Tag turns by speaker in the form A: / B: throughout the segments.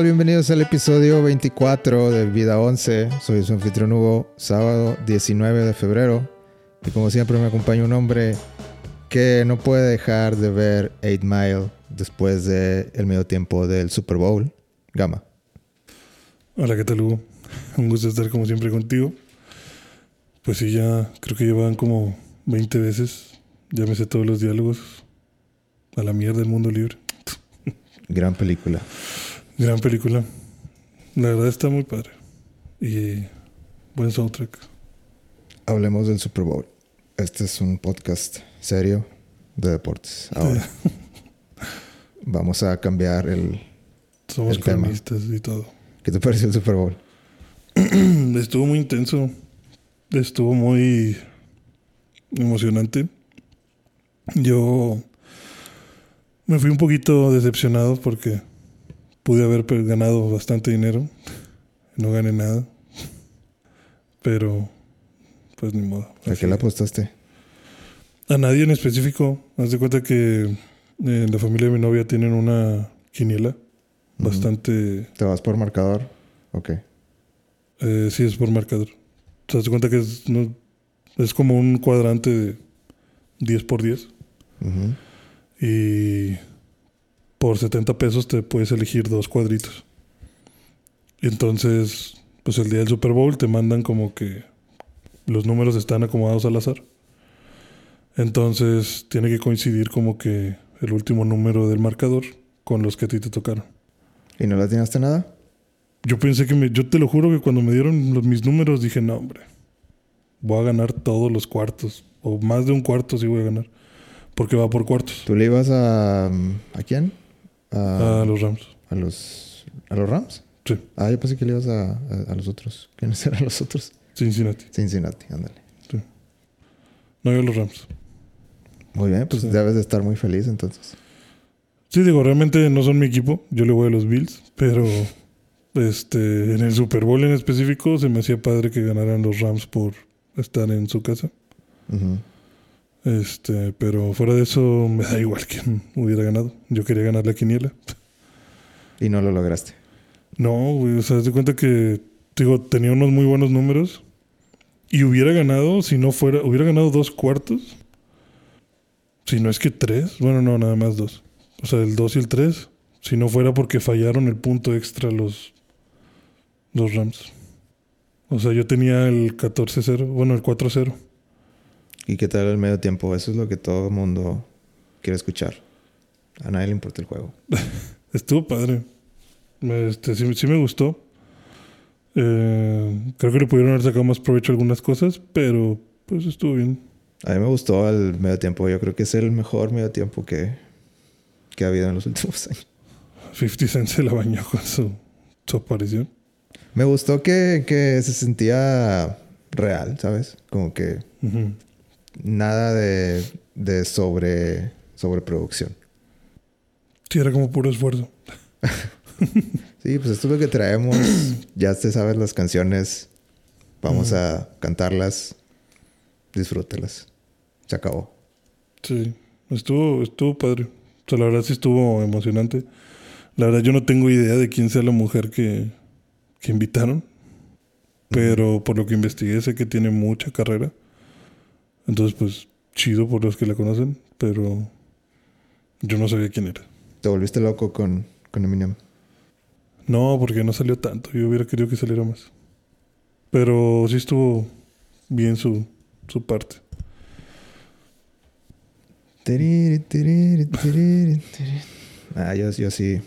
A: tal? Bienvenidos al episodio 24 de Vida 11. Soy su anfitrión Hugo, sábado 19 de febrero. Y como siempre me acompaña un hombre que no puede dejar de ver 8 Mile después del el medio tiempo del Super Bowl. Gama.
B: Hola, ¿qué tal Hugo? Un gusto estar como siempre contigo. Pues sí, ya creo que llevan como 20 veces. Ya me sé todos los diálogos. A la mierda del mundo libre.
A: Gran película.
B: Gran película. La verdad está muy padre. Y buen soundtrack.
A: Hablemos del Super Bowl. Este es un podcast serio de deportes. Ahora vamos a cambiar el.
B: Somos
A: el tema.
B: y todo.
A: ¿Qué te pareció el Super Bowl?
B: Estuvo muy intenso. Estuvo muy emocionante. Yo me fui un poquito decepcionado porque pude haber ganado bastante dinero. No gané nada. Pero, pues ni modo.
A: ¿A qué le apostaste?
B: A nadie en específico. Haz de cuenta que eh, en la familia de mi novia tienen una quiniela. Bastante...
A: ¿Te vas por marcador? Ok.
B: Eh, sí, es por marcador. Te das cuenta que es, no- es como un cuadrante de 10 por 10.
A: Ujú.
B: Y por 70 pesos te puedes elegir dos cuadritos. Y entonces, pues el día del Super Bowl te mandan como que los números están acomodados al azar. Entonces tiene que coincidir como que el último número del marcador con los que a ti te tocaron.
A: ¿Y no le atinaste nada?
B: Yo pensé que me, yo te lo juro que cuando me dieron los, mis números dije, no, hombre, voy a ganar todos los cuartos, o más de un cuarto sí voy a ganar, porque va por cuartos
A: ¿Tú le ibas a. ¿A quién? A,
B: a los Rams.
A: a los. ¿A los Rams?
B: Sí,
A: Ah, yo pensé que le ibas a, a, a los otros. ¿Quiénes eran los otros?
B: Cincinnati.
A: Cincinnati, ándale.
B: No, yo los Rams.
A: Muy bien, pues
B: Sí.
A: debes de estar muy feliz entonces.
B: Sí, digo, realmente no son mi equipo, yo le voy a los Bills, pero este en el Super Bowl en específico se me hacía padre que ganaran los Rams por estar en su casa.
A: Ujú.
B: Este, pero fuera de eso me da igual quién hubiera ganado. Yo quería ganar la quiniela.
A: Y no lo lograste.
B: No, güey, o sea, de cuenta que, digo, tenía unos muy buenos números y hubiera ganado, si no fuera, hubiera ganado dos cuartos. Si no es que tres, bueno, no, nada más dos. O sea, el dos y el tres, si no fuera porque fallaron el punto extra los, los Rams. O sea, yo tenía el 14-0, bueno, el 4-0.
A: ¿Y qué tal el medio tiempo? Eso es lo que todo el mundo quiere escuchar. A nadie le importa el juego.
B: Estuvo padre. Este, sí, sí me gustó. Eh, creo que le pudieron haber sacado más provecho a algunas cosas, pero pues estuvo bien.
A: A mí me gustó el medio tiempo. Yo creo que es el mejor medio tiempo que, que ha habido en los últimos años.
B: 50 Cent se la bañó con su, su aparición.
A: Me gustó que, que se sentía real, ¿sabes? Como que. Nada de, de sobre, sobreproducción.
B: Sí, era como puro esfuerzo.
A: Sí, pues esto es lo que traemos. ya te sabes las canciones. Vamos a cantarlas. Disfrútelas. Se acabó.
B: Sí, estuvo, estuvo padre. O sea, la verdad sí estuvo emocionante. La verdad yo no tengo idea de quién sea la mujer que, que invitaron. Pero por lo que investigué sé que tiene mucha carrera. Entonces, pues, chido por los que la conocen. Pero yo no sabía quién era.
A: Te volviste loco con, con Eminem.
B: No, porque no salió tanto. Yo hubiera querido que saliera más. Pero sí estuvo bien su, su parte.
A: Ah, yo, yo sí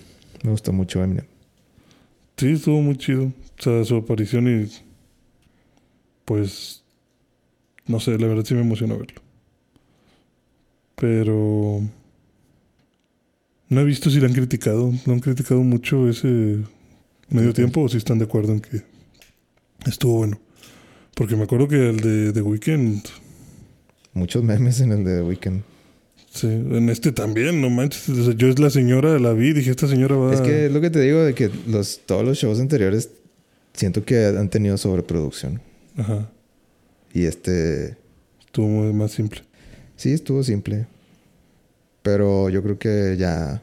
A: me gustó mucho Eminem.
B: Sí, estuvo muy chido. O sea, su aparición y. Pues. No sé, la verdad sí me emociona verlo. Pero. No he visto si le han criticado. ¿No han criticado mucho ese medio tiempo o si están de acuerdo en que estuvo bueno? Porque me acuerdo que el de The Weeknd.
A: Muchos memes en el de The Weeknd.
B: Sí, en este también, no manches. O sea, yo es la señora, la vi, dije, esta señora va.
A: Es que es lo que te digo de que los, todos los shows anteriores siento que han tenido sobreproducción.
B: Ajá.
A: Y este
B: Estuvo muy más simple.
A: sí estuvo simple. Pero yo creo que ya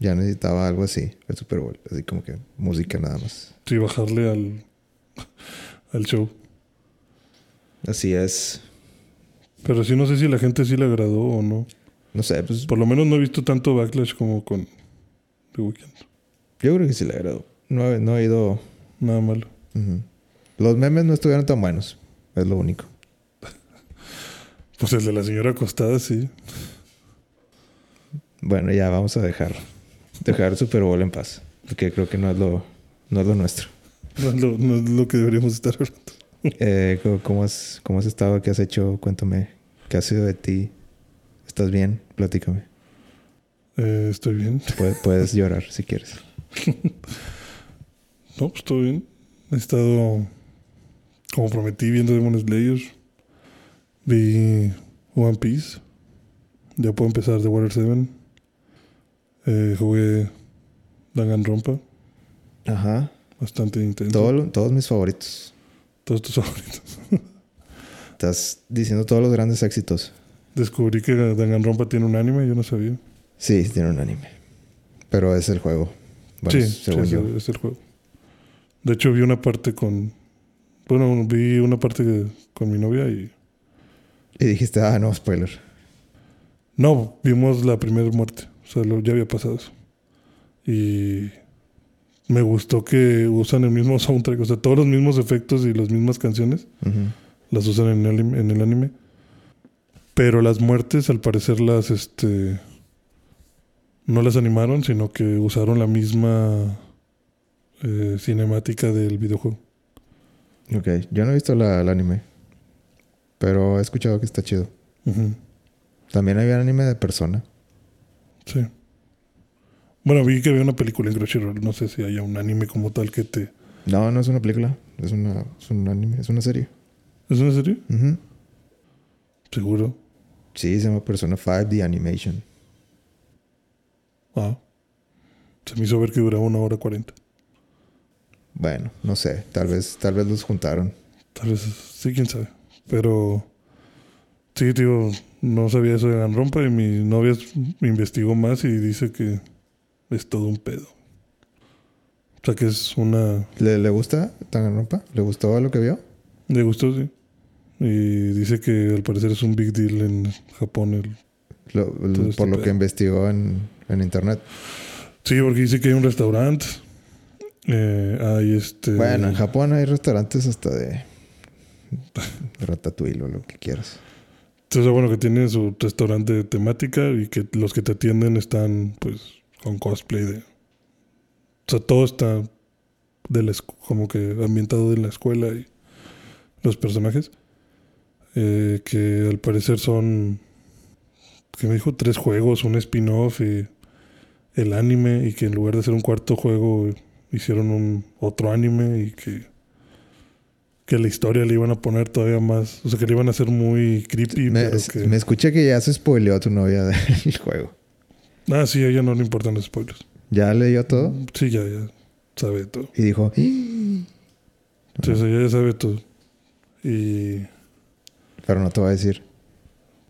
A: Ya necesitaba algo así, el Super Bowl. Así como que música nada más.
B: Sí, bajarle al, al show.
A: Así es.
B: Pero sí, no sé si la gente sí le agradó o no.
A: No sé, pues
B: Por lo menos no he visto tanto backlash como con The Weeknd.
A: yo creo que sí le agradó. No, no he ido...
B: Nada malo.
A: Los memes no estuvieron tan buenos. Es lo único.
B: Pues el de la señora acostada, sí.
A: Bueno, ya vamos a dejar... Dejar el Super Bowl en paz. Porque creo que no es lo, no es lo nuestro.
B: No es lo, no es lo que deberíamos estar hablando.
A: Eh, ¿cómo- ¿cómo, has, ¿Cómo has estado? ¿Qué has hecho? Cuéntame. ¿Qué ha sido de ti? ¿Estás bien? Platícame.
B: Eh, estoy bien.
A: Puedes, puedes llorar si quieres.
B: No, pues todo bien. He estado, como prometí, viendo Demon Slayer. Vi One Piece. Ya puedo empezar The Water 7. Eh, jugué Danganronpa.
A: Ajá.
B: Bastante intenso.
A: Todo todos mis favoritos.
B: Todos tus favoritos.
A: Estás diciendo todos los grandes éxitos.
B: Descubrí que Danganronpa tiene un anime. Yo no sabía.
A: Sí, tiene un anime. Pero es el juego. Bueno,
B: sí,
A: según
B: sí,
A: yo.
B: es el juego. De hecho, vi una parte con... Bueno, vi una parte con mi novia y...
A: Y dijiste, ah, no, spoiler.
B: No, vimos la primera muerte. O sea, lo- ya había pasado eso. Y me gustó que usan el mismo soundtrack. O sea, todos los mismos efectos y las mismas canciones las usan en el, en el anime. Pero las muertes, al parecer, las este no las animaron, sino que usaron la misma eh, cinemática del videojuego.
A: Ok, yo no he visto la, el anime. Pero he escuchado que está chido. También había anime de persona.
B: Sí. Bueno, vi que había una película en Crunchyroll. No sé si haya un anime como tal que te.
A: No, no es una película. Es, una, es un anime, es una serie.
B: ¿Es una serie?
A: Ujú.
B: Seguro.
A: Sí, se llama Persona 5 The Animation.
B: Ah. Se me hizo ver que duraba una hora cuarenta.
A: Bueno, no sé. Tal vez, tal vez los juntaron.
B: Tal vez sí, quién sabe. Pero sí, digo, no sabía eso de Danganronpa y mi novia investigó más y dice que es todo un pedo. O sea que es una...
A: ¿Le, le gusta Danganronpa? ¿Le gustó lo que vio?
B: Le gustó, sí. Y dice que al parecer es un big deal en Japón. El...
A: Lo- el-
B: este
A: por lo
B: pedo.
A: que investigó en, en internet.
B: Sí, porque dice que hay un restaurante. Eh, hay este...
A: Bueno, en Japón hay restaurantes hasta de, de ratatouille o lo que quieras.
B: Entonces, bueno, que tiene su restaurante de temática y que los que te atienden están, pues, con cosplay de... O sea, todo está de la como que ambientado en la escuela y los personajes. eh, que al parecer son, que me dijo, tres juegos, un spin-off y el anime y que en lugar de hacer un cuarto juego hicieron un otro anime y que que la historia le iban a poner todavía más, o sea, que le iban a hacer muy creepy,
A: me,
B: pero que...
A: me escuché que ya se spoileó a tu novia del juego.
B: Ah, sí, a ella no le importan los spoilers.
A: ¿Ya leyó todo?
B: Sí, ya, ya sabe todo.
A: Y dijo,
B: Sí, o sea, ella ya sabe todo. Y...
A: pero no te va a decir.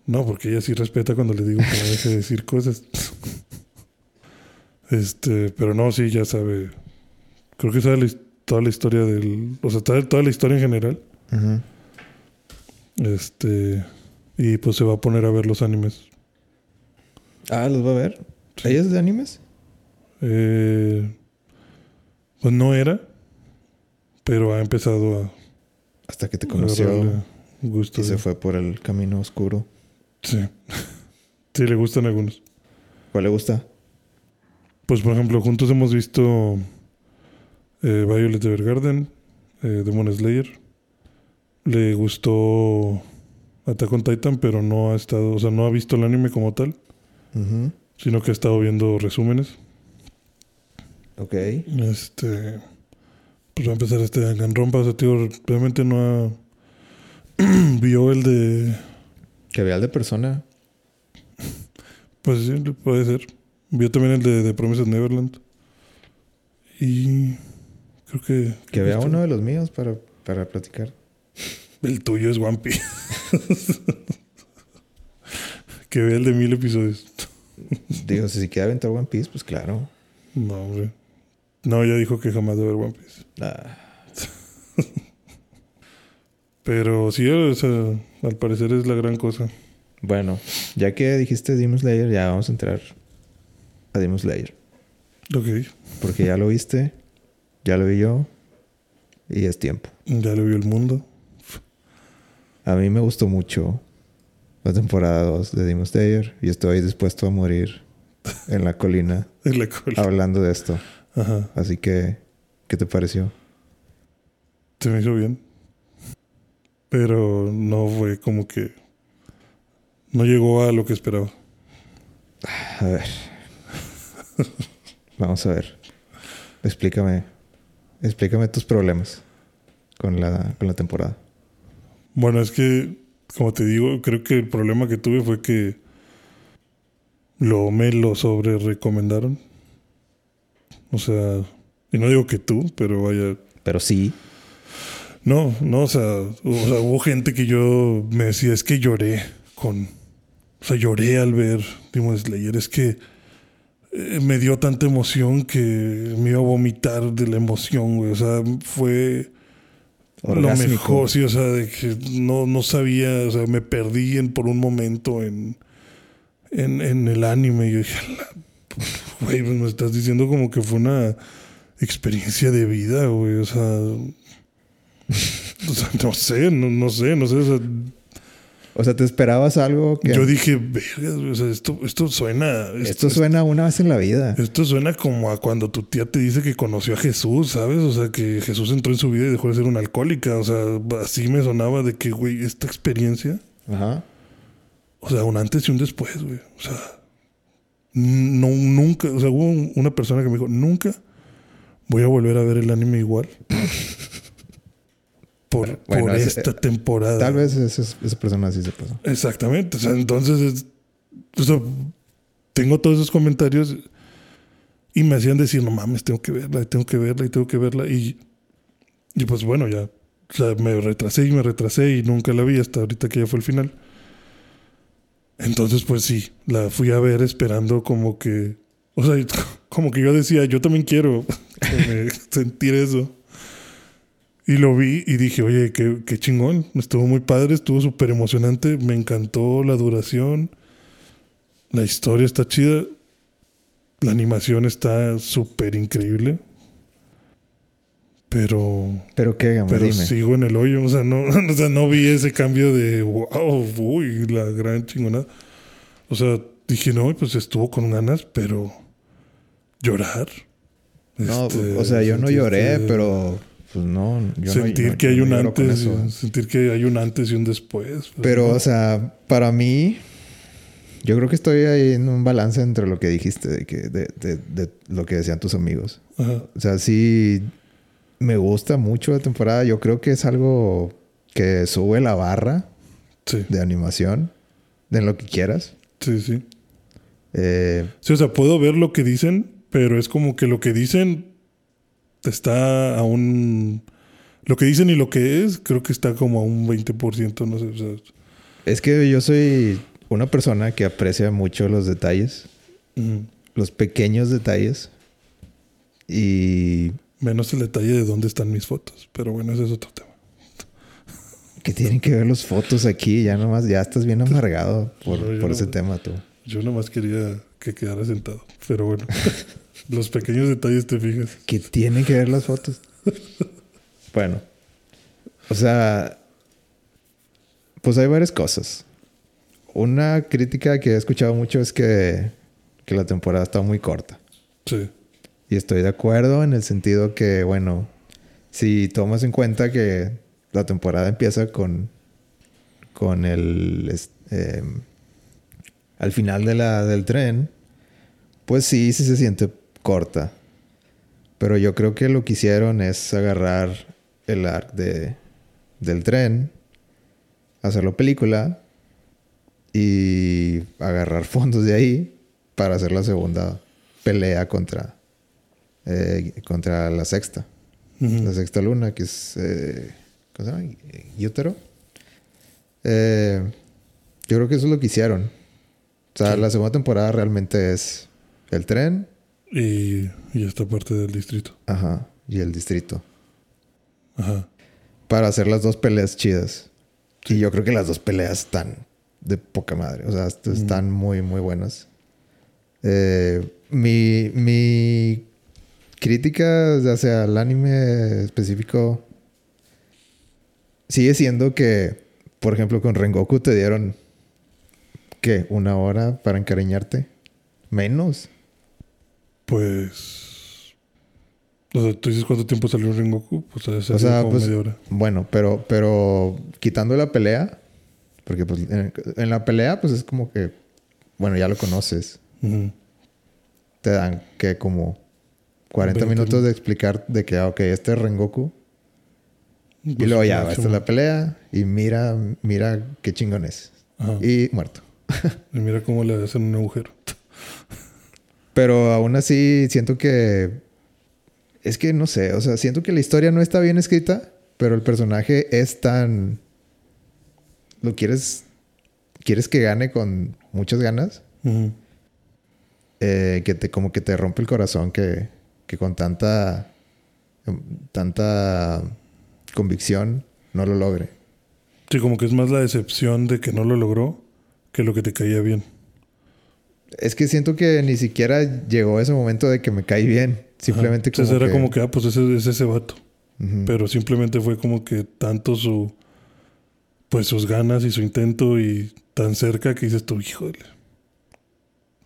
B: No, porque ella sí respeta cuando le digo que no deje de decir cosas. Este, pero no, sí, ya sabe. Creo que la his- toda la historia del... O sea, toda la historia en general. Este... Y pues se va a poner a ver los animes.
A: Ah, ¿los va a ver? ¿Ella es de animes?
B: Eh, pues no era, pero ha empezado a
A: Hasta que te conoció
B: gusto.
A: y se fue por el camino oscuro.
B: Sí. sí, le gustan algunos.
A: ¿Cuál le gusta?
B: Pues por ejemplo, juntos hemos visto eh, Violet Evergarden, eh, Demon Slayer. Le gustó Attack on Titan, pero no ha estado, o sea, no ha visto el anime como tal, sino que ha estado viendo resúmenes.
A: Ok.
B: Este. Pues va a empezar este Danganronpa. O sea, tío, realmente no ha. Vio el de.
A: Que vea el de persona.
B: Pues sí, puede ser. Vio también el de, de Promises Neverland. Y. Creo que.
A: Que vea uno de los míos para, para platicar.
B: El tuyo es One Piece. que vea el de mil episodios.
A: Digo, si se quiere aventar One Piece, pues claro.
B: No, hombre. No, ya dijo que jamás debe ver One Piece.
A: Ah,
B: Pero sí, o sea, al parecer es la gran cosa.
A: bueno, ya que dijiste Demon Slayer, ya vamos a entrar a Demon Slayer.
B: Ok,
A: Porque ya lo viste, ya lo vi yo y es tiempo.
B: ya lo vio el mundo.
A: A mí me gustó mucho la temporada 2 de Demon Slayer y estoy dispuesto a morir en la colina
B: En la cola.
A: hablando de esto.
B: Ajá.
A: Así que, ¿qué te pareció?
B: Se me hizo bien. Pero no fue como que. No llegó a lo que esperaba.
A: A ver. Vamos a ver. Explícame. Explícame tus problemas con la, con la temporada.
B: Bueno, es que, como te digo, creo que el problema que tuve fue que lo me lo sobre recomendaron. O sea, y no digo que tú, pero vaya.
A: Pero sí.
B: No, no, o sea, o sea, hubo gente que yo me decía, es que lloré con. O sea, lloré al ver Demon Slayer. Es que eh, me dio tanta emoción que me iba a vomitar de la emoción, güey. O sea, fue lo mejor, sí, o sea, de que no, no sabía, o sea, me perdí en, por un momento en, en, en el anime. Y yo dije, "La- güey, pues me estás diciendo como que fue una experiencia de vida, güey, o sea, o sea, no sé, no, no sé, no sé, o sea,
A: O sea, ¿te esperabas algo que...
B: yo dije, verga, güey, o sea, esto, esto suena,
A: Esto suena una vez en la vida.
B: Esto suena como a cuando tu tía te dice que conoció a Jesús, ¿sabes? O sea, que Jesús entró en su vida y dejó de ser una alcohólica. O sea, así me sonaba de que, güey, esta experiencia,
A: Ajá.
B: o sea, un antes y un después, güey. O sea, no, nunca, o sea, hubo un- una persona que me dijo, nunca voy a volver a ver el anime igual. Por,
A: Bueno,
B: por esta temporada.
A: Tal vez ese- esa persona sí se pasó.
B: Exactamente. O sea, entonces, es- o sea, tengo todos esos comentarios y me hacían decir, no mames, tengo que verla, tengo que verla y tengo que verla. Y, y pues bueno, ya o sea, me retrasé y me retrasé y nunca la vi hasta ahorita que ya fue el final. Entonces, pues sí, la fui a ver esperando como que, o sea, como que yo decía, yo también quiero eh, sentir eso. Y lo vi y dije, oye, qué, qué chingón. Estuvo muy padre, estuvo súper emocionante. Me encantó la duración. La historia está chida. La animación está súper increíble. Pero,
A: Pero qué,
B: pero
A: dime.
B: sigo en el hoyo. O sea, no, o sea, no vi ese cambio de wow, uy, la gran chingonada. O sea, dije, no, pues estuvo con ganas, pero llorar.
A: No,
B: Este,
A: o sea, yo no
B: sentir
A: lloré,
B: que-
A: pero pues no. Yo no-
B: sentir
A: no-
B: que
A: yo
B: hay
A: no
B: un antes, y- sentir que hay un antes y un después. pues,
A: Pero,
B: ¿no?
A: o sea, para mí, yo creo que estoy ahí en un balance entre lo que dijiste, de, que, de, de- de lo que decían tus amigos.
B: Ajá.
A: O sea, sí me gusta mucho la temporada. Yo creo que es algo que sube la barra
B: Sí,
A: de animación, de lo que quieras.
B: sí, sí.
A: Eh,
B: Sí, o sea, puedo ver lo que dicen, pero es como que lo que dicen está a un... Lo que dicen y lo que es, creo que está como a un 20%, no sé. O sea,
A: es que yo soy una persona que aprecia mucho los detalles, los pequeños detalles. Y
B: menos el detalle de dónde están mis fotos. Pero bueno, ese es otro tema.
A: que tienen que ver las fotos aquí. Ya nomás, ya estás bien amargado por,
B: No,
A: por ese tema tú.
B: Yo nomás quería que quedara sentado. Pero bueno, los pequeños detalles te fijas.
A: Que tienen que ver las fotos. bueno. O sea, pues hay varias cosas. Una crítica que he escuchado mucho es que, que la temporada está muy corta.
B: Sí,
A: Y estoy de acuerdo en el sentido que, bueno, si tomas en cuenta que la temporada empieza con, con el... em, al final de la, del tren, pues sí, sí se siente corta. Pero yo creo que lo que hicieron es agarrar el arc de, del tren, hacerlo película y agarrar fondos de ahí para hacer la segunda pelea contra, eh, contra la sexta. La sexta luna, que es. Eh, ¿Cómo se llama? Yútero. Eh, yo creo que eso es lo que hicieron. O sea,
B: Sí.
A: la segunda temporada realmente es el tren,
B: Y, y esta parte del distrito.
A: ajá, y el distrito.
B: Ajá.
A: Para hacer las dos peleas chidas. Y yo creo que las dos peleas están de poca madre. O sea, est- están muy, muy buenas. Eh, mi, mi crítica hacia el anime específico sigue siendo que, por ejemplo, con Rengoku te dieron, ¿qué? ¿Una hora para encariñarte? Menos.
B: Pues. O sea, tú dices cuánto tiempo salió Rengoku. Pues ha de
A: O sea,
B: como
A: pues,
B: media hora.
A: bueno, pero, pero quitando la pelea, porque pues en, en la pelea, pues es como que, bueno, ya lo conoces.
B: Ujú.
A: Te dan que como 40
B: 20
A: minutos de explicar de que, ah, ok, este es Rengoku. y
B: Pues,
A: luego ya, esta es la pelea. Y mira, mira qué chingón es.
B: Ajá.
A: Y muerto.
B: Y mira cómo le hacen un agujero.
A: Pero aún así siento que... Es que no sé, o sea, siento que la historia no está bien escrita, pero el personaje es tan... Lo quieres... Quieres que gane con muchas ganas. Eh, que te como que te rompe el corazón que, que con tanta... Tanta convicción no lo logre.
B: Sí, como que es más la decepción de que no lo logró que lo que te caía bien.
A: Es que siento que ni siquiera llegó ese momento de que me cae bien. Simplemente
B: Ajá. Entonces
A: como
B: era
A: que...
B: como que, ah, pues ese es ese vato. Pero simplemente fue como que tanto su. Pues sus ganas y su intento y tan cerca que dices tú, híjole.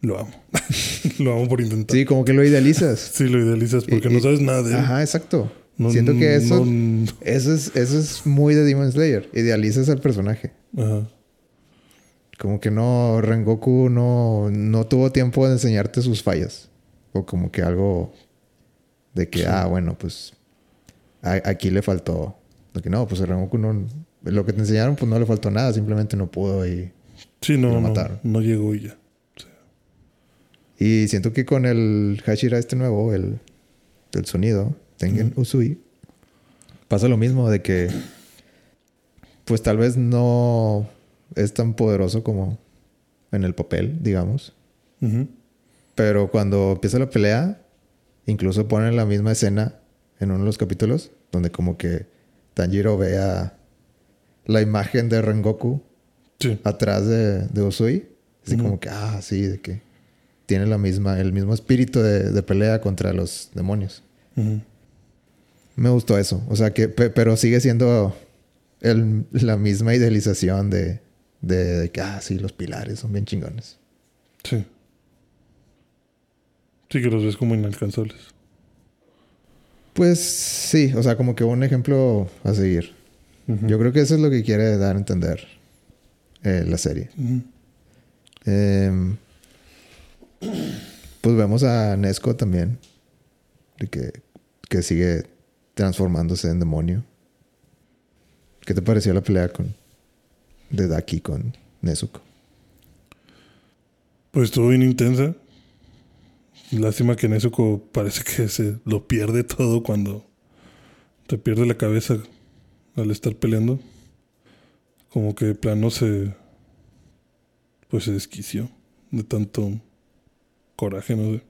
B: Lo amo. lo amo por intentar.
A: Sí, como que lo idealizas.
B: Sí, lo idealizas porque
A: Y-
B: no sabes nada de él.
A: Ajá, exacto.
B: No-
A: Siento que eso,
B: no-
A: eso, es, eso es muy de Demon Slayer. Idealizas al personaje.
B: ajá.
A: Como que no, Rengoku no, no tuvo tiempo de enseñarte sus fallas. O como que algo de que,
B: Sí.
A: ah, bueno, pues a- aquí le faltó. De que no, pues Rengoku no, lo que te enseñaron, pues no le faltó nada, simplemente no pudo y,
B: Sí, no,
A: lo
B: no,
A: mataron.
B: no llegó y ya.
A: y siento que con el Hashira este nuevo, el del sonido, Tengen Usui, pasa lo mismo de que pues tal vez no es tan poderoso como en el papel, digamos. Pero cuando empieza la pelea, incluso ponen la misma escena en uno de los capítulos, donde como que Tanjiro ve a la imagen de Rengoku
B: Sí.
A: atrás de, de Usui. Así como que, ah, sí, de que tiene la misma, el mismo espíritu de, de pelea contra los demonios. Me gustó eso. O sea que, pe- pero sigue siendo el- la misma idealización de, de, de que, ah, sí, los pilares son bien chingones.
B: Sí. Sí, que los ves como inalcanzables.
A: Pues sí, o sea, como que un ejemplo a seguir. Yo creo que eso es lo que quiere dar a entender eh, la serie. Em, pues vemos a Nesco también, de que, que sigue transformándose en demonio. ¿Qué te pareció la pelea con de Daki con Nezuko?
B: Pues estuvo bien intensa. Lástima que Nezuko parece que se lo pierde todo cuando te pierde la cabeza al estar peleando. Como que de plano se. Pues se desquició de tanto coraje, no sé.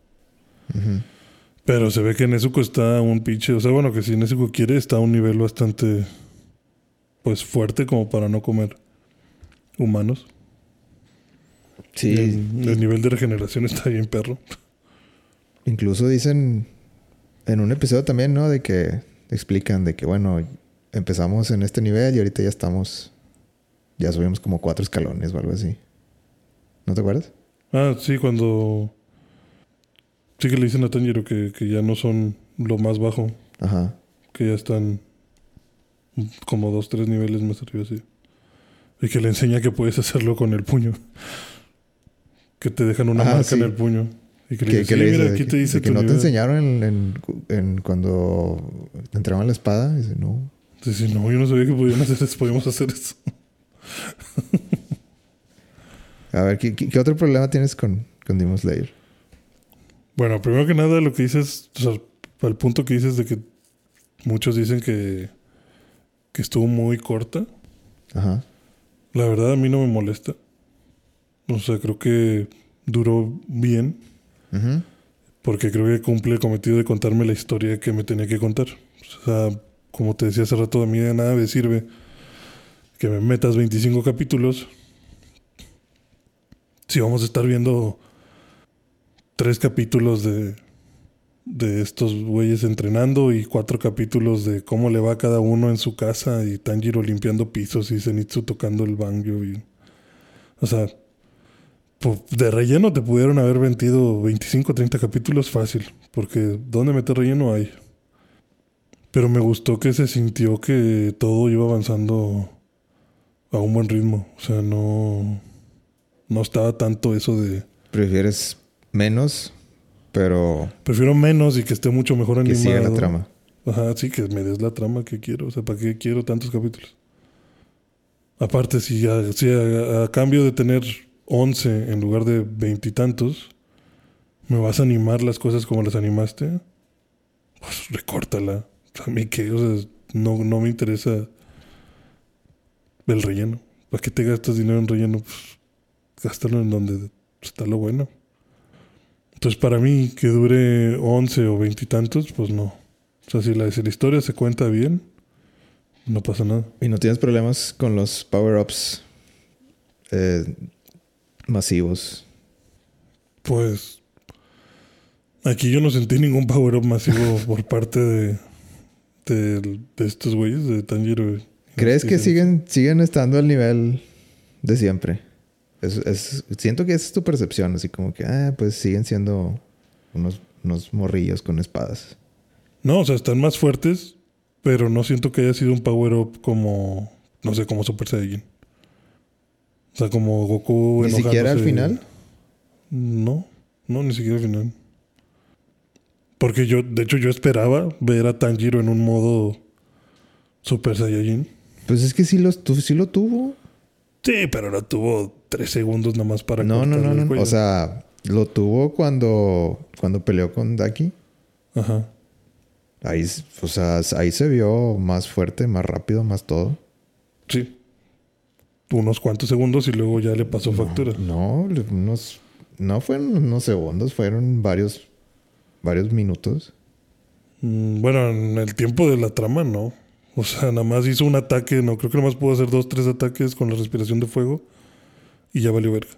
B: Pero se ve que Nezuko está un pinche. O sea, bueno, que si Nezuko quiere, está a un nivel bastante. Pues fuerte como para no comer humanos.
A: Sí,
B: El, el nivel de regeneración está bien perro.
A: incluso dicen en un episodio también, ¿no? De que explican de que, bueno, empezamos en este nivel y ahorita ya estamos, ya subimos como cuatro escalones o algo así. ¿No te acuerdas?
B: Ah, sí, cuando. Sí que le dicen a Tanjiro que, que ya no son lo más bajo,
A: Ajá.
B: que ya están como dos, tres niveles más arriba, sí. Y que le enseña que puedes hacerlo con el puño. Que te dejan una
A: Ah,
B: marca
A: sí.
B: en el puño. Y que le
A: Que,
B: dices,
A: que
B: "Sí,
A: le dice
B: mira, aquí te dice
A: que
B: tu
A: no te
B: nivel".
A: enseñaron en, en- en cuando te entregaban la espada. Dice, no.
B: Dice, no, yo no sabía que podían hacer eso, podíamos hacer eso.
A: A ver, ¿qué, qué, qué otro problema tienes con, con Demon Slayer?
B: Bueno, primero que nada, lo que dices, o sea, al punto que dices de que muchos dicen que, que estuvo muy corta.
A: Ajá.
B: La verdad a mí no me molesta. O sea, creo que duró bien. Porque creo que cumple el cometido de contarme la historia que me tenía que contar. O sea, como te decía hace rato, a mí de nada me sirve que me metas 25 capítulos. Si vamos a estar viendo tres capítulos de, de estos güeyes entrenando y cuatro capítulos de cómo le va a cada uno en su casa y Tanjiro limpiando pisos y Zenitsu tocando el banjo y... O sea, po- de relleno te pudieron haber vendido 25 o 30 capítulos fácil, porque ¿dónde meter relleno hay? Pero me gustó que se sintió que todo iba avanzando a un buen ritmo. O sea, no, no estaba tanto eso de...
A: Prefieres menos, pero
B: Prefiero menos y que esté mucho mejor
A: que
B: animado.
A: siga la trama.
B: Ajá, sí, que me des la trama que quiero. O sea, ¿para qué quiero tantos capítulos? Aparte, si a, si a- a cambio de tener 11 en lugar de veintitantos, me vas a animar las cosas como las animaste, pues recórtala. A mí que, o sea, no, no me interesa el relleno. ¿Para qué te gastas dinero en relleno? Pues gástalo en donde está lo bueno. Entonces, para mí, que dure 11 o veintitantos, pues no. O sea, si la, si la historia se cuenta bien, no pasa nada.
A: Y no tienes problemas con los power-ups eh, masivos.
B: Pues aquí yo no sentí ningún power up masivo por parte de, de, de estos güeyes, de Tanjiro.
A: ¿Crees que siguen, siguen estando al nivel de siempre? Es, es- siento que esa es tu percepción, así como que, ah, pues siguen siendo unos, unos morrillos con espadas.
B: No, o sea, están más fuertes, pero no siento que haya sido un power up como, no sé, como Super Saiyajin. O sea, como Goku.
A: Ni siquiera al final.
B: No, no, ni siquiera al final. Porque yo, de hecho, yo esperaba ver a Tanjiro en un modo Super Saiyajin.
A: Pues es que sí, los, sí lo tuvo.
B: Sí, pero no tuvo tres segundos nada más para
A: No, no, no, no. O sea, lo tuvo cuando, cuando peleó con Daki.
B: Ajá.
A: Ahí, o sea, ahí se vio más fuerte, más rápido, más todo.
B: Sí. Unos cuantos segundos y luego ya le pasó factura.
A: No, unos, no fueron unos segundos, fueron varios, varios minutos.
B: Mm, Bueno, en el tiempo de la trama, no. O sea, nada más hizo un ataque, no creo que nada más pudo hacer dos, tres ataques con la respiración de fuego y ya valió verga.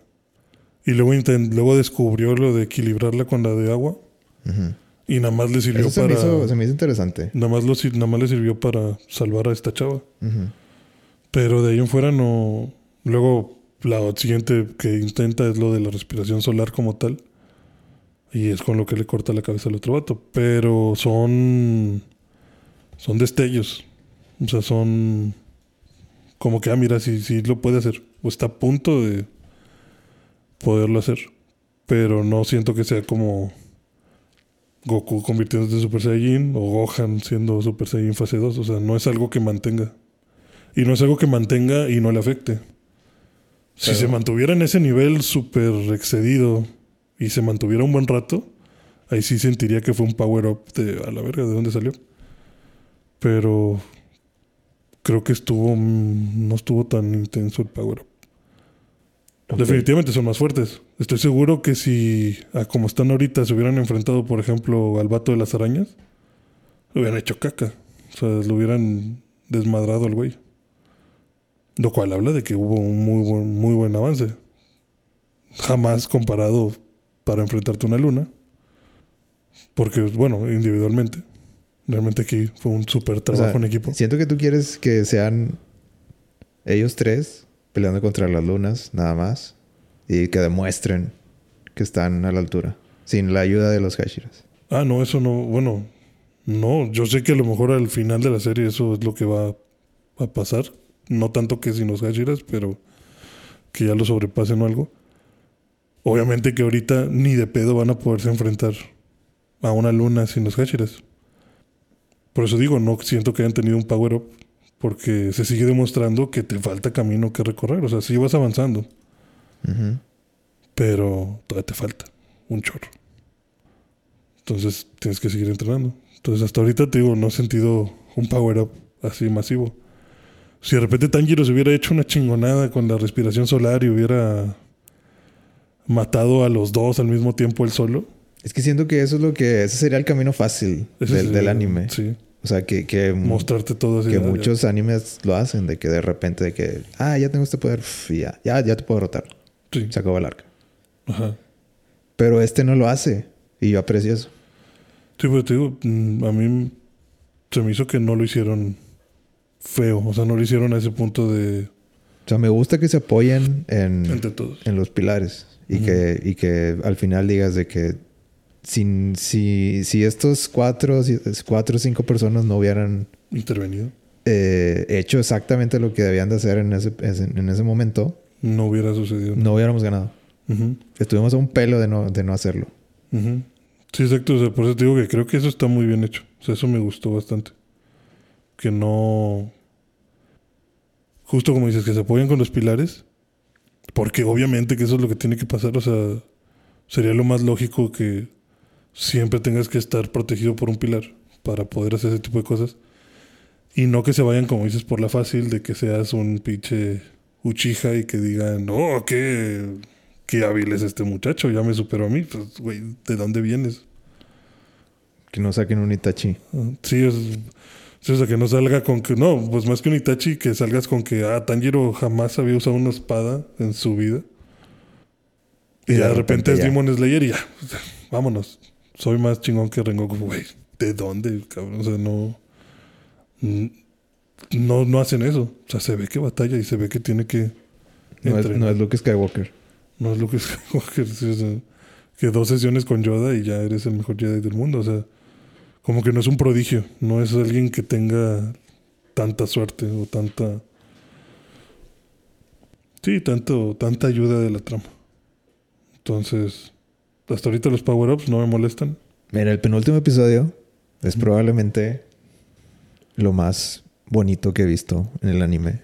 B: Y luego, luego descubrió lo de equilibrarla con la de agua
A: Ujú.
B: y nada más le sirvió
A: Eso se,
B: para.
A: me hizo, se me hizo interesante.
B: Nada, más lo, nada más le sirvió para salvar a esta chava.
A: Ujú.
B: Pero de ahí en fuera no. Luego, la siguiente que intenta es lo de la respiración solar como tal. Y es con lo que le corta la cabeza al otro vato. Pero son. Son destellos. O sea, son. Como que, ah, mira, sí, sí lo puede hacer. O está a punto de poderlo hacer. Pero no siento que sea como. Goku convirtiéndose en Super Saiyajin o Gohan siendo Super Saiyajin fase 2. O sea, no es algo que mantenga. Y no es algo que mantenga y no le afecte. Si se mantuviera en ese nivel súper excedido y se mantuviera un buen rato, ahí sí sentiría que fue un power up de a la verga, ¿de dónde salió? Pero creo que estuvo, mm, no estuvo tan intenso el power up. Definitivamente son más fuertes. Estoy seguro que si, a como están ahorita, se hubieran enfrentado, por ejemplo, al vato de las arañas, lo hubieran hecho caca. O sea, lo hubieran desmadrado al güey. Lo cual habla de que hubo un muy buen, muy buen avance. Jamás comparado para enfrentarte a una luna. Porque, bueno, individualmente. Realmente aquí fue un súper
A: O
B: trabajo
A: sea,
B: en equipo.
A: Siento que tú quieres que sean ellos tres peleando contra las lunas, nada más. Y que demuestren que están a la altura. Sin la ayuda de los Hashiras.
B: Ah, no, eso no. Bueno, no. Yo sé que a lo mejor al final de la serie eso es lo que va a pasar. No tanto que sin los Hashiras, pero que ya lo sobrepasen o algo. Obviamente que ahorita ni de pedo van a poderse enfrentar a una luna sin los Hashiras. Por eso digo, no siento que hayan tenido un power up. Porque se sigue demostrando que te falta camino que recorrer. O sea, sí vas avanzando. Pero todavía te falta un chorro. Entonces tienes que seguir entrenando. Entonces hasta ahorita te digo, no he sentido un power up así masivo. Si de repente Tanjiro se hubiera hecho una chingonada con la respiración solar y hubiera matado a los dos al mismo tiempo él solo.
A: Es que siento que eso es lo que... Ese sería el camino fácil del,
B: sería-
A: del anime.
B: Sí.
A: O sea, que... que
B: Mostrarte todo así.
A: que
B: ya.
A: muchos animes lo hacen. De que de repente de que... Ah, ya tengo este poder. y ya, ya, ya te puedo derrotar.
B: Sí.
A: Se acabó el arca.
B: Ajá.
A: Pero este no lo hace. Y yo aprecio eso.
B: Sí, pero te digo, mm, a mí se me hizo que no lo hicieron feo. O sea, no lo hicieron a ese punto de
A: O sea, me gusta que se apoyen en...
B: entre todos.
A: en los pilares y, que, y que al final digas de que sin, si, si estos cuatro, si- cuatro o cinco personas no hubieran
B: Intervenido.
A: eh, hecho exactamente lo que debían de hacer en ese, en ese momento,
B: No hubiera sucedido.
A: no hubiéramos ganado. Estuvimos a un pelo de no, de no hacerlo.
B: Sí, exacto. O sea, por eso te digo que creo que eso está muy bien hecho. O sea, eso me gustó bastante. Que no. Justo como dices, que se apoyan con los pilares. Porque obviamente que eso es lo que tiene que pasar. O sea, sería lo más lógico que siempre tengas que estar protegido por un pilar para poder hacer ese tipo de cosas. Y no que se vayan, como dices, por la fácil de que seas un pinche Uchiha y que digan, no, qué, qué hábil es este muchacho, ya me superó a mí. Pues, güey, ¿de dónde vienes?
A: Que no saquen un Itachi.
B: Ah, Sí, es, sí, o sea, que no salga con que, no, pues más que un Itachi, que salgas con que, ah, Tanjiro jamás había usado una espada en su vida. Y, de repente, es
A: ya.
B: Demon Slayer y ya, vámonos. Soy más chingón que Rengoku, güey. ¿De dónde, cabrón? O sea, no, no, no hacen eso. O sea, se ve que batalla y se ve que tiene que
A: No es, no es Luke Skywalker.
B: No es que Skywalker, sí, o sea, que dos sesiones con Yoda y ya eres el mejor Jedi del mundo. O sea, como que no es un prodigio, no es alguien que tenga tanta suerte o tanta. Sí, tanto, tanta ayuda de la trama. Entonces, hasta ahorita los power-ups no me molestan.
A: Mira, el penúltimo episodio es probablemente lo más bonito que he visto en el anime.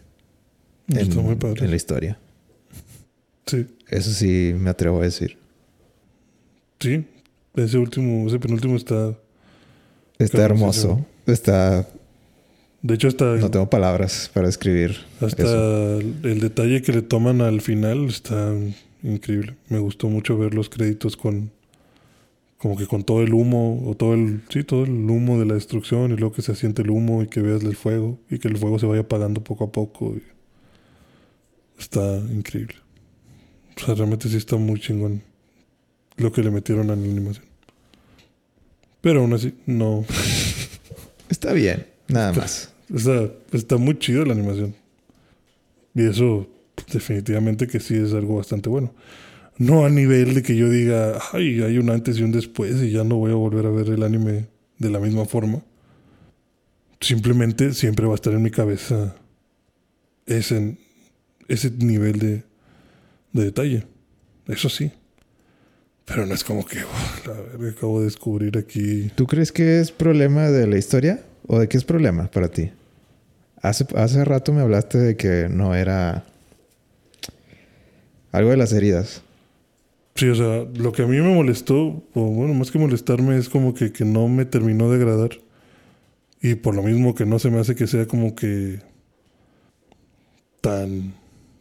A: En,
B: Está muy padre.
A: en la historia.
B: Sí,
A: Eso sí me atrevo a decir.
B: sí. Ese último, ese penúltimo está.
A: Está hermoso. Está...
B: De hecho, hasta,
A: No tengo palabras para describir
B: hasta
A: eso.
B: el detalle que le toman al final está increíble. Me gustó mucho ver los créditos con. Como que con todo el humo, o todo el. Sí, todo el humo de la destrucción, y luego que se siente el humo y que veas el fuego, y que el fuego se vaya apagando poco a poco. y- Está increíble. O sea, realmente sí está muy chingón lo que le metieron a la animación. Pero aún así, no.
A: Está bien. Nada más.
B: Está, está muy chido la animación. Y eso, definitivamente que sí es algo bastante bueno. No a nivel de que yo diga, ay, hay un antes y un después y ya no voy a volver a ver el anime de la misma forma. Simplemente siempre va a estar en mi cabeza ese, ese nivel de, de detalle. Eso sí. Pero no es como que, "Oh, la verga, acabo de descubrir aquí.
A: ¿Tú crees que es problema de la historia? ¿O de qué es problema para ti? Hace, hace rato me hablaste de que no era algo de las heridas.
B: Sí, o sea, lo que a mí me molestó, o bueno, más que molestarme, es como que, que no me terminó de agradar. Y por lo mismo que no se me hace que sea como que tan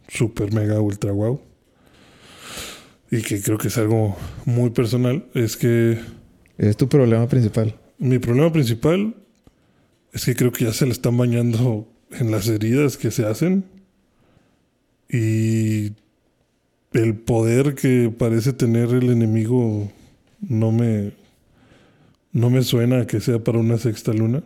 B: super mega ultra wow. Y que creo que es algo muy personal, es que
A: Es tu problema principal.
B: mi problema principal es que creo que ya se le están bañando en las heridas que se hacen. Y el poder que parece tener el enemigo no me no me suena a que sea para una sexta luna.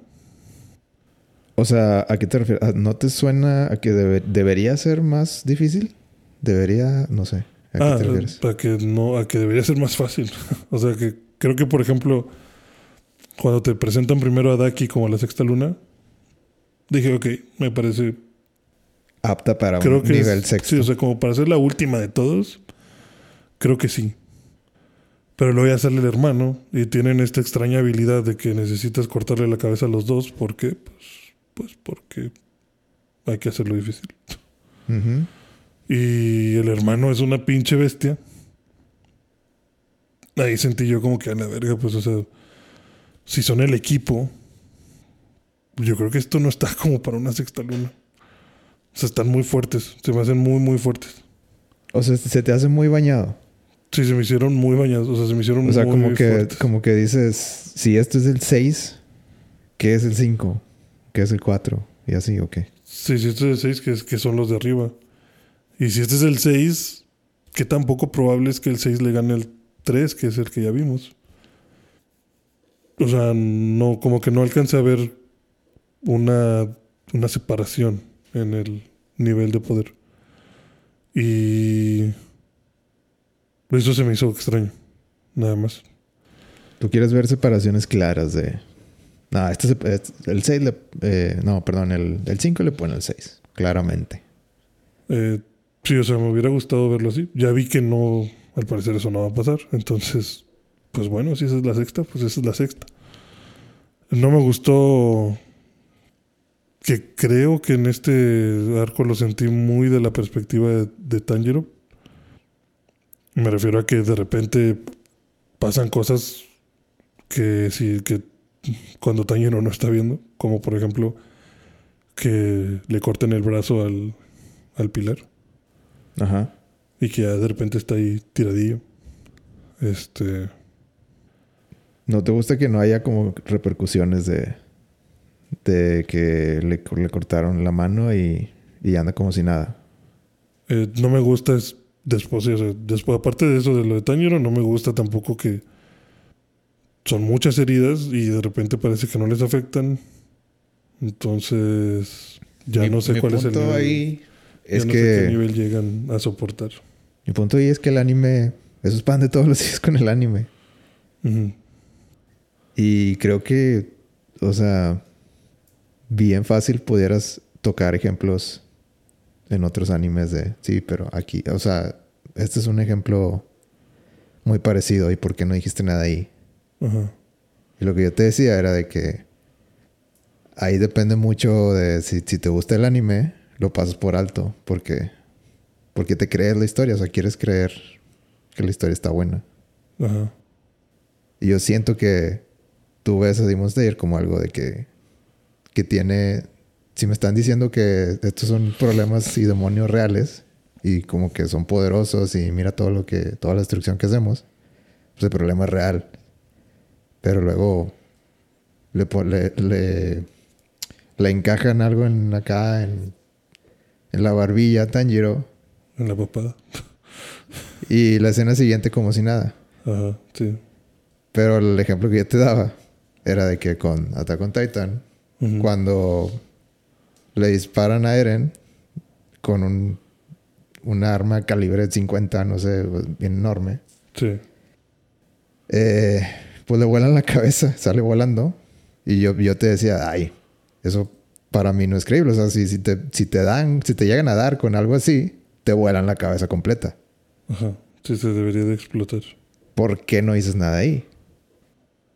A: O sea, ¿a qué te refieres? ¿A- ¿No te suena a que debe- debería ser más difícil? Debería, no sé. ¿A qué
B: Ah,
A: te refieres?
B: a que no, a que debería ser más fácil. o sea que creo que por ejemplo cuando te presentan primero a Daki como la sexta luna, dije, ok, me parece
A: Apta para
B: Creo
A: un
B: que
A: nivel
B: es-
A: sexto.
B: Sí, o sea, como para ser la última de todos, creo que sí. Pero luego ya sale el hermano y tienen esta extraña habilidad de que necesitas cortarle la cabeza a los dos. ¿Por qué? Pues, pues porque hay que hacerlo difícil. Y el hermano es una pinche bestia. Ahí sentí yo como que a la verga, pues, o sea, si son el equipo, yo creo que esto no está como para una sexta luna. O sea, están muy fuertes, se me hacen muy, muy fuertes.
A: O sea, se te hace muy bañado.
B: Sí, se me hicieron muy bañados. O sea, se me hicieron
A: O sea,
B: muy
A: como que,
B: fuertes.
A: como que dices, si esto es el 6, ¿qué es el 5? ¿Qué es el 4? Y así, ok.
B: Sí, si este es el 6, que, es, que son los de arriba. Y si este es el 6, ¿qué tan poco probable es que el 6 le gane al 3, que es el que ya vimos? O sea, no, como que no alcancé a ver una, una separación en el nivel de poder. Y eso se me hizo extraño. Nada más.
A: Tú quieres ver separaciones claras de... No, este es, es- el 6 le... eh, no, perdón, el, el 5 le pone el 6, claramente.
B: Eh, sí, o sea, me hubiera gustado verlo así. Ya vi que no, al parecer eso no va a pasar. Entonces, pues bueno, si esa es la sexta, pues esa es la sexta. No me gustó que creo que en este arco lo sentí muy de la perspectiva de, de Tanjiro. Me refiero a que de repente pasan cosas que sí, que cuando Tanjiro no está viendo, como por ejemplo que le corten el brazo al, al pilar
A: Ajá.
B: y que ya de repente está ahí tiradillo. Este,
A: ¿No te gusta que no haya como repercusiones de... De que le, le cortaron la mano y, y anda como si nada?
B: eh, no me gusta es después, o sea, después, aparte de eso de lo de Tanjiro, no me gusta tampoco que son muchas heridas y de repente parece que no les afectan. Entonces, ya
A: Mi-
B: no sé cuál es el
A: punto
B: nivel.
A: ahí
B: ya
A: es
B: no sé qué nivel llegan a soportar.
A: Mi punto ahí es que el anime... Eso es pan de todos los días con el anime.
B: Ujú.
A: Y creo que, o sea, bien fácil pudieras tocar ejemplos en otros animes de, sí, pero aquí, o sea, este es un ejemplo muy parecido y por qué no dijiste nada ahí.
B: Ajá.
A: Y lo que yo te decía era de que ahí depende mucho de si, si te gusta el anime, lo pasas por alto, porque, porque te crees la historia, o sea, quieres creer que la historia está buena.
B: Ajá.
A: Y yo siento que tú ves a Demon Slayer como algo de que, que tiene... Si me están diciendo que estos son problemas y demonios reales y como que son poderosos y mira todo lo que... Toda la destrucción que hacemos, pues el problema es real. Pero luego le, le, le, le encajan algo en acá, en, en la barbilla a Tanjiro
B: En la papada.
A: y la escena siguiente como si nada.
B: Ajá, sí.
A: Pero el ejemplo que yo te daba era de que con Attack on Titan, Cuando le disparan a Eren con un, un arma calibre 50, no sé, bien enorme,
B: Sí.
A: eh, pues le vuelan la cabeza, sale volando. Y yo, yo te decía, ay, eso para mí no es creíble. O sea, si, si, te, si te dan, si te llegan a dar con algo así, te vuelan la cabeza completa.
B: Ajá. Sí, se debería de explotar.
A: ¿Por qué no dices nada ahí?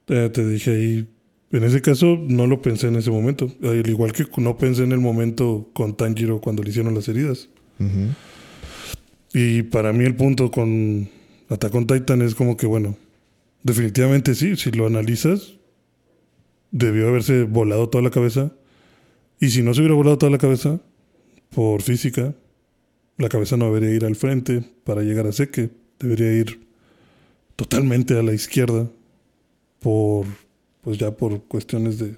B: Eh, te dije ahí, en ese caso no lo pensé en ese momento. Al igual que no pensé en el momento con Tanjiro cuando le hicieron las heridas. Y para mí el punto con Attack on Titan es como que, bueno, definitivamente sí, si lo analizas, debió haberse volado toda la cabeza. Y si no se hubiera volado toda la cabeza, por física, la cabeza no debería ir al frente para llegar a Seque. Debería ir totalmente a la izquierda por, pues ya por cuestiones de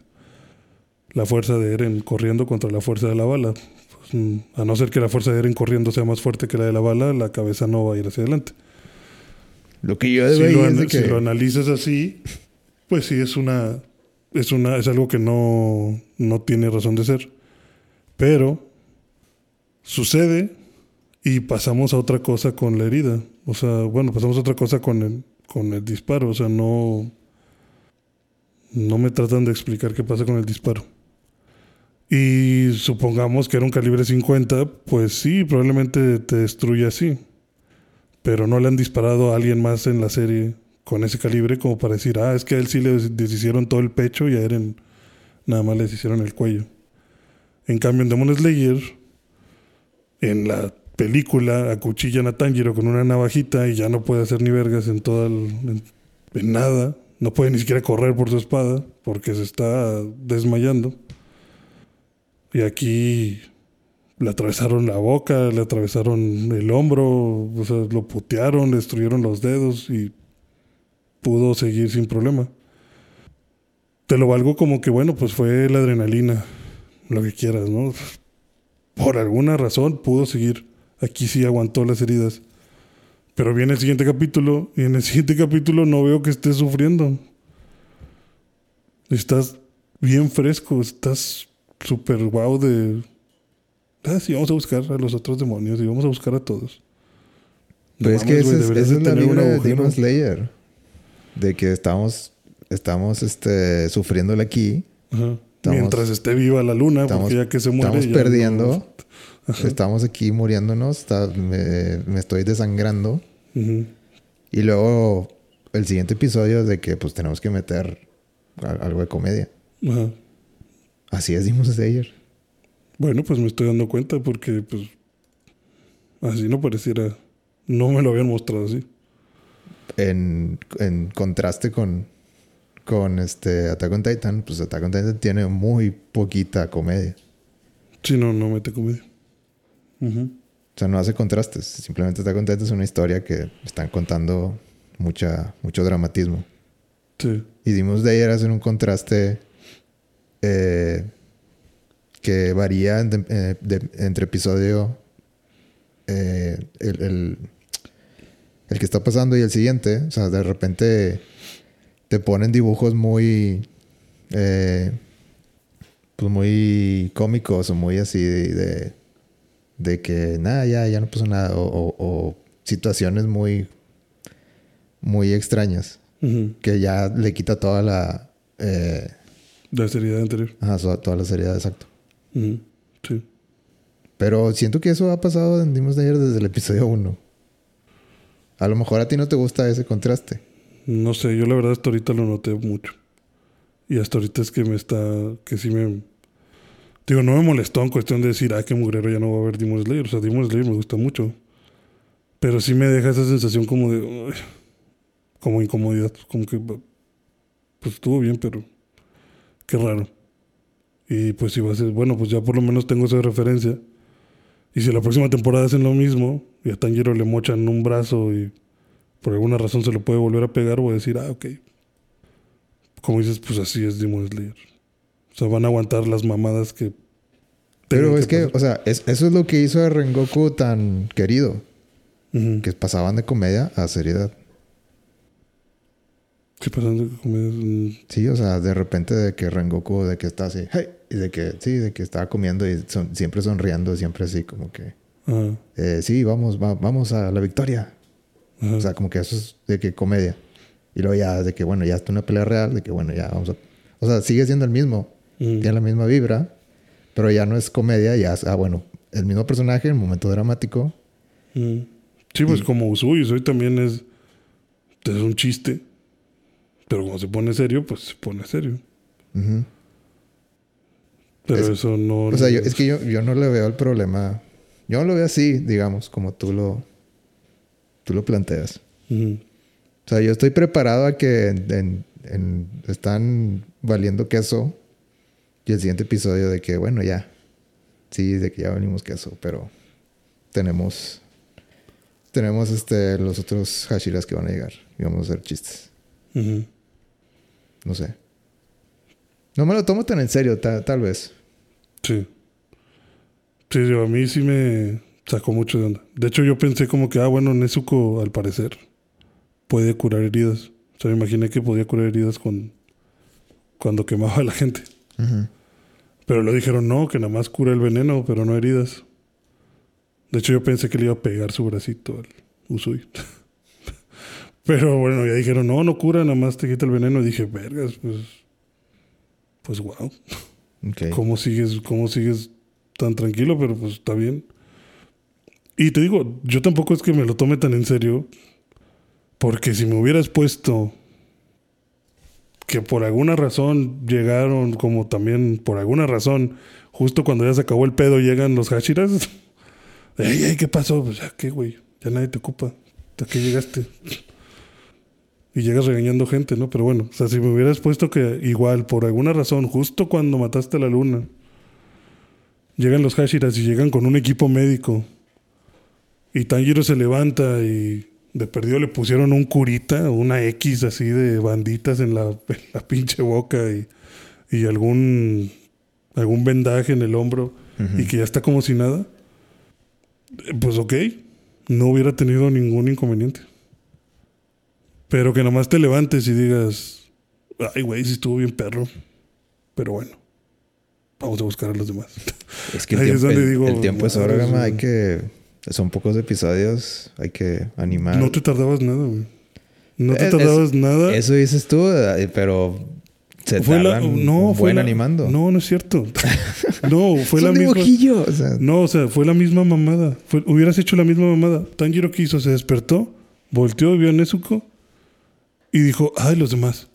B: la fuerza de Eren corriendo contra la fuerza de la bala. Pues, mm, a no ser que la fuerza de Eren corriendo sea más fuerte que la de la bala, la cabeza no va a ir hacia adelante.
A: Lo que yo
B: Si lo,
A: es de
B: ana- si
A: que...
B: lo analizas así, pues sí es una es una es algo que no, no tiene razón de ser. Pero sucede y pasamos a otra cosa con la herida. O sea, bueno, pasamos a otra cosa con el, con el disparo. O sea, no. No me tratan de explicar qué pasa con el disparo. Y supongamos que era un calibre 50, pues sí, probablemente te destruye así. Pero no le han disparado a alguien más en la serie con ese calibre como para decir, ah, es que a él sí le des- deshicieron todo el pecho y a Eren nada más le deshicieron el cuello. En cambio, en Demon Slayer, en la película, acuchillan a Tanjiro con una navajita y ya no puede hacer ni vergas en toda el- en nada. No puede ni siquiera correr por su espada porque se está desmayando. Y aquí, le atravesaron la boca, le atravesaron el hombro, o sea, lo putearon, le destruyeron los dedos y pudo seguir sin problema. Te lo valgo como que, bueno, pues fue la adrenalina, lo que quieras, ¿no? Por alguna razón pudo seguir. Aquí sí aguantó las heridas. Pero viene el siguiente capítulo y en el siguiente capítulo no veo que estés sufriendo. Estás bien fresco, estás súper guau de... Ah, sí, vamos a buscar a los otros demonios y vamos a buscar a todos.
A: Pero es que esa es, esa es la vibra de Demon Slayer. De que estamos, estamos este, sufriéndole aquí.
B: Ajá. Mientras esté viva la luna, porque ya que se muere...
A: Estamos perdiendo. Estamos aquí muriéndonos. me, me, estoy desangrando. Y luego el siguiente episodio es de que pues tenemos que meter algo de comedia. Ajá. Así es Demon Slayer.
B: Bueno, pues me estoy dando cuenta porque pues así no pareciera, no me lo habían mostrado así.
A: En, en contraste con, con este Attack on Titan, pues Attack on Titan tiene muy poquita comedia.
B: Sí, no, no mete comedia.
A: Sea, no hace contrastes. Simplemente on Titan es una historia que están contando mucha, mucho dramatismo. Sí. Y Demon Slayer hace un contraste eh, que varía eh, entre episodio eh, el, el, que está pasando y el siguiente. O sea, de repente te ponen dibujos muy... Eh, pues muy cómicos o muy así de, de, que nada, ya, ya no pasó nada. O, situaciones muy, muy extrañas. Que ya le quita toda la...
B: la seriedad anterior.
A: Ajá, toda la seriedad, exacto. Sí. Pero siento que eso ha pasado en Dimos de ayer desde el episodio 1. A lo mejor a ti no te gusta ese contraste.
B: No sé, yo la verdad hasta ahorita lo noté mucho. Y hasta ahorita es que me está. que sí me. Digo, no me molestó en cuestión de decir, ah, qué mugrero ya no va a ver Demon Slayer. O sea, Demon Slayer me gusta mucho. Pero sí me deja esa sensación como de. como incomodidad. Como que. Pues estuvo bien, pero. Qué raro. Y pues si va a ser, bueno, pues ya por lo menos tengo esa referencia. Y si la próxima temporada hacen lo mismo y a Tanjiro le mochan un brazo y por alguna razón se lo puede volver a pegar, voy a decir, ah, ok. Como dices, pues así es Demon Slayer. O sea, van a aguantar las mamadas que...
A: Pero es que, o sea, eso es lo que hizo a Rengoku tan querido. Que pasaban de comedia a seriedad.
B: ¿Qué pasando
A: Sí, o sea, de repente de que Rengoku, de que está así, hey, y de que, sí, de que estaba comiendo y siempre sonriendo, siempre así como que, eh, sí, vamos, vamos a la victoria. O sea, como que eso es de que comedia. Y luego ya de que, bueno, ya está una pelea real, de que, bueno, ya vamos a... O sea, sigue siendo el mismo, tiene la misma vibra, pero ya no es comedia, ya es, ah, bueno, el mismo personaje, el momento dramático.
B: Sí, pues como Usui, Usui también es, es un chiste. Pero cuando se pone serio, pues se pone serio. Pero eso no...
A: O sea, es que yo, yo no le veo el problema. Yo no lo veo así, digamos, como tú lo, tú lo planteas. O sea, yo estoy preparado a que están valiendo queso y el siguiente episodio de que, bueno, ya. Sí, de que ya venimos queso, pero tenemos tenemos este los otros hashiras que van a llegar y vamos a hacer chistes. No sé. No me lo tomo tan en serio, tal vez.
B: Sí. Sí, a mí sí me sacó mucho de onda. De hecho, yo pensé como que, ah, bueno, Nezuko, al parecer, puede curar heridas. O sea, me imaginé que podía curar heridas con cuando quemaba a la gente. Pero lo dijeron, no, que nada más cura el veneno, pero no heridas. De hecho, yo pensé que le iba a pegar su bracito al Usui. Pero bueno, ya dijeron, no, no cura, nada más te quita el veneno. Y dije, vergas, pues. Pues wow. ¿Cómo sigues, cómo sigues tan tranquilo? Pero pues está bien. Y te digo, yo tampoco es que me lo tome tan en serio. Porque si me hubieras puesto que por alguna razón llegaron, como también por alguna razón, justo cuando ya se acabó el pedo, llegan los Hashiras. ¿qué pasó? Pues ya, ¿qué, güey? Ya nadie te ocupa. ¿Hasta qué llegaste? y llegas regañando gente, ¿no? Pero bueno, o sea, si me hubieras puesto que igual, por alguna razón, justo cuando mataste a la luna, Llegan los Hashiras y llegan con un equipo médico. Y Tanjiro se levanta y de perdido le pusieron un curita, una X así de banditas en la, en la pinche boca y, y algún, algún vendaje en el hombro y que ya está como si nada. Pues ok, no hubiera tenido ningún inconveniente. Pero que nomás te levantes y digas, ay güey, sí estuvo bien perro. Pero bueno, vamos a buscar a los demás.
A: Es que el
B: Ahí es
A: tiempo,
B: donde
A: el-
B: digo,
A: el tiempo es
B: sí.
A: Hay que... Son pocos episodios. Hay que animar.
B: No te tardabas nada, güey. No te
A: Es-
B: tardabas nada.
A: Eso dices tú, eh, pero... Se
B: fue la, no, fue la-
A: animando.
B: No, no es cierto. no, fue la misma.
A: O sea,
B: No, o sea, fue la misma mamada. Fue- hubieras hecho la misma mamada. Tanjiro que hizo, se despertó, volteó, vio a Nezuko y dijo, ay, los demás.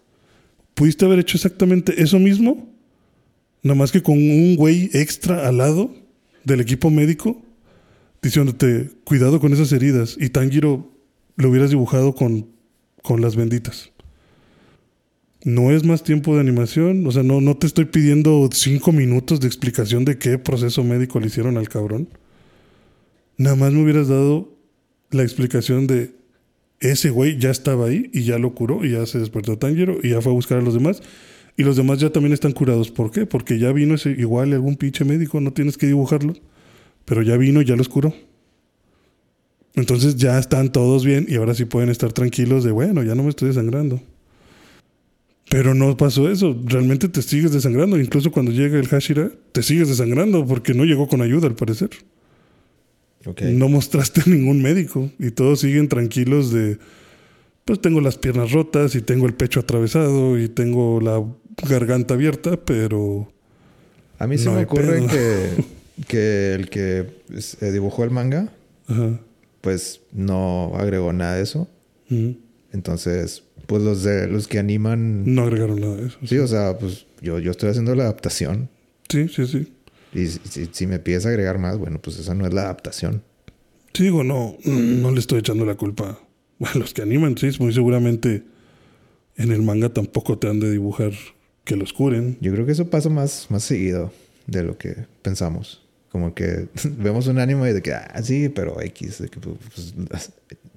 B: ¿Pudiste haber hecho exactamente eso mismo? Nada más que con un güey extra al lado del equipo médico diciéndote, cuidado con esas heridas. Y Tanjiro lo hubieras dibujado con, con las benditas. No es más tiempo de animación. O sea, no, no te estoy pidiendo cinco minutos de explicación de qué proceso médico le hicieron al cabrón. Nada más me hubieras dado la explicación de ese güey ya estaba ahí y ya lo curó y ya se despertó Tanjiro y ya fue a buscar a los demás. Y los demás ya también están curados. ¿Por qué? Porque ya vino ese, igual algún pinche médico, no tienes que dibujarlo. Pero ya vino y ya los curó. Entonces ya están todos bien y ahora sí pueden estar tranquilos de, bueno, ya no me estoy desangrando. Pero no pasó eso. Realmente te sigues desangrando. Incluso cuando llega el Hashira, te sigues desangrando porque no llegó con ayuda, al parecer.
A: ok.
B: No mostraste a ningún médico. Y todos siguen tranquilos de, pues tengo las piernas rotas y tengo el pecho atravesado y tengo la garganta abierta, pero...
A: A mí se
B: No
A: me ocurre
B: pedo.
A: que, que el que eh, dibujó el manga,
B: Ajá.
A: pues no agregó nada de eso. Entonces, pues los de los que animan,
B: No agregaron nada de eso.
A: sí, o sea, pues yo, yo estoy haciendo la adaptación.
B: Sí, sí, sí.
A: Y si me pides agregar más, bueno, pues esa no es la adaptación.
B: Sí, digo, no, no le estoy echando la culpa a los que animan. Sí, muy seguramente en el manga tampoco te han de dibujar que los curen.
A: Yo creo que eso pasa más, más seguido de lo que pensamos. Como que vemos un anime y de que, ah, sí, pero X. de que, pues,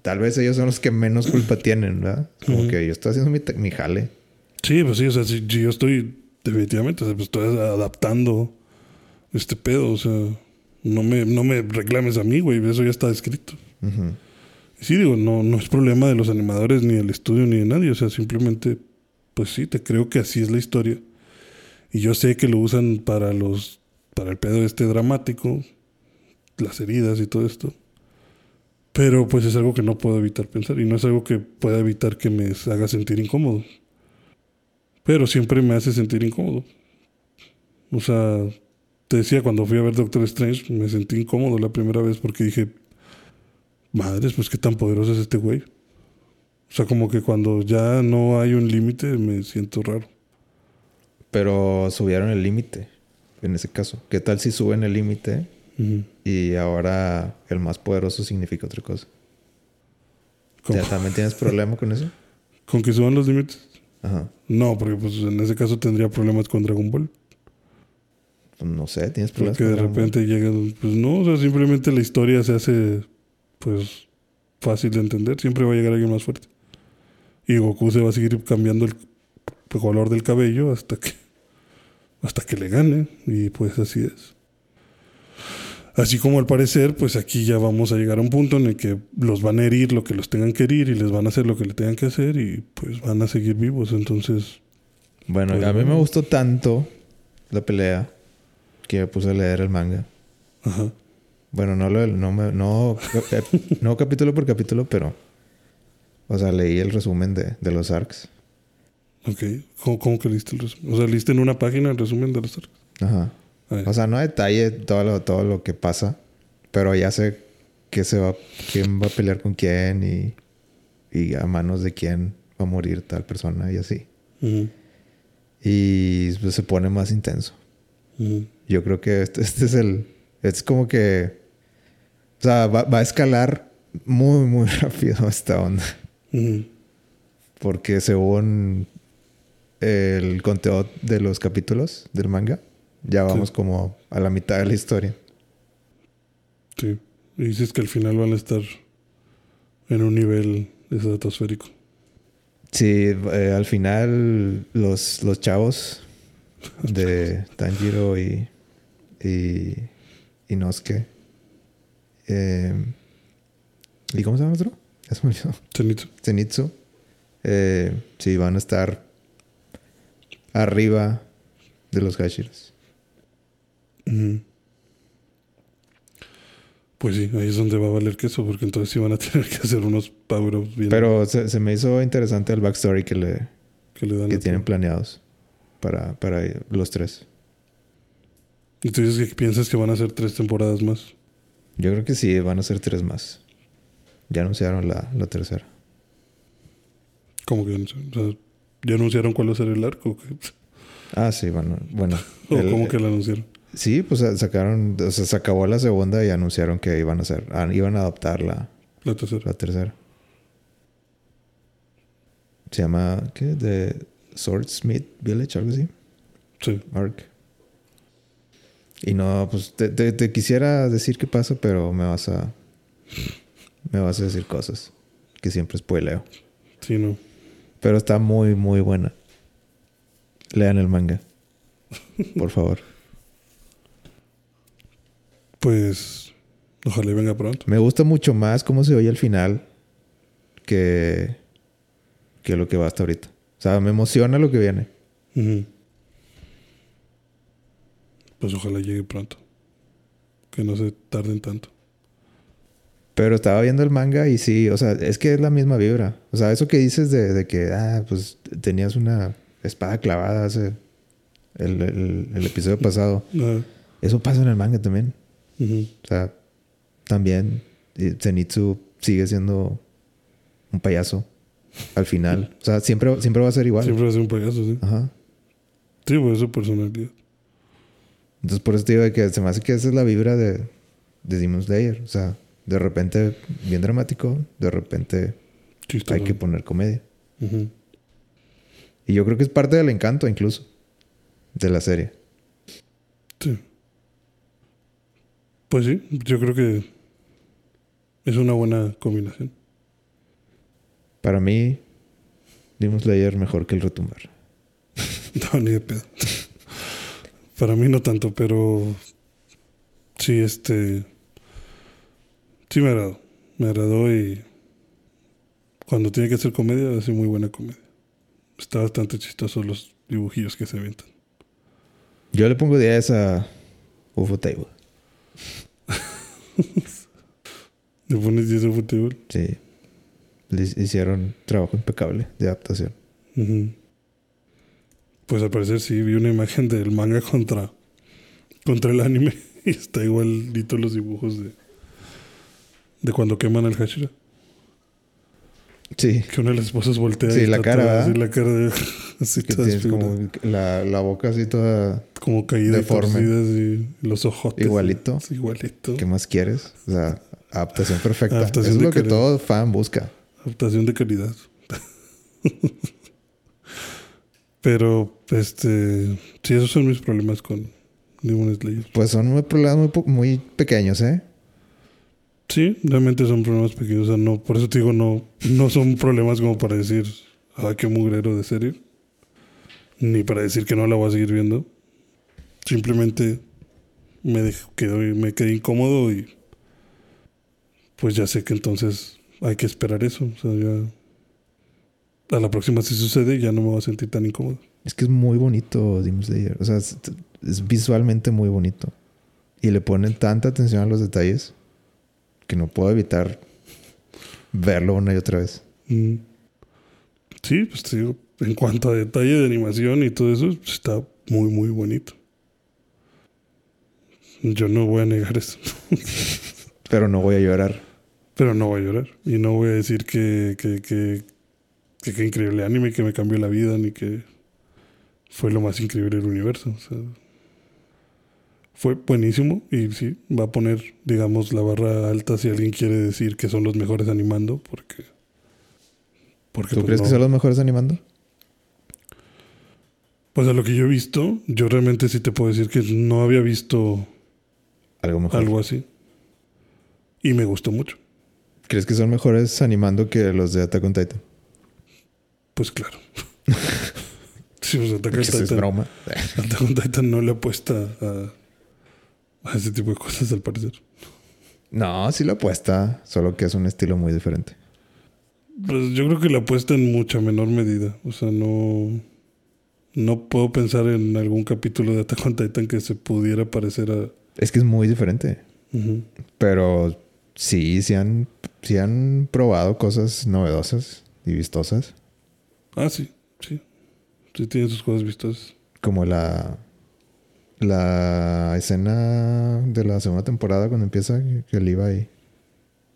A: tal vez ellos son los que menos culpa tienen, ¿verdad? Como que yo estoy haciendo mi, mi jale.
B: Sí, pues sí, o sea, si, si yo estoy definitivamente, pues estoy adaptando este pedo, o sea, no me, no me reclames a mí, güey, eso ya está escrito. Y sí, digo, no, no es problema de los animadores, ni del estudio, ni de nadie, o sea, simplemente, pues sí, te creo que así es la historia. Y yo sé que lo usan para los, para el pedo este dramático, las heridas y todo esto. Pero pues es algo que no puedo evitar pensar y no es algo que pueda evitar que me haga sentir incómodo. Pero siempre me hace sentir incómodo. O sea, te decía, cuando fui a ver Doctor Strange, me sentí incómodo la primera vez porque dije, madres, pues qué tan poderoso es este güey. O sea, como que cuando ya no hay un límite, me siento raro.
A: Pero subieron el límite en ese caso. ¿Qué tal si suben el límite y ahora el más poderoso significa otra cosa? ¿Ya ¿También tienes problema con eso?
B: ¿Con que suban los límites?
A: Ajá.
B: No, porque pues en ese caso tendría problemas con Dragon Ball.
A: Pues no sé, tienes problemas
B: Porque de
A: con Ball?
B: repente llegan, pues no, o sea, simplemente la historia se hace, pues, fácil de entender. Siempre va a llegar alguien más fuerte. Y Goku se va a seguir cambiando el color del cabello hasta que, hasta que le gane. Y pues así es. Así como al parecer, pues aquí ya vamos a llegar a un punto en el que los van a herir lo que los tengan que herir y les van a hacer lo que le tengan que hacer y pues van a seguir vivos. Entonces,
A: Bueno,
B: Pues
A: a mí me gustó tanto la pelea que me puse a leer el manga.
B: ajá.
A: Bueno, no lo, no, me- no, no capítulo por capítulo, pero, o sea, leí el resumen de, de los arcs.
B: Ok. ¿Cómo, cómo que leíste el resumen? O sea, leíste en una página el resumen de los arcos.
A: Ajá. O sea, no detalle todo lo, todo lo que pasa, pero ya sé qué se va, quién va a pelear con quién y, y a manos de quién va a morir tal persona y así.
B: Ujú,
A: Y pues, se pone más intenso.
B: ujú.
A: Yo creo que este, este es el. Es como que. O sea, va, va a escalar muy, muy rápido esta onda.
B: Ujú.
A: Porque según el conteo de los capítulos del manga, Ya vamos como a la mitad de la historia.
B: Sí. Y dices que al final van a estar en un nivel estratosférico.
A: Sí, eh, al final los, los chavos de Tanjiro y, y, y Nosuke. eh, ¿Y cómo se llama el otro?
B: Zenitsu.
A: Zenitsu. Eh, sí, van a estar arriba de los Hashiras.
B: Pues sí, ahí es donde va a valer queso, porque entonces sí van a tener que hacer unos power-ups bien
A: Pero se, se me hizo interesante el backstory que, le,
B: que le dan.
A: que tienen planeados para, para los tres.
B: Y tú dices que piensas que van a ser tres temporadas más.
A: Yo creo que sí, van a ser tres más. Ya anunciaron la, la tercera.
B: Como que, o sea, ¿ya anunciaron cuál va a ser el arco? qué?
A: Ah, sí, bueno. bueno
B: ¿O
A: el-
B: cómo que lo anunciaron?
A: Sí, pues sacaron, o sea, se acabó la segunda y anunciaron que iban a hacer, ah, iban a adaptar la,
B: La tercera.
A: la tercera. Se llama, ¿qué? The Swordsmith Village, algo así.
B: Sí.
A: Arc. Y no, pues te, te- te quisiera decir qué pasa, pero me vas a. Me vas a decir cosas que siempre spoileo.
B: Sí, no.
A: Pero está muy, muy buena. Lean el manga. Por favor.
B: Pues ojalá y venga pronto.
A: Me gusta mucho más cómo se oye al final que, que lo que va hasta ahorita. O sea, me emociona lo que viene.
B: Pues ojalá llegue pronto. Que no se tarden tanto.
A: Pero estaba viendo el manga y sí, o sea, es que es la misma vibra. O sea, eso que dices de, de que, ah, pues tenías una espada clavada hace el, el- el episodio pasado. Eso pasa en el manga también. O sea, también Zenitsu sigue siendo un payaso al final. O sea, siempre, siempre va a ser igual.
B: Siempre va a ser un payaso, sí.
A: Ajá.
B: Sí, pues su personalidad.
A: Entonces, por eso te digo que se me hace que esa es la vibra de, de Demon Slayer. O sea, de repente bien dramático, de repente
B: Chistoso.
A: hay que poner comedia. Y yo creo que es parte del encanto incluso de la serie.
B: Sí. Pues sí, yo creo que es una buena combinación.
A: Para mí, Demon Slayer mejor que el retumbar.
B: No, ni de pedo. Para mí no tanto, pero sí, este. Sí me agradó. Me agradó y cuando tiene que hacer comedia, hace muy buena comedia. Está bastante chistoso los dibujillos que se avientan.
A: Yo le pongo 10 a UFO Table.
B: ¿Le pones 10 de fútbol?
A: Sí. Le hicieron trabajo impecable de adaptación.
B: Pues al parecer sí, vi una imagen del manga contra, contra el anime y está igualito los dibujos de, de cuando queman al Hashira.
A: Sí.
B: Que una de las esposas voltea
A: Sí,
B: y
A: la cara,
B: toda así la cara de, así
A: Que
B: toda
A: como la, la boca así toda...
B: como caída
A: deforme.
B: y los ojos
A: Igualito.
B: igualito.
A: ¿Qué más quieres? O sea, adaptación perfecta.
B: Adaptación
A: Eso es
B: de
A: lo que todo fan busca.
B: Adaptación de calidad. Pero, este. Sí, esos son mis problemas con Demon Slayer.
A: Pues son problemas muy, muy pequeños, ¿eh?
B: Sí, realmente son problemas pequeños. O sea, no, por eso te digo, no, no son problemas como para decir, ah, qué mugrero de serie. Ni para decir que no la voy a seguir viendo. Simplemente me, dej- quedé, me quedé incómodo y pues ya sé que entonces hay que esperar eso. O sea, ya a la próxima si sucede ya no me voy a sentir tan incómodo.
A: Es que es muy bonito Demon Slayer. O sea, es, es visualmente muy bonito. Y le ponen tanta atención a los detalles que no puedo evitar verlo una y otra vez.
B: Mm. Sí, pues te digo, en cuanto a detalle de animación y todo eso, pues, está muy, muy bonito. Yo no voy a negar eso.
A: Pero no voy a llorar.
B: Pero no voy a llorar. Y no voy a decir que, que, que, increíble anime, que me cambió la vida, ni que fue lo más increíble del universo. O sea, fue buenísimo y sí, va a poner, digamos, la barra alta si alguien quiere decir que son los mejores animando, porque... porque
A: ¿Tú
B: pues,
A: crees
B: no-
A: que son los mejores animando?
B: Pues a lo que yo he visto, yo realmente sí te puedo decir que no había visto
A: Algo mejor.
B: algo así. Y me gustó mucho.
A: ¿Crees que son mejores animando que los de Attack on Titan?
B: Pues claro. sí, pues Attack on
A: eso es
B: Titan,
A: broma.
B: Attack on Titan no le apuesta a, a ese tipo de cosas al parecer.
A: No, sí lo apuesta, solo que es un estilo muy diferente.
B: Pues yo creo que le apuesta en mucha menor medida. O sea, no. No puedo pensar en algún capítulo de Attack on Titan que se pudiera parecer a.
A: Es que es muy diferente. Pero sí, sí han, sí han probado cosas novedosas y vistosas.
B: Ah, sí, sí. Sí, tiene sus cosas vistosas.
A: Como la, la escena de la segunda temporada cuando empieza que él iba ahí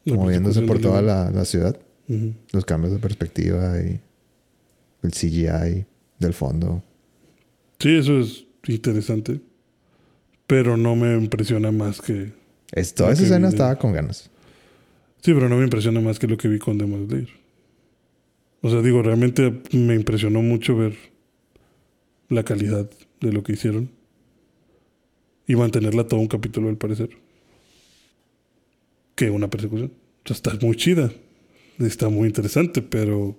A: moviéndose por toda la, la ciudad. Los cambios de perspectiva y el CGI del fondo.
B: Sí, eso es interesante. Pero no me impresiona más que.
A: Es, toda esa escena
B: de-
A: estaba con ganas.
B: Sí, pero no me impresiona más que lo que vi con Demon Slayer. O sea, digo, realmente me impresionó mucho ver la calidad de lo que hicieron. Y mantenerla todo un capítulo, al parecer. Que una persecución. Sea, está muy chida. Está muy interesante, pero.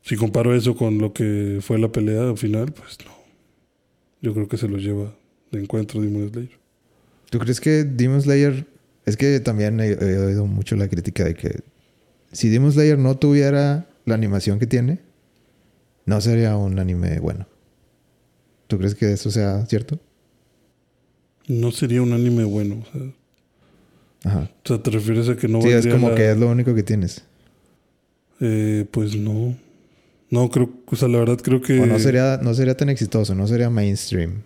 B: Si comparo eso con lo que fue la pelea al final, pues no. Yo creo que se lo lleva de encuentro Demon Slayer.
A: ¿Tú crees que Demon Slayer... Es que también he, he oído mucho la crítica de que si Demon Slayer no tuviera la animación que tiene, no sería un anime bueno. ¿Tú crees que eso sea cierto?
B: No sería un anime bueno. O sea,
A: Ajá.
B: o sea, ¿te refieres a que no
A: sí, es como
B: la-
A: que es lo único que tienes.
B: Eh, pues no. No, creo, o sea, la verdad creo que...
A: O no sería, no sería tan exitoso, no sería mainstream.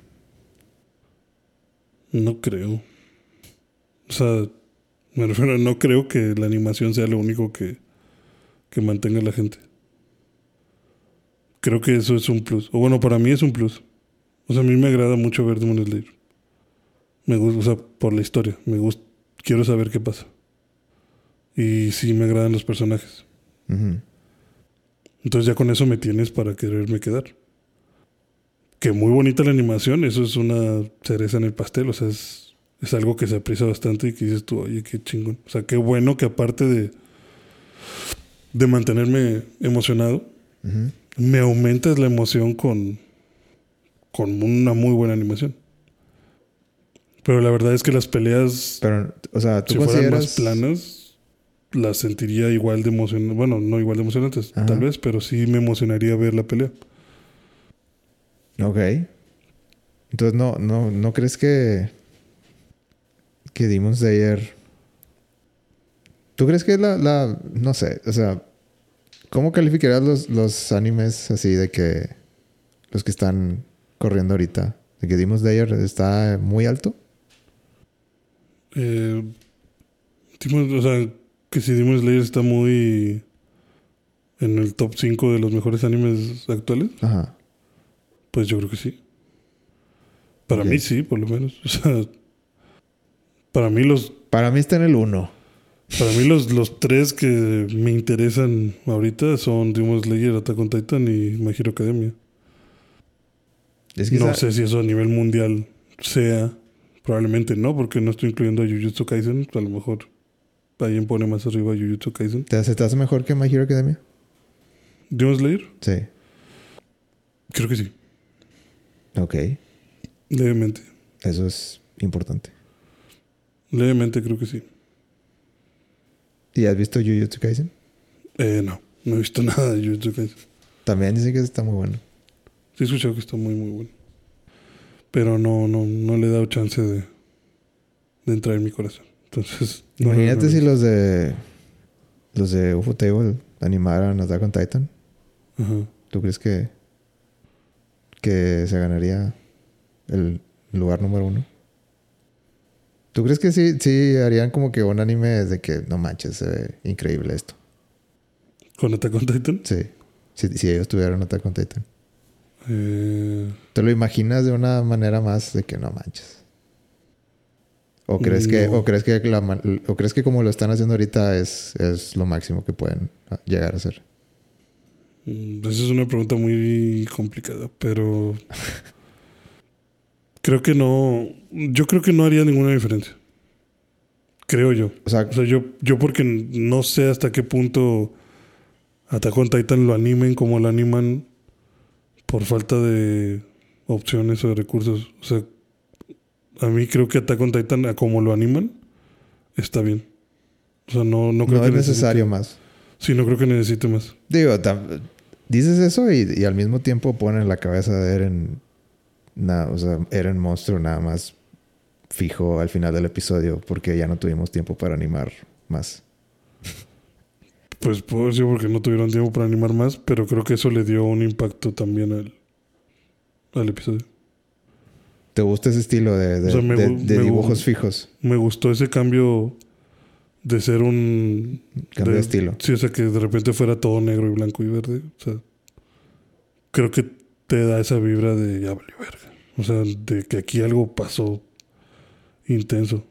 B: No creo. O sea, me refiero a no creo que la animación sea lo único que, que mantenga a la gente. Creo que eso es un plus. O bueno, para mí es un plus. O sea, a mí me agrada mucho ver Demon Slayer. Me gusta, o sea, por la historia. Me gusta, quiero saber qué pasa. Y sí me agradan los personajes. Entonces ya con eso me tienes para quererme quedar. Que muy bonita la animación, eso es una cereza en el pastel, o sea, es, es algo que se aprecia bastante y que dices tú, oye, qué chingón. O sea, qué bueno que aparte de, de mantenerme emocionado, me aumentas la emoción con, con una muy buena animación. Pero la verdad es que las peleas,
A: Pero, o sea, ¿tú
B: si fueran más planas, las sentiría igual de emocionantes. Bueno, no igual de emocionantes,
A: Ajá.
B: tal vez, pero sí me emocionaría ver la pelea.
A: Ok. Entonces, ¿no, no, no crees que... Que Demon Slayer... ¿Tú crees que la, la... No sé, o sea... ¿Cómo calificarías los, los animes así de que... Los que están corriendo ahorita? ¿De que Demon Slayer está muy alto?
B: Eh, Demon- o sea, que si Demon Slayer está muy en el top 5 de los mejores animes actuales,
A: Ajá.
B: pues yo creo que sí. Para
A: Ok.
B: mí sí, por lo menos. O sea, para mí los,
A: Para mí está en el 1.
B: para mí los, los tres que me interesan ahorita son Demon Slayer, Attack on Titan y My Hero Academia.
A: Es que
B: No
A: esa-
B: sé si eso a nivel mundial sea. Probablemente no, porque no estoy incluyendo a Jujutsu Kaisen. A lo mejor alguien pone más arriba a Jujutsu Kaisen.
A: ¿te, ¿Se te hace mejor que My Hero Academia?
B: Demon Slayer,
A: Sí.
B: creo que sí.
A: Ok.
B: Levemente.
A: Eso es importante.
B: Levemente creo que sí.
A: ¿Y has visto Jujutsu Kaisen?
B: Eh, no, no he visto nada de Jujutsu Kaisen.
A: También dicen que está muy bueno.
B: Sí he escuchado que está muy, muy bueno. Pero no, no, no le he dado chance de, de entrar en mi corazón. Entonces, no
A: Imagínate
B: no
A: si los de los de UFO Table animaran Attack on Titan.
B: Ajá.
A: ¿Tú crees que que se ganaría el lugar número uno? ¿Tú crees que sí, sí harían como que un anime de que no manches, se ve increíble esto?
B: ¿Con Attack on Titan?
A: Sí. Si, si ellos tuvieran Attack on Titan.
B: Eh,
A: ¿Te lo imaginas de una manera más de que no manches? ¿O crees que, o crees que la o crees que como lo están haciendo ahorita es, es lo máximo que pueden llegar a hacer?
B: Mm, Esa es una pregunta muy complicada, pero creo que no. Yo creo que no haría ninguna diferencia. Creo yo.
A: O sea,
B: O sea, yo, yo porque no sé hasta qué punto Attack on Titan lo animen como lo animan por falta de opciones o de recursos. O sea, a mí creo que Attack on Titan, a como lo animan, está bien. O sea, no, no creo
A: no
B: que
A: es necesario más.
B: Sí, no creo que necesite más.
A: Digo, dices eso y, y al mismo tiempo ponen la cabeza de Eren. Nada, o sea, Eren monstruo nada más fijo al final del episodio porque ya no tuvimos tiempo para animar más.
B: Pues puedo decir porque no tuvieron tiempo para animar más, pero creo que eso le dio un impacto también al, al episodio.
A: ¿Te gusta ese estilo de, de-
B: O sea, me
A: de-
B: gu-
A: de
B: me gu-
A: dibujos fijos?
B: Me gustó ese cambio de ser un...
A: Cambio de estilo.
B: Sí, o sea, que de repente fuera todo negro y blanco y verde. O sea, creo que te da esa vibra de ya valió verga. O sea, de que aquí algo pasó intenso.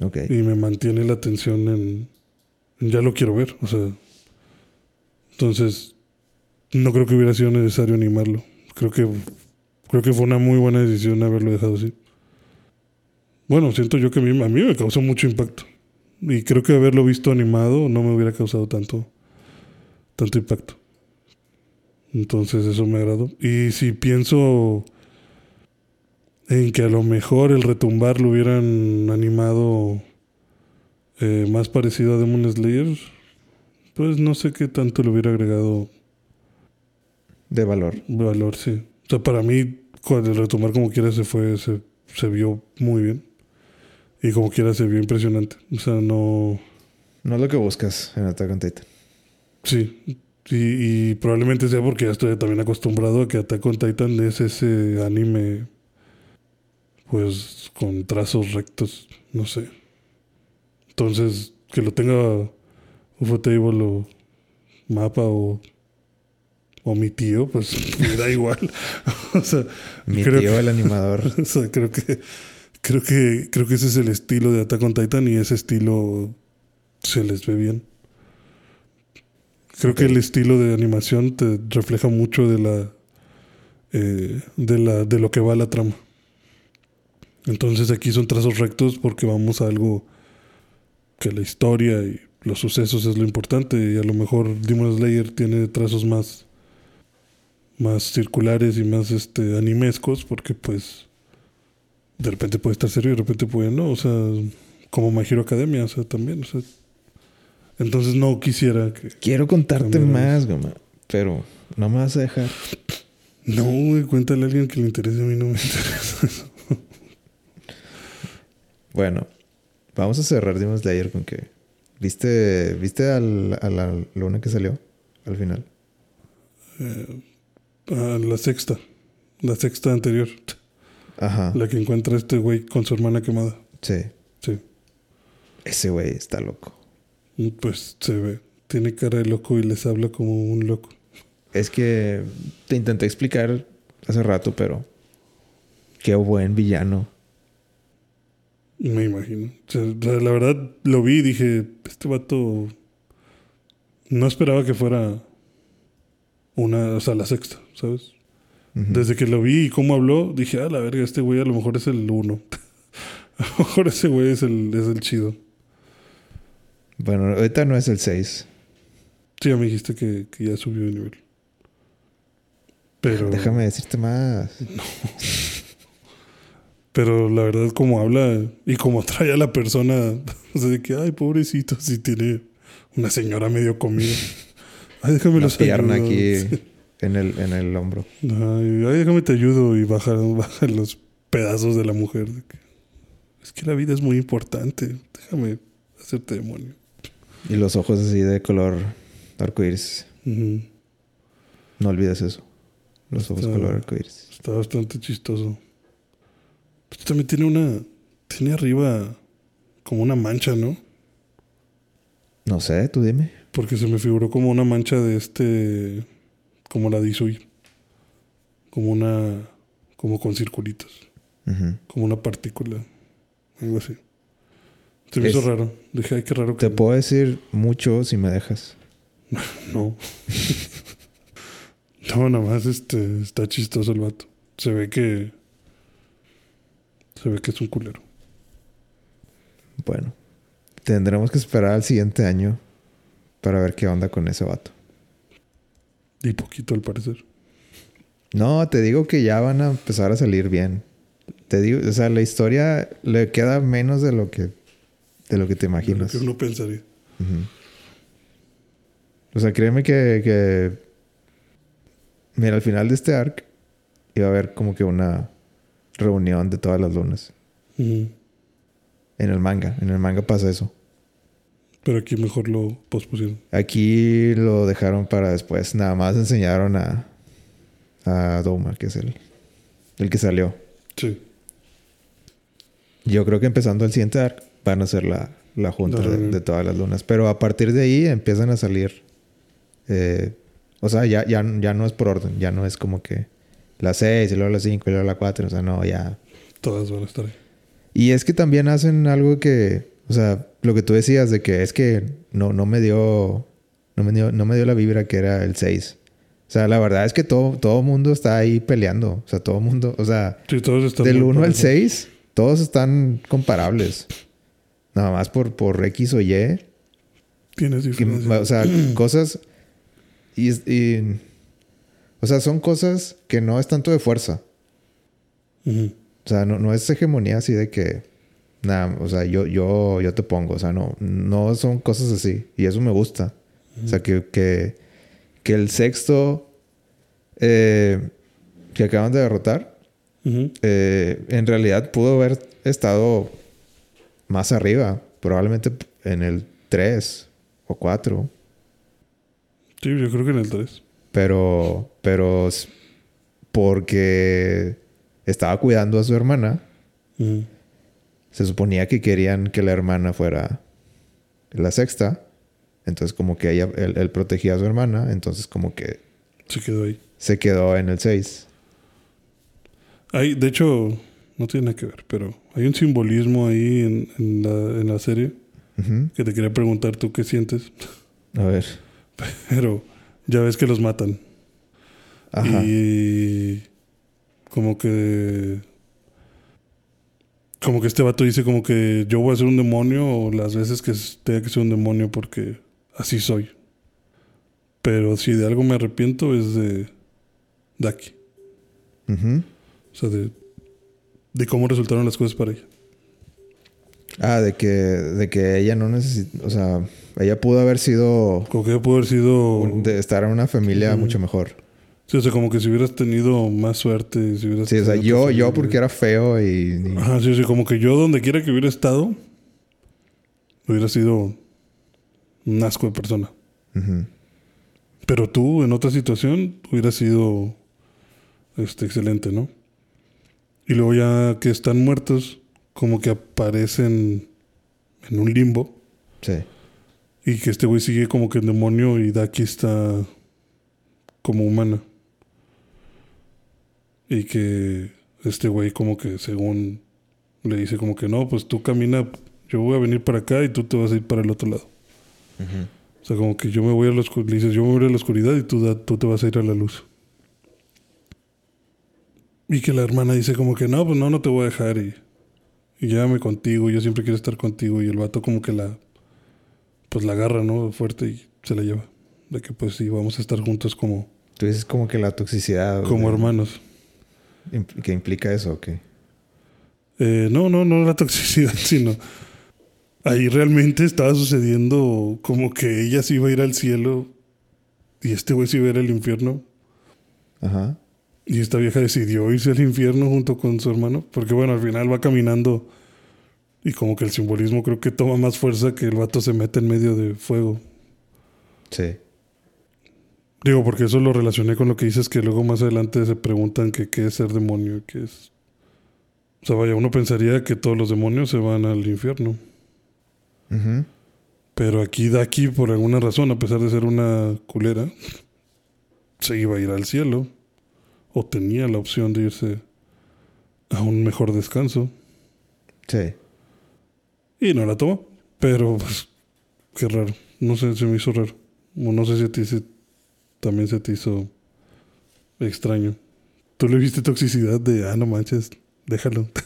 A: Ok.
B: Y me mantiene la atención en, en ya lo quiero ver. O sea, entonces no creo que hubiera sido necesario animarlo. Creo que creo que fue una muy buena decisión haberlo dejado así. Bueno, siento yo que a mí, a mí me causó mucho impacto. Y creo que haberlo visto animado no me hubiera causado tanto, tanto impacto. Entonces eso me agradó. Y si pienso en que a lo mejor el retumbar lo hubieran animado eh, más parecido a Demon Slayer, pues no sé qué tanto le hubiera agregado
A: De valor.
B: valor, sí. O sea, para mí, cuando el retomar como quiera se fue, se, se vio muy bien. Y como quiera se vio impresionante. O sea, no...
A: No es lo que buscas en Attack on Titan.
B: Sí. Y, y probablemente sea porque ya estoy también acostumbrado a que Attack on Titan es ese anime, pues, con trazos rectos, no sé. Entonces, que lo tenga Ufotable o Mapa o, o mi tío, pues me da igual. o sea,
A: Mi
B: Creo
A: tío,
B: que-
A: el animador.
B: o sea, creo que creo que creo que ese es el estilo de Attack on Titan y ese estilo se les ve bien. Creo que el estilo de animación te refleja mucho de la eh, de la de lo que va la trama. Entonces aquí son trazos rectos porque vamos a algo que la historia y los sucesos es lo importante y a lo mejor Demon Slayer tiene trazos más más circulares y más este animescos porque pues de repente puede estar serio y de repente puede no, o sea, como My Hero Academia, o sea, también, o sea, entonces no quisiera que
A: Quiero contarte más, goma, pero no me vas a dejar.
B: no, güey, cuéntale a alguien que le interese a mí no me interesa.
A: Bueno, vamos a cerrar Demon Slayer con que. ¿Viste, ¿viste al- a la luna que salió al final?
B: Ah, la sexta, la sexta anterior,
A: Ajá.
B: la que encuentra este güey con su hermana quemada.
A: Sí.
B: Sí,
A: Ese güey está loco.
B: pues se ve, tiene cara de loco y les habla como un loco.
A: Es que te intenté explicar hace rato, pero. Qué buen villano.
B: Me imagino. O sea, la verdad, lo vi y dije, este vato... No esperaba que fuera una, o sea, la sexta, ¿sabes? Desde que lo vi y cómo habló, dije, ah, la verga, este güey a lo mejor es el uno. a lo mejor ese güey es el, es el chido.
A: Bueno, ahorita no es el 6.
B: Sí, ya me dijiste que, que ya subió de nivel. Pero,
A: Déjame decirte más.
B: pero la verdad, como habla y como trae a la persona, o sea, de que, ay, pobrecito, si tiene una señora medio comida. Ay, déjame los
A: pierna
B: ayudo.
A: aquí
B: Sí.
A: en el, en el hombro.
B: Ay, ay, déjame te ayudo y baja, baja los pedazos de la mujer. es que la vida es muy importante. Déjame hacerte demonio.
A: Y los ojos así de color arcoíris.
B: Ujú.
A: No olvides eso. Los ojos
B: Está-
A: color arcoíris.
B: Está bastante chistoso. Pues también tiene una. Tiene arriba como una mancha, ¿no?
A: No sé, tú dime.
B: Porque se me figuró como una mancha de este. Como la de Isui. Como una. Como con circulitos. Como una partícula. Algo así. Se me
A: Es-
B: hizo raro. Dije, ay, qué raro que.
A: Te puedo decir mucho si me dejas.
B: No. No, nada más este, está chistoso el vato. Se ve que. Se ve que es un culero.
A: Bueno, tendremos que esperar al siguiente año para ver qué onda con ese vato.
B: Y poquito al parecer.
A: No, te digo que ya van a empezar a salir bien. Te digo, o sea, la historia le queda menos de lo que de lo que te
B: de Lo
A: imaginas.
B: que uno pensaría.
A: O sea, créeme que, que mira, al final de este arc iba a haber como que una reunión de todas las lunas en el manga. En el manga pasa eso.
B: Pero aquí mejor lo pospusieron.
A: Aquí lo dejaron para después. Nada más enseñaron a a Doma, que es el el que salió.
B: Sí.
A: Yo creo que empezando el siguiente arc van a ser la, la junta de, de todas las lunas. Pero a partir de ahí empiezan a salir. eh, o sea, ya, ya, ya no es por orden. Ya no es como que la 6 y luego la 5 y luego la 4. O sea, no, ya.
B: Todas van a estar ahí.
A: Y es que también hacen algo que. O sea, lo que tú decías de que es que no, no me dio. No me dio, no me dio la vibra que era el 6. O sea, la verdad es que todo, todo mundo está ahí peleando. O sea, todo mundo. O sea,
B: Sí, todos están.
A: del
B: muy
A: 1 al
B: parejos.
A: 6, todos están comparables. Nada más por, por X o Y.
B: Tienes
A: que-
B: diferencia.
A: o sea, cosas. Y, y- O sea, son cosas que no es tanto de fuerza. O sea, no, no es hegemonía así de que. Nada, o sea, yo, yo, yo te pongo. O sea, no, no son cosas así. Y eso me gusta. O sea, que, que, que el sexto eh, que acaban de derrotar eh, en realidad pudo haber estado más arriba, probablemente en el 3 o 4,
B: Sí, yo creo que en el 3.
A: Pero, pero porque estaba cuidando a su hermana, se suponía que querían que la hermana fuera la sexta, entonces como que ella, él, él protegía a su hermana, entonces como que
B: Se quedó ahí.
A: se quedó en el 6.
B: Hay, de hecho, no tiene nada que ver, pero hay un simbolismo ahí en, en la, en la serie que te quería preguntar tú qué sientes.
A: A ver.
B: Pero ya ves que los matan.
A: Ajá.
B: Y como que... Como que este vato dice como que yo voy a ser un demonio o las veces que tenga que ser un demonio porque así soy. Pero si de algo me arrepiento es de Daki.
A: Ujú.
B: O sea, de, de cómo resultaron las cosas para ella.
A: Ah, de que, de que ella no necesita, o sea, ella pudo haber sido
B: Como que pudo haber sido...
A: de estar en una familia mucho mejor.
B: Sí, o sea, como que si hubieras tenido más suerte, si hubieras
A: Sí, o sea, yo, yo porque era feo y, y-
B: Ajá, sí, sí, como que yo donde quiera que hubiera estado, hubiera sido un asco de persona. Pero tú, en otra situación, hubiera sido este, excelente, ¿no? Y luego ya que están muertos, como que aparecen en un limbo.
A: Sí.
B: Y que este güey sigue como que en demonio y Daki está como humana. Y que este güey como que según le dice como que no, pues tú camina, yo voy a venir para acá y tú te vas a ir para el otro lado. O sea, como que yo me voy a la oscuridad, le dices, yo me voy a la oscuridad y tú, tú te vas a ir a la luz. Y que la hermana dice como que no, pues no, no te voy a dejar y, y llévame contigo, yo siempre quiero estar contigo. Y el vato como que la, pues la agarra, ¿no? Fuerte y se la lleva. De que pues sí, vamos a estar juntos como,
A: Tú dices como que la toxicidad.
B: como
A: de-
B: hermanos.
A: ¿Que implica eso o qué?
B: Eh, no, no, no la toxicidad, sino ahí realmente estaba sucediendo como que ella se iba a ir al cielo y este güey se iba a ir al infierno.
A: Ajá.
B: Y esta vieja decidió irse al infierno junto con su hermano, porque bueno, al final va caminando y como que el simbolismo creo que toma más fuerza que el vato se mete en medio de fuego.
A: Sí.
B: Digo, porque eso lo relacioné con lo que dices que luego más adelante se preguntan que qué es ser demonio, qué es... O sea, vaya, uno pensaría que todos los demonios se van al infierno.
A: Ujú.
B: Pero aquí Daki, por alguna razón, a pesar de ser una culera, se iba a ir al cielo. O tenía la opción de irse a un mejor descanso.
A: Sí.
B: Y no la tomó. Pero, pues, qué raro. No sé, se me hizo raro. O no sé si a ti se- también se te hizo extraño. ¿Tú le viste toxicidad de, ah, no manches, déjalo?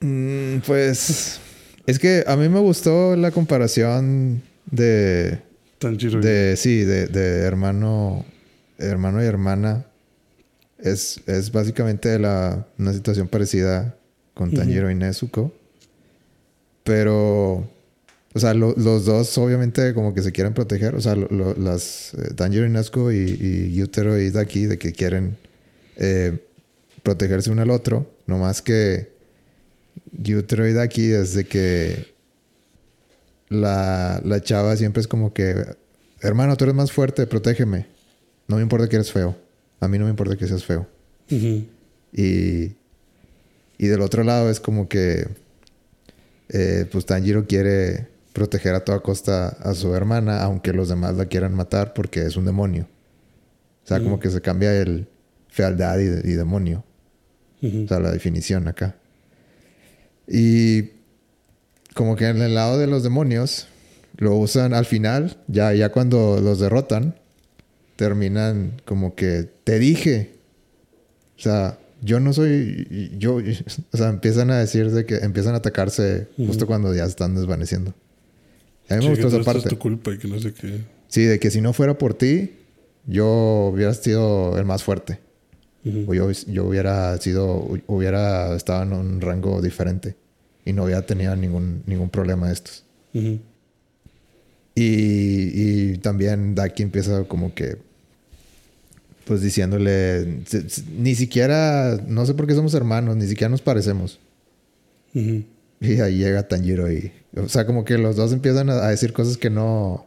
A: Mm, pues es que a mí me gustó la comparación de...
B: Tanjiro.
A: De, sí, de, de hermano, hermano y hermana. Es, es básicamente la, una situación parecida con Tanjiro y Nezuko. Pero, o sea, lo- los dos obviamente como que se quieren proteger. O sea, lo- las eh, Tanjiro y Nezuko y, y Yutero y Daki de que quieren eh, protegerse uno al otro. No más que Yutero y Daki es de que la, la chava siempre es como que, hermano, tú eres más fuerte, protégeme. No me importa que eres feo. A mí no me importa que seas feo. Y, y del otro lado es como que eh, pues Tanjiro quiere proteger a toda costa a su hermana, aunque los demás la quieran matar porque es un demonio. O sea, como que se cambia el fealdad y, y demonio. O sea, la definición acá. Y como que en el lado de los demonios lo usan al final, ya, ya cuando los derrotan, terminan como que te dije. O sea, yo no soy. Yo. O sea, empiezan a decir de que empiezan a atacarse justo cuando ya están desvaneciendo. A mí me
B: Sí,
A: gustó
B: que
A: esa
B: todo esto
A: parte.
B: es tu culpa y que no sé qué.
A: Sí, de que si no fuera por ti, yo hubiera sido el más fuerte. O yo, yo hubiera sido, hubiera estado en un rango diferente y no hubiera tenido ningún, ningún problema de estos. Y, y también Daki empieza como que, pues diciéndole, "S- s- ni siquiera, no sé por qué somos hermanos, ni siquiera nos parecemos. Y ahí llega Tanjiro y, o sea, como que los dos empiezan a, decir cosas que no,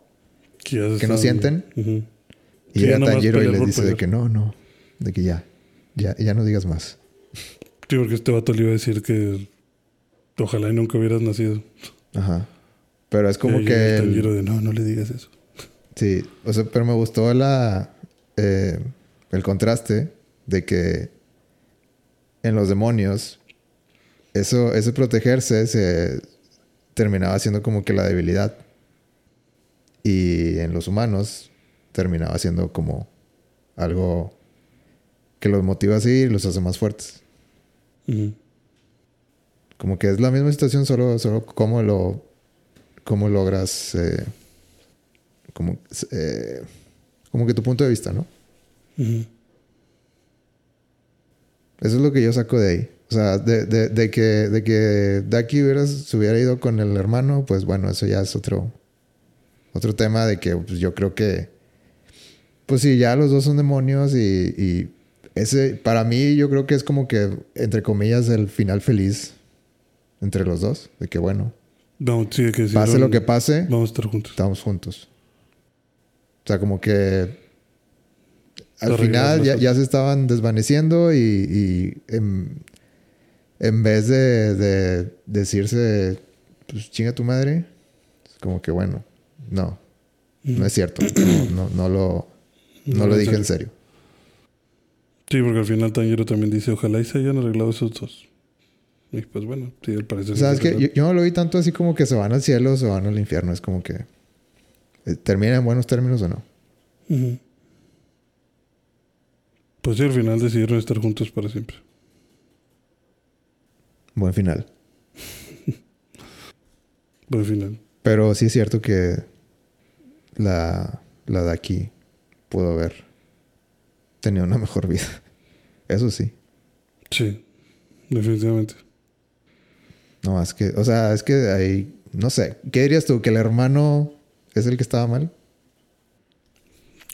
B: Que,
A: no sienten.
B: Ujú.
A: Y llega Tanjiro y les dice de que no, no, de que ya, ya, ya no digas más.
B: Sí, porque este vato le iba a decir que ojalá y nunca hubieras nacido.
A: Ajá. Pero es como
B: Y
A: que...
B: el de no, no le digas eso.
A: Sí, o sea, pero me gustó la, eh, el contraste de que en los demonios eso, ese protegerse se terminaba siendo como que la debilidad y en los humanos terminaba siendo como algo que los motiva a seguir y los hace más fuertes. Como que es la misma situación, solo, solo cómo lo cómo logras eh, como, eh, como que tu punto de vista, ¿no? Eso es lo que yo saco de ahí. O sea, de, de, de que, de que Daki hubiera, se hubiera ido con el hermano, pues bueno, eso ya es otro, otro tema de que pues, yo creo que, pues sí, ya los dos son demonios y, y ese, para mí yo creo que es como que, entre comillas, el final feliz entre los dos. De que bueno,
B: No, sí, que
A: pase
B: decidieron,
A: lo que pase,
B: Vamos a estar juntos.
A: estamos juntos. O sea, como que al final ya, se estaban desvaneciendo y, y en, en vez de, de decirse, pues chinga tu madre, es como que bueno, no, no es cierto. No, no, no lo, no
B: No,
A: lo dije
B: serio.
A: en serio.
B: Sí, porque al final Tanjiro también dice, ojalá y se hayan arreglado esos dos. Y pues bueno, sí, al parecer.
A: O
B: sí
A: sea,
B: se
A: es que yo, yo no lo vi tanto así como que se van al cielo o se van al infierno. Es como que eh, termina en buenos términos o no.
B: Ujú. Pues sí, al final decidieron estar juntos para siempre.
A: Buen final.
B: Buen final.
A: Pero sí es cierto que la, la de aquí pudo haber tenido una mejor vida. Eso sí.
B: Sí, definitivamente.
A: No más que, o sea, es que ahí, no sé, ¿qué dirías tú? ¿Que el hermano es el que estaba mal?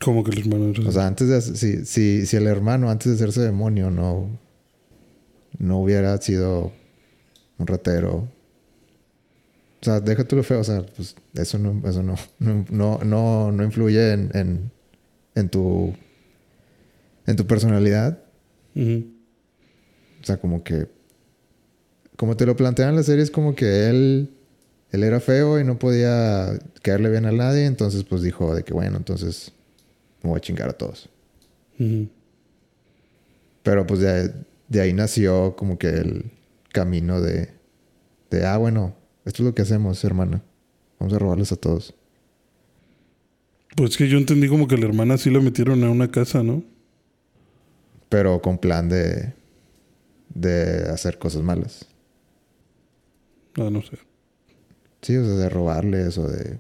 B: Como que el hermano era-
A: O sea, antes de, si, si, si el hermano antes de hacerse demonio no, no hubiera sido un ratero. O sea, déjate lo feo, o sea, pues eso no, eso no, no, no, no, no influye en, en, en tu en tu personalidad. O sea, como que como te lo plantean en la serie, es como que él él era feo y no podía caerle bien a nadie, entonces pues dijo de que bueno, entonces me voy a chingar a todos. Pero pues de, de ahí nació como que el camino de, de, ah, bueno, esto es lo que hacemos, hermana. Vamos a robarles a todos.
B: Pues que yo entendí como que la hermana sí la metieron a una casa, ¿no?
A: pero con plan de, de hacer cosas malas.
B: Ah, no sé.
A: Sí, o sea, de robarles o de...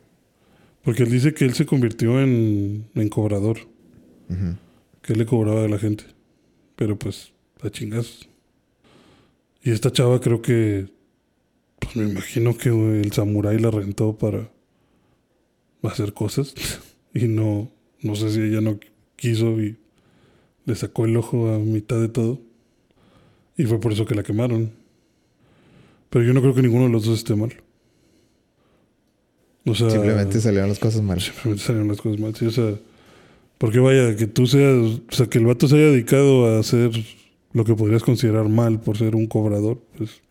B: Porque él dice que él se convirtió en, en cobrador. Que él le cobraba a la gente. Pero pues, a chingas. Y esta chava creo que. Pues me imagino que el samurái la rentó para hacer cosas. y no. No sé si ella no quiso y le sacó el ojo a mitad de todo. Y fue por eso que la quemaron. Pero yo no creo que ninguno de los dos esté mal. O sea.
A: Simplemente salieron las cosas mal.
B: Simplemente salieron las cosas mal. Sí, o sea, porque vaya, que tú seas, o sea, que el vato se haya dedicado a hacer lo que podrías considerar mal por ser un cobrador, pues,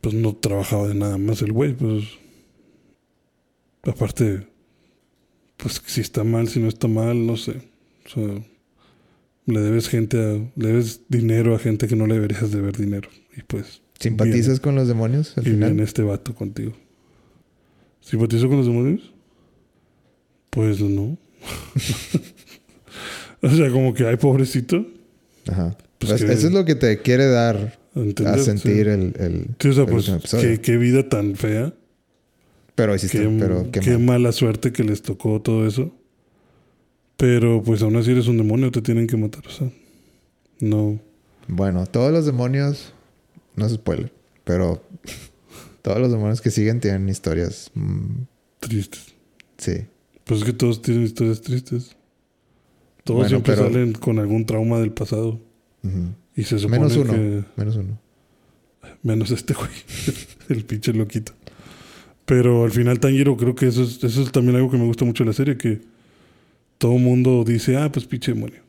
B: pues no trabajaba de nada más el güey, pues, aparte, pues si está mal, si no está mal, no sé, o sea, le debes gente, a, le debes dinero a gente que no le deberías deber dinero, y pues,
A: ¿Simpatizas con los demonios al
B: y
A: final?
B: viene este vato contigo. ¿Simpatizo con los demonios? Pues no. o sea, como que, ay, pobrecito.
A: Ajá.
B: Pues
A: Pues
B: que-
A: Eso es lo que te quiere dar
B: ¿entender?
A: a sentir
B: Sí.
A: el, el,
B: Sí, o sea,
A: el
B: pues, qué, qué vida tan fea.
A: Pero hiciste,
B: Qué,
A: pero qué,
B: qué
A: mal.
B: mala suerte que les tocó todo eso. Pero pues aún así eres un demonio, te tienen que matar. O sea, no.
A: Bueno, todos los demonios, no se spoiler, pero todos los demonios que siguen tienen historias. mm,
B: Tristes.
A: sí.
B: Pues es que todos tienen historias tristes. Todos
A: Bueno,
B: siempre
A: pero-
B: salen con algún trauma del pasado. Y se supone
A: Menos uno.
B: que...
A: Menos uno.
B: Menos este güey. el pinche loquito. Pero al final Tanjiro creo que eso es, eso es también algo que me gusta mucho de la serie. Que todo mundo dice, ah, pues pinche demonio.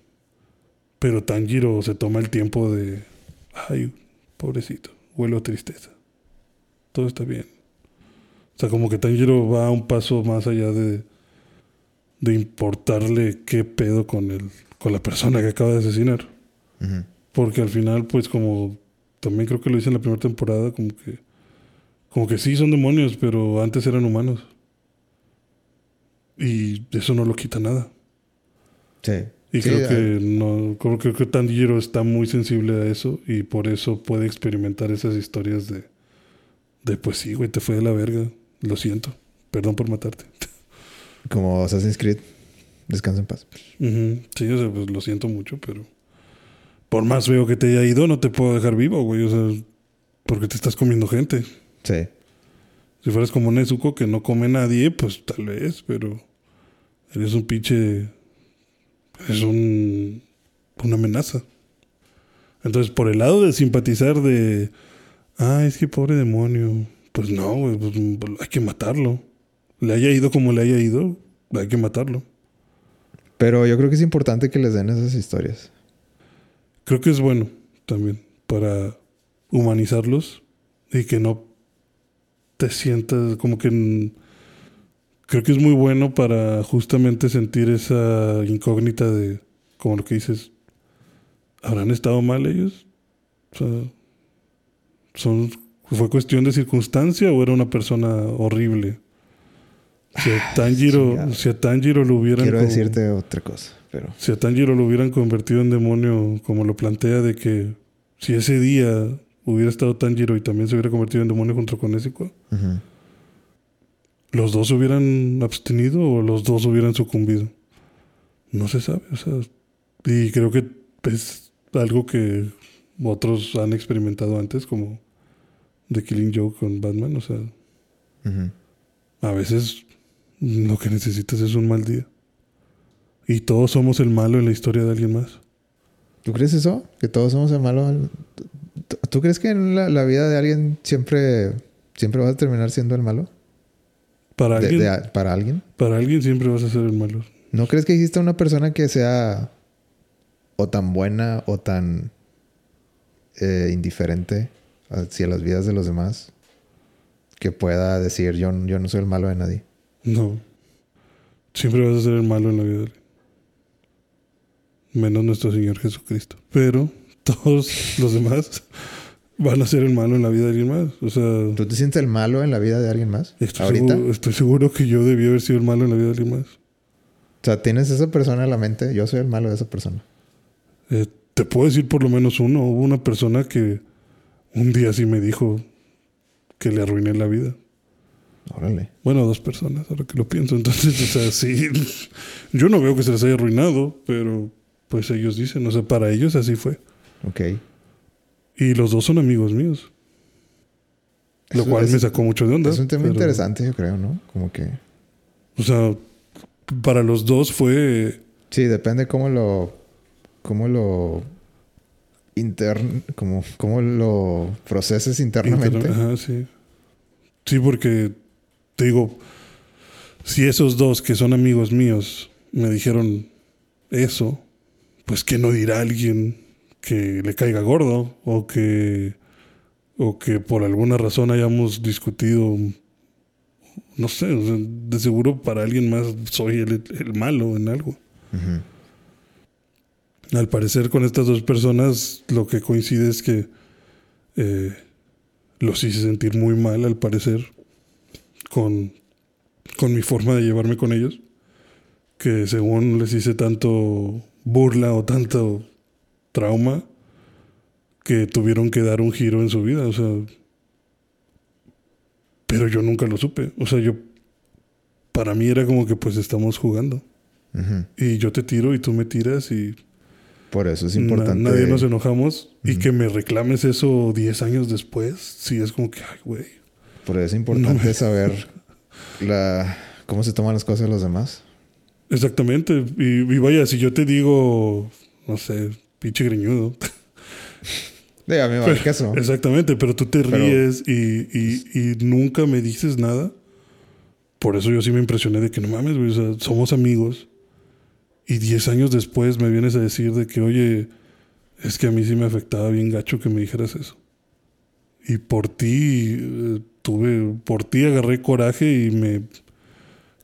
B: Pero Tanjiro se toma el tiempo de, ay, pobrecito, huelo a tristeza. Todo está bien. O sea, como que Tanjiro va un paso más allá de, de importarle qué pedo con, el, con la persona que acaba de asesinar. Porque al final, pues como también creo que lo hice en la primera temporada, como que como que sí son demonios, pero antes eran humanos. Y eso no lo quita nada.
A: Sí.
B: Y
A: Sí,
B: creo que no, creo, creo que Tanjiro está muy sensible a eso y por eso puede experimentar esas historias de, de pues sí, güey, te fue de la verga, lo siento, perdón por matarte.
A: Como Assassin's Creed. Descansa en paz.
B: Sí, o sea, pues lo siento mucho, pero por más feo que te haya ido, no te puedo dejar vivo, güey, o sea, porque te estás comiendo gente.
A: Sí.
B: Si fueras como Nezuko que no come nadie, pues tal vez, pero eres un pinche. Es un. una amenaza. Entonces, por el lado de simpatizar de. Ah, es que pobre demonio. Pues no, güey, pues, hay que matarlo. Le haya ido como le haya ido, hay que matarlo.
A: Pero yo creo que es importante que les den esas historias.
B: Creo que es bueno también para humanizarlos y que no te sientas como que creo que es muy bueno para justamente sentir esa incógnita de como lo que dices habrán estado mal ellos o sea, son fue cuestión de circunstancia o era una persona horrible si a Tanjiro si a Tanjiro lo hubieran
A: Quiero decirte otra cosa, pero...
B: si a Tanjiro lo hubieran convertido en demonio, como lo plantea, de que si ese día hubiera estado Tanjiro y también se hubiera convertido en demonio junto con Nezuko. ¿los dos se hubieran abstenido o los dos hubieran sucumbido? No se sabe, o sea, y creo que es algo que otros han experimentado antes, como The Killing Joke con Batman, o sea, a veces lo que necesitas es un mal día. Y todos somos el malo en la historia de alguien más.
A: ¿Tú crees eso? ¿Que todos somos el malo? ¿Tú- ¿Tú crees que en la, la vida de alguien siempre, siempre vas a terminar siendo el malo?
B: Para
A: De-
B: alguien,
A: de- ¿Para alguien?
B: para alguien siempre vas a ser el malo.
A: ¿No crees que exista una persona que sea o tan buena o tan eh, indiferente hacia las vidas de los demás que pueda decir yo, yo no soy el malo de nadie?
B: No. Siempre vas a ser el malo en la vida de alguien. Menos nuestro Señor Jesucristo. Pero todos los demás van a ser el malo en la vida de alguien más. O sea,
A: ¿Tú te sientes el malo en la vida de alguien más?
B: estoy
A: ¿Ahorita?
B: seguro, estoy seguro que yo debí haber sido el malo en la vida de alguien más.
A: O sea, tienes esa persona en la mente, yo soy el malo de esa persona.
B: Eh, te puedo decir por lo menos uno. Hubo una persona que un día sí me dijo que le arruiné la vida.
A: Órale.
B: Bueno, dos personas, ahora que lo pienso. Entonces, o sea, sí. Yo no veo que se les haya arruinado, pero pues ellos dicen, o sea, para ellos así fue.
A: Ok.
B: Y los dos son amigos míos. Lo cual
A: es-
B: me sacó mucho de onda.
A: Es un tema
B: pero-
A: interesante, yo creo, ¿no? Como que...
B: O sea, para los dos fue.
A: Sí, depende cómo lo... Cómo lo... Intern... Como, cómo lo proceses internamente.
B: Ajá, sí. Sí, porque te digo, si esos dos que son amigos míos me dijeron eso, pues que no dirá alguien que le caiga gordo o que o que por alguna razón hayamos discutido no sé, de seguro para alguien más soy el, el malo en algo. Al parecer con estas dos personas lo que coincide es que eh, los hice sentir muy mal al parecer con, con mi forma de llevarme con ellos. Que según les hice tanto burla o tanto trauma que tuvieron que dar un giro en su vida. O sea, pero yo nunca lo supe. O sea, yo, para mí era como que pues estamos jugando. Y yo te tiro y tú me tiras y
A: Por eso es
B: Na-
A: importante...
B: nadie nos enojamos y que me reclames eso 10 años después, sí es como que, ay, güey.
A: Por eso es importante
B: No me-
A: saber la, cómo se toman las cosas de los demás.
B: Exactamente. Y, y vaya, si yo te digo, no sé, pinche greñudo.
A: De, a mí me vale queso.
B: Exactamente, pero tú te
A: Pero-
B: ríes y, y- y nunca me dices nada. Por eso yo sí me impresioné de que no mames, güey, o sea, somos amigos. Y 10 años después me vienes a decir de que, oye, es que a mí sí me afectaba bien gacho que me dijeras eso. Y por ti, eh, tuve, por ti agarré coraje y me...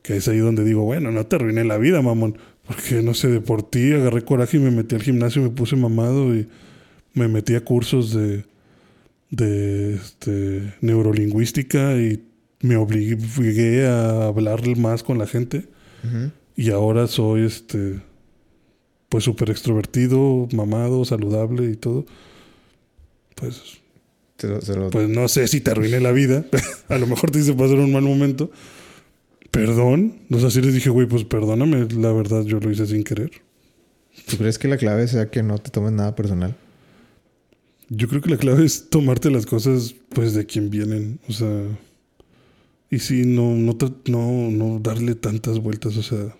B: Que es ahí donde digo, bueno, no te arruiné la vida, mamón. Porque, no sé, de por ti agarré coraje y me metí al gimnasio, me puse mamado y me metí a cursos de, de este, neurolingüística y me obligué a hablar más con la gente.
A: Ujú.
B: Y ahora soy este pues súper extrovertido, mamado, saludable y todo. Pues,
A: Se lo- lo-
B: pues no sé si te arruiné la vida. a lo mejor te hice pasar un mal momento. Perdón. O sea, sí les dije, güey, pues perdóname. La verdad, yo lo hice sin querer.
A: ¿Tú crees que la clave sea que no te tomes nada personal?
B: Yo creo que la clave es tomarte las cosas, pues, de quien vienen. O sea, y sí, no, no, no, no darle tantas vueltas. O sea,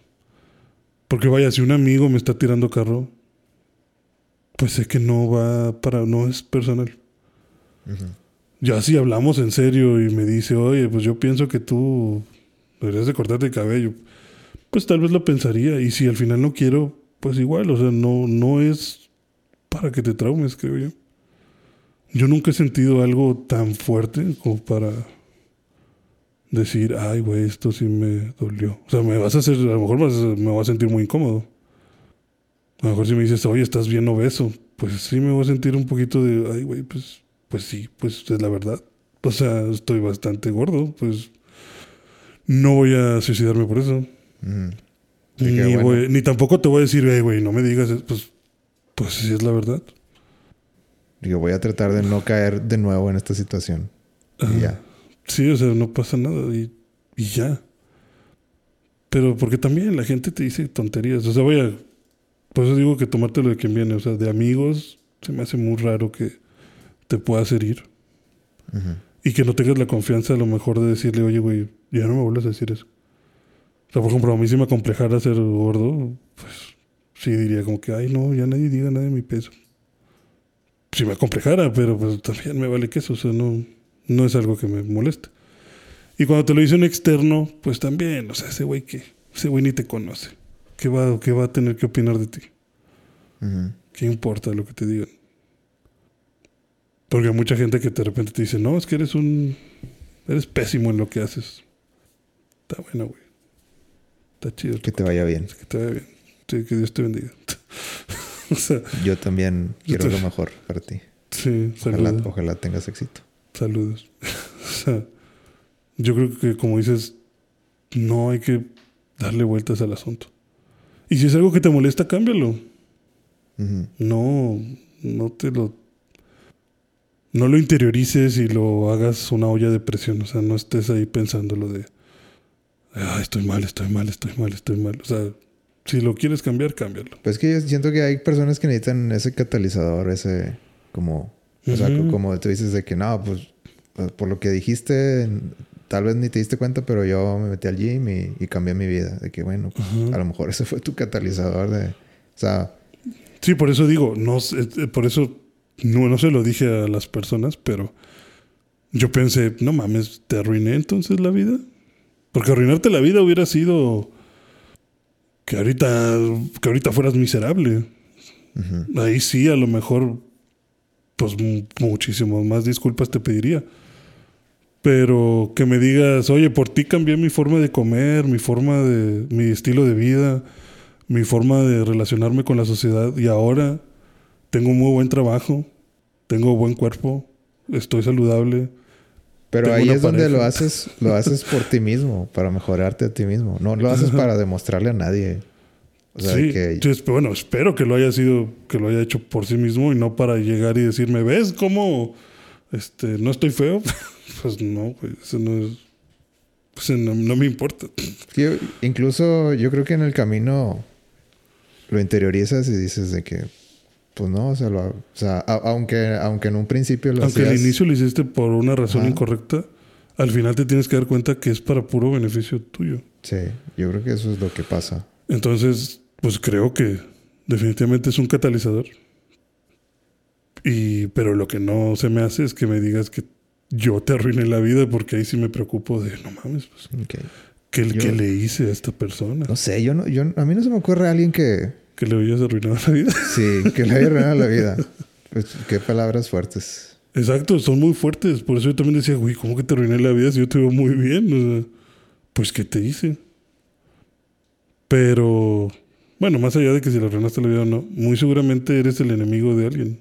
B: porque vaya, si un amigo me está tirando carro, pues sé que no va para, no es personal. Ya si hablamos en serio y me dice, oye, pues yo pienso que tú deberías de cortarte el cabello, pues tal vez lo pensaría. Y si al final no quiero, pues igual, o sea, no, no es para que te traumes, creo yo. Yo nunca he sentido algo tan fuerte como para decir, ay, güey, esto sí me dolió. O sea, me vas a hacer, a lo mejor me voy a sentir muy incómodo. A lo mejor si me dices, oye, estás bien obeso, pues sí me voy a sentir un poquito de, ay, güey, pues, pues sí, pues es la verdad. O sea, estoy bastante gordo, pues no voy a suicidarme por eso.
A: Sí,
B: Ni,
A: qué bueno.
B: voy- ni tampoco te voy a decir, "Ey, güey, no me digas, eso", pues, pues sí es la verdad.
A: Digo, voy a tratar de no caer de nuevo en esta situación.
B: Ajá.
A: Y ya.
B: Sí, o sea, no pasa nada y, y ya. Pero porque también la gente te dice tonterías. O sea, voy a... Por eso digo que tomártelo de quien viene. O sea, de amigos se me hace muy raro que te puedas herir.
A: Ujú.
B: Y que no tengas la confianza a lo mejor de decirle, oye, güey, ya no me vuelvas a decir eso. O sea, por ejemplo, a mí si me acomplejara ser gordo, pues sí diría como que, ay, no, ya nadie diga nada de mi peso. Si me acomplejara, pero pues también me vale queso, o sea, no, no es algo que me moleste. Y cuando te lo dice un externo, pues también, o sea, ese güey que, ese güey ni te conoce. ¿Qué va, qué va a tener que opinar de ti? ¿Qué importa lo que te digan? Porque hay mucha gente que de repente te dice, no, es que eres un... Eres pésimo en lo que haces. Está bueno, güey. Está chido.
A: Que te vaya bien.
B: Que te vaya bien. Sí, que Dios te bendiga. o sea,
A: Yo también quiero lo mejor para ti.
B: sí,
A: ojalá tengas éxito.
B: Saludos. o sea, yo creo que como dices, no hay que darle vueltas al asunto. Y si es algo que te molesta, cámbialo. No, no te lo. No lo interiorices y lo hagas una olla de presión. O sea, no estés ahí pensando lo de. Ah, estoy mal, estoy mal, estoy mal, estoy mal. O sea, si lo quieres cambiar, cámbialo.
A: Pues que yo siento que hay personas que necesitan ese catalizador, ese como, o sea,
B: Ujú.
A: co- como tú dices de que no, pues pues, por lo que dijiste, tal vez ni te diste cuenta, pero yo me metí al gym y, y cambié mi vida. De que bueno, pues,
B: Ujú.
A: a lo mejor ese fue tu catalizador de, o sea,
B: Sí, por eso digo, no, sé, eh, por eso no, no se lo dije a las personas, pero yo pensé, no mames, ¿te arruiné entonces la vida? Porque arruinarte la vida hubiera sido que ahorita, que ahorita fueras miserable.
A: ujú.
B: Ahí sí, a lo mejor, pues mu- muchísimo más disculpas te pediría. Pero que me digas, oye, por ti cambié mi forma de comer, mi forma de, mi estilo de vida, mi forma de relacionarme con la sociedad y ahora tengo un muy buen trabajo, tengo buen cuerpo, estoy saludable.
A: Pero ahí es donde lo haces, lo haces por ti mismo, para mejorarte a ti mismo. No lo haces para demostrarle a nadie. O sea,
B: sí,
A: que
B: esp- bueno, espero que lo haya sido, que lo haya hecho por sí mismo y no para llegar y decirme, ¿ves cómo este, no estoy feo? pues no, güey, eso no es, pues no, no me importa.
A: yo- incluso yo creo que en el camino lo interiorizas y dices de que, pues no, o sea, lo- o sea a- aunque, aunque en un principio lo
B: Aunque al
A: hacías-
B: inicio lo hiciste por una razón
A: Ajá.
B: incorrecta, al final te tienes que dar cuenta que es para puro beneficio tuyo.
A: Sí, yo creo que eso es lo que pasa.
B: Entonces, pues creo que definitivamente es un catalizador. Y, pero lo que no se me hace es que me digas que yo te arruiné la vida, porque ahí sí me preocupo de, no mames, pues,
A: Ok.
B: ¿qué,
A: Yo-
B: qué le hice a esta persona?
A: No sé, yo no, yo, a mí no se me ocurre alguien que,
B: Que le habías arruinado la vida.
A: sí, que le haya arruinado la vida. Pues, qué palabras fuertes.
B: Exacto, son muy fuertes. Por eso yo también decía, güey, ¿cómo que te arruiné la vida si yo te veo muy bien? O sea, pues, ¿qué te hice? Pero, bueno, más allá de que si le arruinaste la vida o no, muy seguramente eres el enemigo de alguien.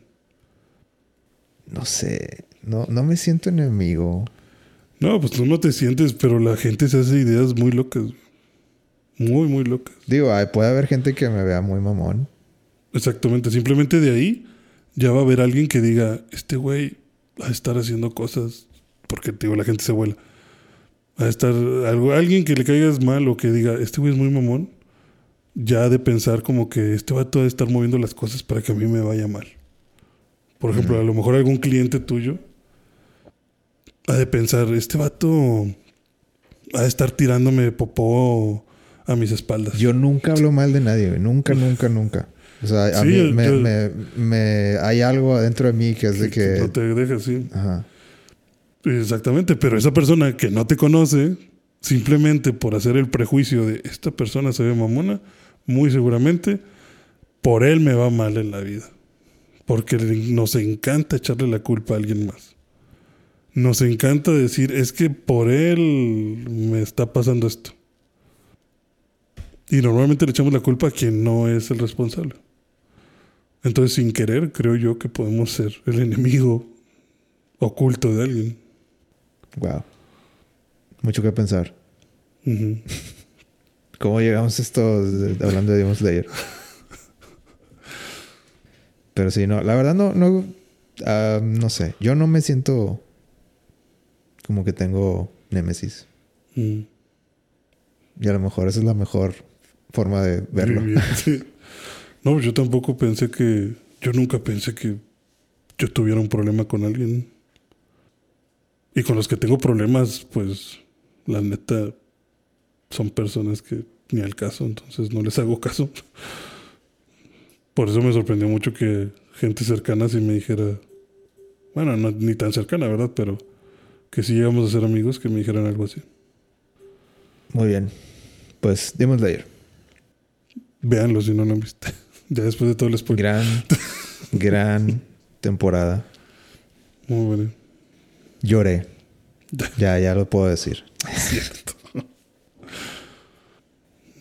A: No sé, no, no me siento enemigo.
B: No, pues tú no te sientes, pero la gente se hace ideas muy locas. Muy, muy locas.
A: Digo, ay, puede haber gente que me vea muy mamón.
B: Exactamente. Simplemente de ahí ya va a haber alguien que diga, este güey va a estar haciendo cosas porque, digo, la gente se vuela. Va a estar algo, alguien que le caigas mal o que diga, este güey es muy mamón, ya de pensar como que este vato va a estar moviendo las cosas para que a mí me vaya mal. Por ejemplo, a lo mejor algún cliente tuyo ha de pensar, este vato ha de estar tirándome popó a mis espaldas.
A: Yo nunca hablo mal de nadie, güey. Nunca, nunca, nunca. O sea, a mí
B: yo-
A: me,
B: yo-
A: me- me- hay algo adentro de mí que es de que...
B: No te dejes, sí.
A: Ajá.
B: Exactamente, pero esa persona que no te conoce, simplemente por hacer el prejuicio de esta persona se ve mamona, muy seguramente por él me va mal en la vida. Porque nos encanta echarle la culpa a alguien más. Nos encanta decir, es que por él me está pasando esto. Y normalmente le echamos la culpa a quien no es el responsable. Entonces, sin querer, creo yo que podemos ser el enemigo oculto de alguien.
A: Wow. Mucho que pensar. ¿Cómo llegamos a esto hablando de Demon Slayer? Pero sí, no. La verdad no... No, ah, no sé. Yo no me siento como que tengo némesis.
B: Mm.
A: Y a lo mejor esa es la mejor forma de verlo.
B: Sí. No, yo tampoco pensé que. Yo nunca pensé que yo tuviera un problema con alguien. Y con los que tengo problemas, pues, la neta, son personas que ni al caso, entonces no les hago caso. Por eso me sorprendió mucho que gente cercana sí me dijera. Bueno, no, ni tan cercana, ¿verdad? Pero que si llegamos a ser amigos, que me dijeran algo así.
A: Muy bien. Pues Demon Slayer.
B: Véanlo si no lo han visto. ya después de todo el spoiler.
A: Gran, gran temporada.
B: Muy bueno.
A: Lloré. Ya, ya lo puedo decir.
B: Cierto.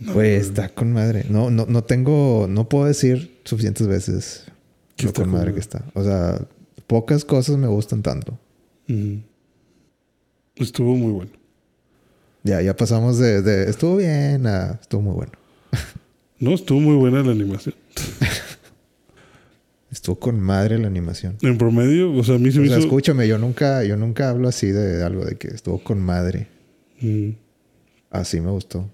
A: Güey, está con madre. No, no, no tengo, no puedo decir suficientes veces
B: Que
A: lo
B: está
A: con madre
B: madre.
A: que está. O sea, pocas cosas me gustan tanto.
B: Estuvo muy bueno.
A: Ya, ya pasamos de, de estuvo bien a estuvo muy bueno.
B: No, estuvo muy buena la animación.
A: Estuvo con madre la animación.
B: En promedio, o sea, a mí se
A: O
B: me
A: sea,
B: hizo...
A: escúchame, yo nunca, yo nunca hablo así de algo de que estuvo con madre.
B: Mm,
A: Así me gustó.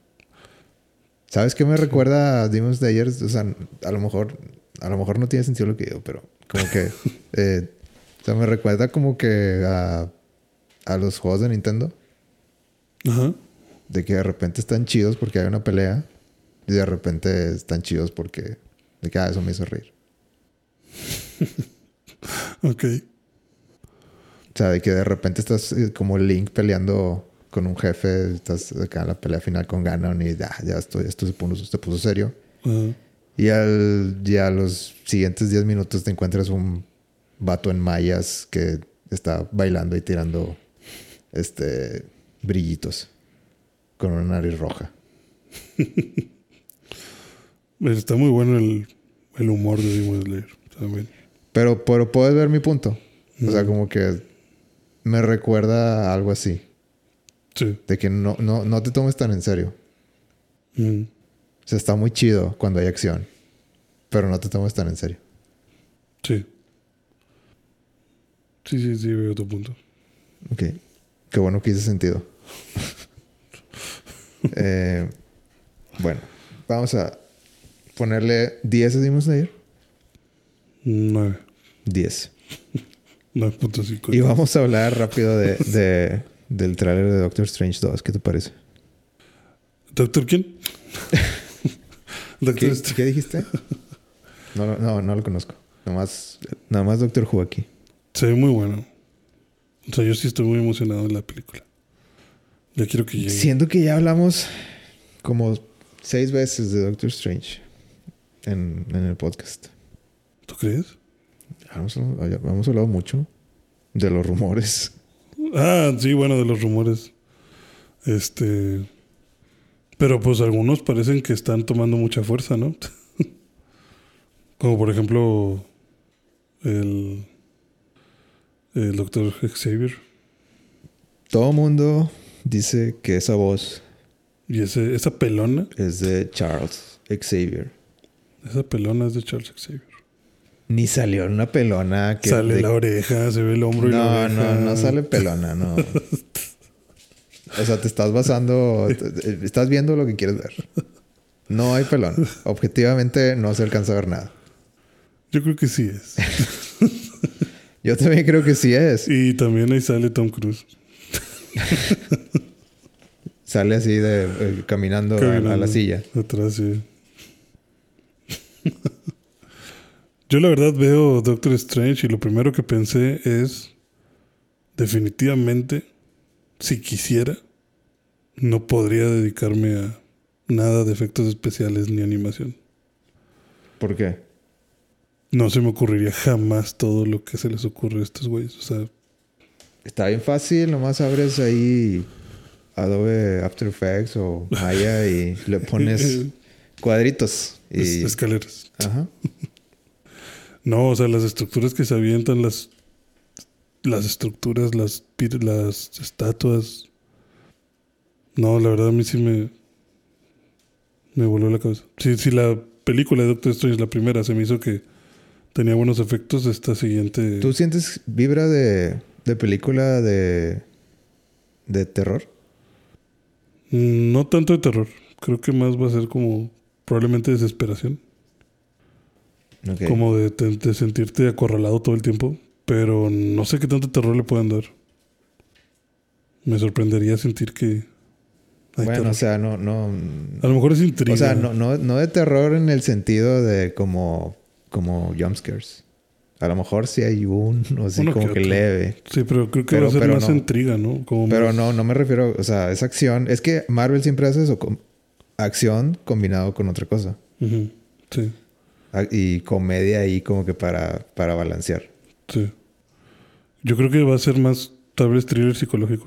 A: ¿Sabes qué me recuerda a Demon Slayer? O sea, a lo mejor, a lo mejor no tiene sentido lo que digo, pero como que, eh, o sea, me recuerda como que a, a los juegos de Nintendo,
B: Ajá.
A: de que de repente están chidos porque hay una pelea y de repente están chidos porque, de que, ah, eso me hizo reír.
B: Ok.
A: O sea, de que de repente estás eh, como Link peleando con un jefe, estás acá en la pelea final con Ganon y ya, ya esto, esto se puso, se puso serio. Y al, ya a los siguientes 10 minutos te encuentras un vato en mallas que está bailando y tirando este brillitos con una nariz roja.
B: Está muy bueno el, el humor de Demon Slayer también.
A: Pero, pero puedes ver mi punto. O sea, como que me recuerda a algo así.
B: Sí.
A: De que no, no, no te tomes tan en serio.
B: Mm,
A: O sea, está muy chido cuando hay acción. Pero no te tomes tan en serio.
B: Sí. Sí, sí, sí, veo tu punto.
A: Ok. Qué bueno que hice sentido. Eh, bueno, vamos a ponerle 10 a Demon Slayer.
B: Nueve.
A: 10.
B: Nueve punto cinco.
A: Y vamos a hablar rápido de, de- del tráiler de Doctor Strange 2. ¿Qué te parece?
B: ¿Doctor quién? Doctor
A: ¿Qué, qué dijiste? No, lo- no, no lo conozco. Nomás, nada más Doctor Who aquí.
B: Se ve muy bueno. O sea, yo sí estoy muy emocionado de la película. Ya quiero que llegue.
A: Siento que ya hablamos como seis veces de Doctor Strange en, en el podcast.
B: ¿Tú crees?
A: Hemos, hemos hablado mucho de los rumores.
B: Ah, sí, bueno, de los rumores. Este. Pero pues algunos parecen que están tomando mucha fuerza, ¿no? Como por ejemplo. El. El doctor Xavier.
A: Todo mundo dice que esa voz
B: Y ese, esa pelona.
A: es de Charles Xavier.
B: Esa pelona es de Charles Xavier.
A: Ni salió una pelona que...
B: sale
A: de-
B: la oreja, se ve el hombro y la
A: No,
B: oreja.
A: no, no sale pelona, no. O sea, te estás basando... te- Estás viendo lo que quieres ver. No hay pelona. Objetivamente no se alcanza a ver nada.
B: Yo creo que sí es.
A: Yo también creo que sí es.
B: y también ahí sale Tom Cruise.
A: Sale así de... eh, caminando, a- A, la silla.
B: Atrás, sí. Yo la verdad veo Doctor Strange y lo primero que pensé es definitivamente si quisiera no podría dedicarme a nada de efectos especiales ni animación.
A: ¿Por qué?
B: No se me ocurriría jamás todo lo que se les ocurre a estos güeyes. O sea,
A: Está bien fácil. Nomás abres ahí Adobe After Effects o Maya y le pones cuadritos. Y...
B: es- escaleras.
A: Ajá.
B: No, o sea, las estructuras que se avientan, las, las estructuras, las, las estatuas. No, la verdad a mí sí me, me voló la cabeza. Si, si la película de Doctor Strange, la primera, se me hizo que tenía buenos efectos, esta siguiente...
A: ¿Tú sientes vibra de, de película de, de terror?
B: Mm, No tanto de terror, creo que más va a ser como probablemente desesperación. Como de, te- de sentirte acorralado todo el tiempo. Pero no sé qué tanto terror le pueden dar. Me sorprendería sentir que. hay
A: Bueno,
B: terror.
A: o sea, no, no.
B: a lo mejor es intriga.
A: O sea, no, no, no de terror en el sentido de como, como jumpscares. A lo mejor sí hay un, o sí
B: Uno
A: como
B: que
A: leve.
B: Sí, pero creo que
A: Pero-
B: va a ser más
A: no.
B: intriga, ¿no? Como
A: Pero
B: más-
A: no, no me refiero, o sea, es acción. Es que Marvel siempre hace eso, com- acción combinado con otra cosa.
B: Sí,
A: Y comedia ahí como que para, para balancear.
B: sí. Yo creo que va a ser más, tal vez, thriller psicológico.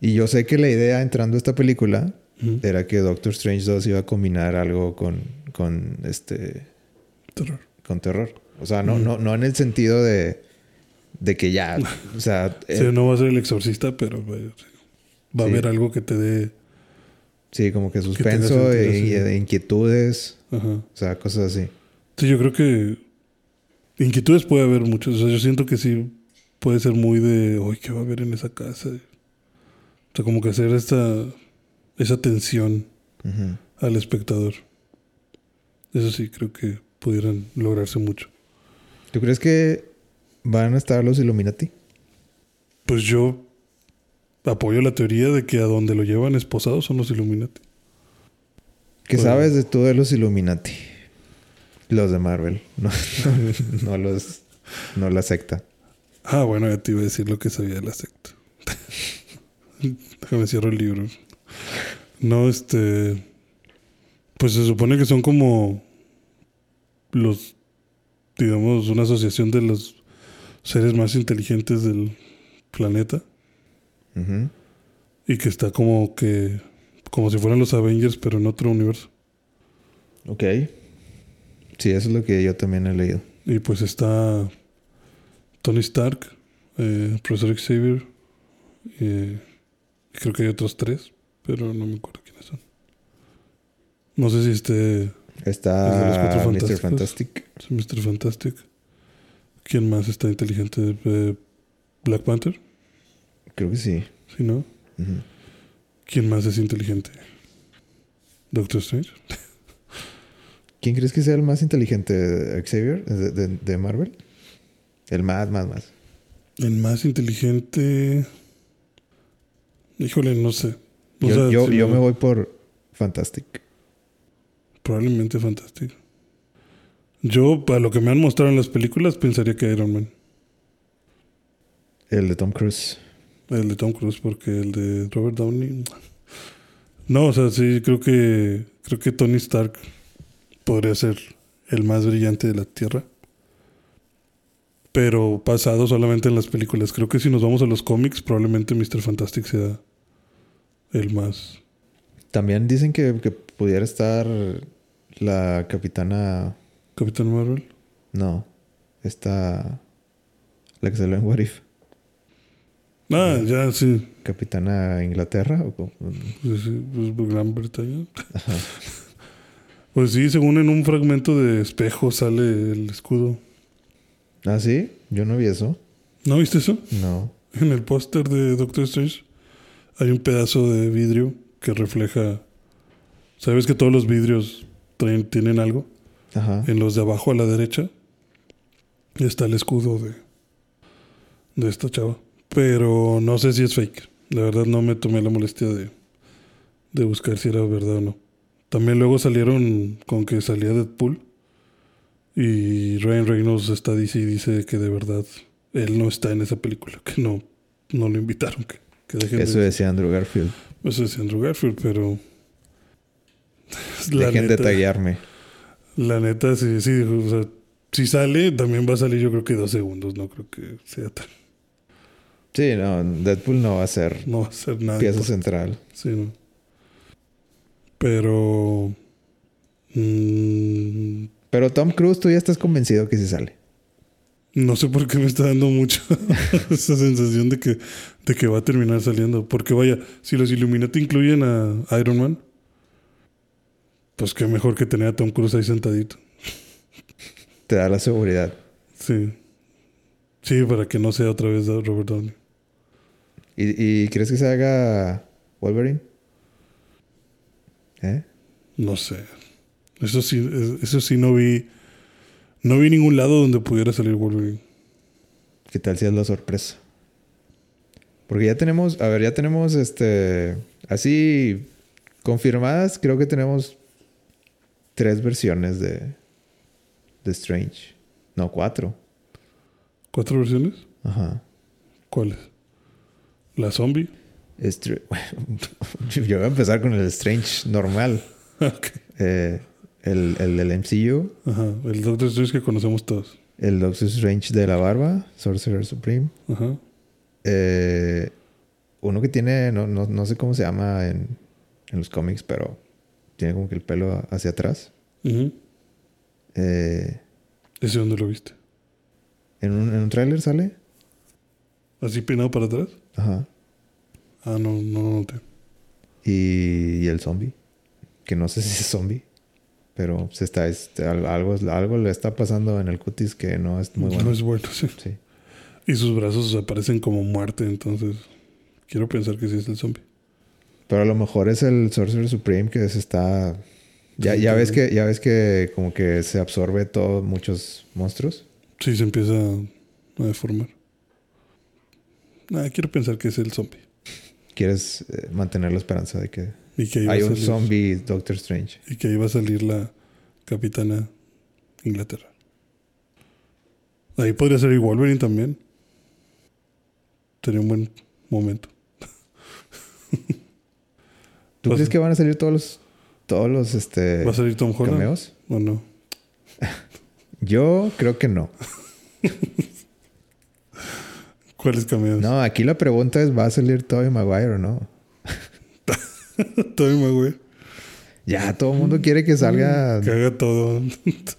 A: Y yo sé que la idea entrando a esta película era que Doctor Strange 2 iba a combinar algo con, con este
B: Terror.
A: con terror. O sea, no, no, no en el sentido de, de que ya, o sea,
B: Sí,
A: eh,
B: no va a ser el exorcista, pero vaya, sí. va a
A: Sí.
B: haber algo que te dé.
A: sí, como que suspenso
B: sentido,
A: e-
B: sí.
A: inquietudes,
B: Ajá.
A: o sea, cosas así.
B: Sí, yo creo que Inquietudes puede haber muchas. O sea, yo siento que sí puede ser muy de, uy, ¿qué va a haber en esa casa? O sea, como que hacer esta, esa tensión al espectador. Eso sí, creo que pudieran lograrse mucho.
A: ¿Tú crees que van a estar los Illuminati?
B: Pues yo apoyo la teoría de que a donde lo llevan esposados son los Illuminati.
A: ¿Qué
B: Pues-
A: sabes de tú de los Illuminati? Los de Marvel, no, no, no los, no la secta.
B: Ah, bueno, ya te iba a decir lo que sabía de la secta. Déjame cierro el libro. No, este. Pues se supone que son como los, digamos, una asociación de los seres más inteligentes del planeta
A: Ujú.
B: y que está como que, como si fueran los Avengers, pero en otro universo.
A: Ok. Sí, eso es lo que yo también he leído.
B: Y pues está Tony Stark, eh, Profesor Xavier, eh, y creo que hay otros tres, pero no me acuerdo quiénes son. No sé si este
A: Está
B: Cuatro
A: Mr. Fantastic.
B: es Mr. Fantastic. ¿Quién más está inteligente? Eh, Black Panther,
A: Creo que sí.
B: ¿sí no?
A: Ujú.
B: ¿Quién más es inteligente? Doctor Strange.
A: ¿Quién crees que sea el más inteligente? ¿Xavier? ¿De, de- de Marvel? El más, más, más.
B: El más inteligente. Híjole, no sé. O
A: Yo,
B: sea,
A: yo,
B: si
A: yo
B: no-
A: me voy por Fantastic.
B: Probablemente fantástico. Yo, para lo que me han mostrado en las películas, pensaría que Iron Man.
A: El de Tom Cruise.
B: El de Tom Cruise, porque el de Robert Downey. No, o sea, sí, creo que. Creo que Tony Stark podría ser el más brillante de la Tierra. Pero basado solamente en las películas. Creo que si nos vamos a los cómics, probablemente Mr. Fantastic sea el más.
A: También dicen que, que pudiera estar la capitana.
B: Capitán Marvel.
A: No. Esta. La que salió en What If.
B: Ah, ya, sí.
A: Capitana Inglaterra. ¿o cómo?
B: Pues, sí, pues, Gran Bretaña. Pues sí, según en un fragmento de espejo sale el escudo.
A: Ah, sí. Yo no vi eso.
B: ¿No viste eso?
A: No.
B: En el póster de Doctor Strange hay un pedazo de vidrio que refleja. ¿Sabes que todos los vidrios traen- tienen algo?
A: Ajá.
B: En los de abajo a la derecha está el escudo de, de esta chava. Pero no sé si es fake. La verdad no me tomé la molestia de, de buscar si era verdad o no. También luego salieron con que salía Deadpool. Y Ryan Reynolds está dice y dice que de verdad él no está en esa película. Que no, no lo invitaron. Que, que dejen
A: Eso
B: de,
A: decía Andrew Garfield.
B: eso decía Andrew Garfield, pero... la
A: Dejen de
B: neta- la neta, sí, sí, o sea, si sale, también va a salir yo creo que dos segundos, no creo que sea tan,
A: Sí, no. Deadpool no va a ser
B: no va a ser nada.
A: pieza central.
B: Sí, no. Pero... mm,
A: Pero Tom Cruise, tú ya estás convencido que sí sale.
B: no sé por qué me está dando mucho esa sensación de que, de que va a terminar saliendo. Porque vaya, si los Illuminati incluyen a Iron Man, pues qué mejor que tener a Tom Cruise ahí sentadito.
A: Te da la seguridad.
B: Sí. Sí, para que no sea otra vez Robert Downey.
A: ¿Y, y crees que se haga Wolverine? ¿Eh?
B: No sé. Eso sí, es- eso sí no vi. No vi ningún lado donde pudiera salir Wolverine.
A: ¿Qué tal si es la sorpresa? Porque ya tenemos, a ver, ya tenemos este, así confirmadas, creo que tenemos tres versiones de, de Strange. No, cuatro.
B: ¿Cuatro versiones?
A: Ajá.
B: ¿Cuáles? La zombie.
A: Yo voy a empezar con el Strange normal. Eh, el, el del MCU.
B: Ajá. El Doctor Strange que conocemos todos.
A: El Doctor Strange de la barba. Sorcerer Supreme.
B: Ajá.
A: Eh, uno que tiene, no, no, no sé cómo se llama en, en los cómics, pero tiene como que el pelo hacia atrás.
B: Ujú.
A: Eh,
B: ¿Ese dónde lo viste?
A: en un, en un tráiler sale.
B: ¿Así peinado para atrás?
A: Ajá.
B: Ah, no, no lo noté.
A: Y, y el zombie. Que no sé si es zombie. Pero se está, este, al- algo, algo le está pasando en el cutis que no es muy
B: No
A: bueno.
B: es bueno, sí.
A: Sí.
B: Y sus brazos aparecen como muerte, entonces quiero pensar que sí es el zombie.
A: Pero a lo mejor es el Sorcerer Supreme que se está. Ya,
B: Sí,
A: ya ves que, ya ves que como que se absorbe todo, muchos monstruos.
B: Sí, se empieza a deformar. Ah, quiero pensar que es el zombie.
A: Quieres eh, mantener la esperanza de que
B: Y
A: hay un
B: salir-
A: zombie Doctor Strange.
B: Y que ahí va a salir la capitana Inglaterra. Ahí podría ser Wolverine también. Sería un buen momento.
A: ¿Tú crees que van a salir todos los todos los este
B: ¿Va a salir Tom Holland?
A: cameos?
B: ¿O no?
A: Yo creo que no.
B: ¿Cuáles cameos?
A: No, aquí la pregunta es ¿va a salir Tobey Maguire o no?
B: Tobey Maguire.
A: Ya todo el mundo quiere que salga
B: Que haga todo.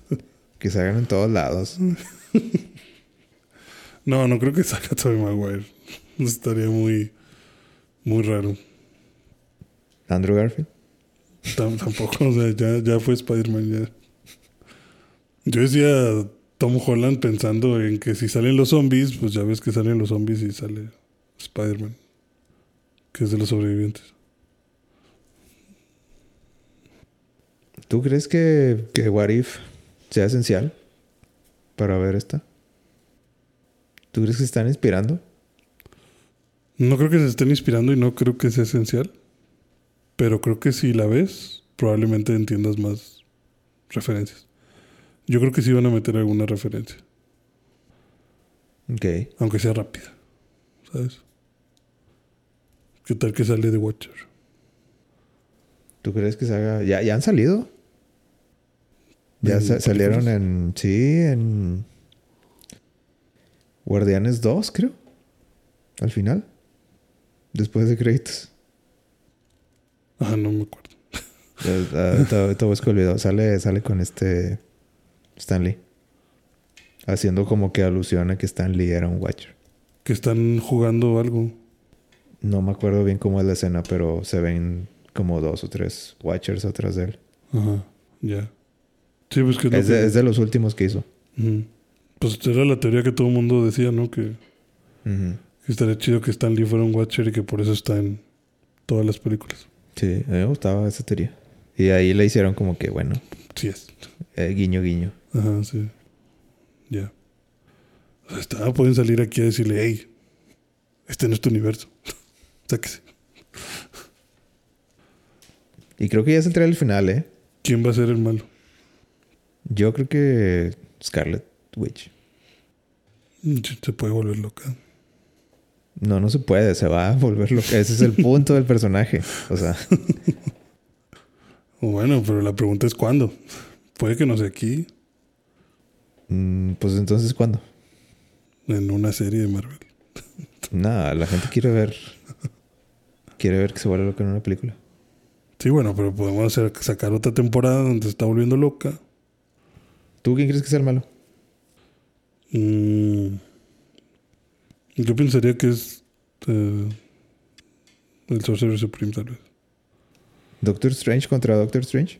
A: que salgan en todos lados.
B: No, no creo que salga Tobey Maguire. Estaría muy, muy raro.
A: Andrew Garfield.
B: Tam- tampoco, o sea, ya, ya fue Spider-Man. Ya. Yo decía Tom Holland pensando en que si salen los zombies, pues ya ves que salen los zombies y sale Spider-Man, que es de los sobrevivientes.
A: ¿Tú crees que, que What If sea esencial para ver esta? ¿Tú crees que se están inspirando?
B: No creo que se estén inspirando y no creo que sea esencial, pero creo que si la ves, probablemente entiendas más referencias. Yo creo que sí van a meter alguna referencia,
A: Ok.
B: aunque sea rápida, ¿sabes? ¿Qué tal que sale de Watcher?
A: ¿Tú crees que se haga? ¿Ya, ya han salido? Ya
B: ¿En
A: sa- salieron
B: películas?
A: en... Sí, en... Guardianes 2, creo. Al final. Después de créditos.
B: Ah, no me acuerdo.
A: Ahorita busco el video. Sale, sale con este... Stanley. Haciendo como que alusión a que Stanley era un Watcher.
B: Que están jugando algo.
A: No me acuerdo bien cómo es la escena, pero se ven como dos o tres Watchers atrás de él.
B: Ajá, ya. Sí, pues que es
A: de,
B: que-
A: es de los últimos que hizo.
B: Pues era la teoría que todo el mundo decía, ¿no? Que, que estaría chido que Stan Lee fuera un Watcher y que por eso está en todas las películas.
A: Sí, a mí me gustaba esa teoría. Y ahí le hicieron como que, bueno,
B: Sí es.
A: eh, guiño, guiño.
B: Ajá, sí. Ya. O sea, está, pueden salir aquí a decirle, hey, este no es tu universo. Sáquese.
A: Y creo que ya se entra el final, ¿eh?
B: ¿Quién va a ser el malo?
A: Yo creo que Scarlet Witch.
B: Se puede volver loca.
A: No, no se puede, se va a volver loca. Ese es el punto del personaje. O sea,
B: bueno, pero la pregunta es cuándo. Puede que no sea aquí,
A: mm, pues entonces, ¿cuándo?
B: en una serie de Marvel.
A: Nada, la gente quiere ver. Quiere ver que se vuelve loca en una película.
B: Sí, bueno, pero podemos hacer, sacar otra temporada donde se está volviendo loca.
A: ¿Tú quién crees que sea el malo?
B: Mm, yo pensaría que es eh, el Sorcerer Supreme, tal vez.
A: ¿Doctor Strange contra Doctor Strange?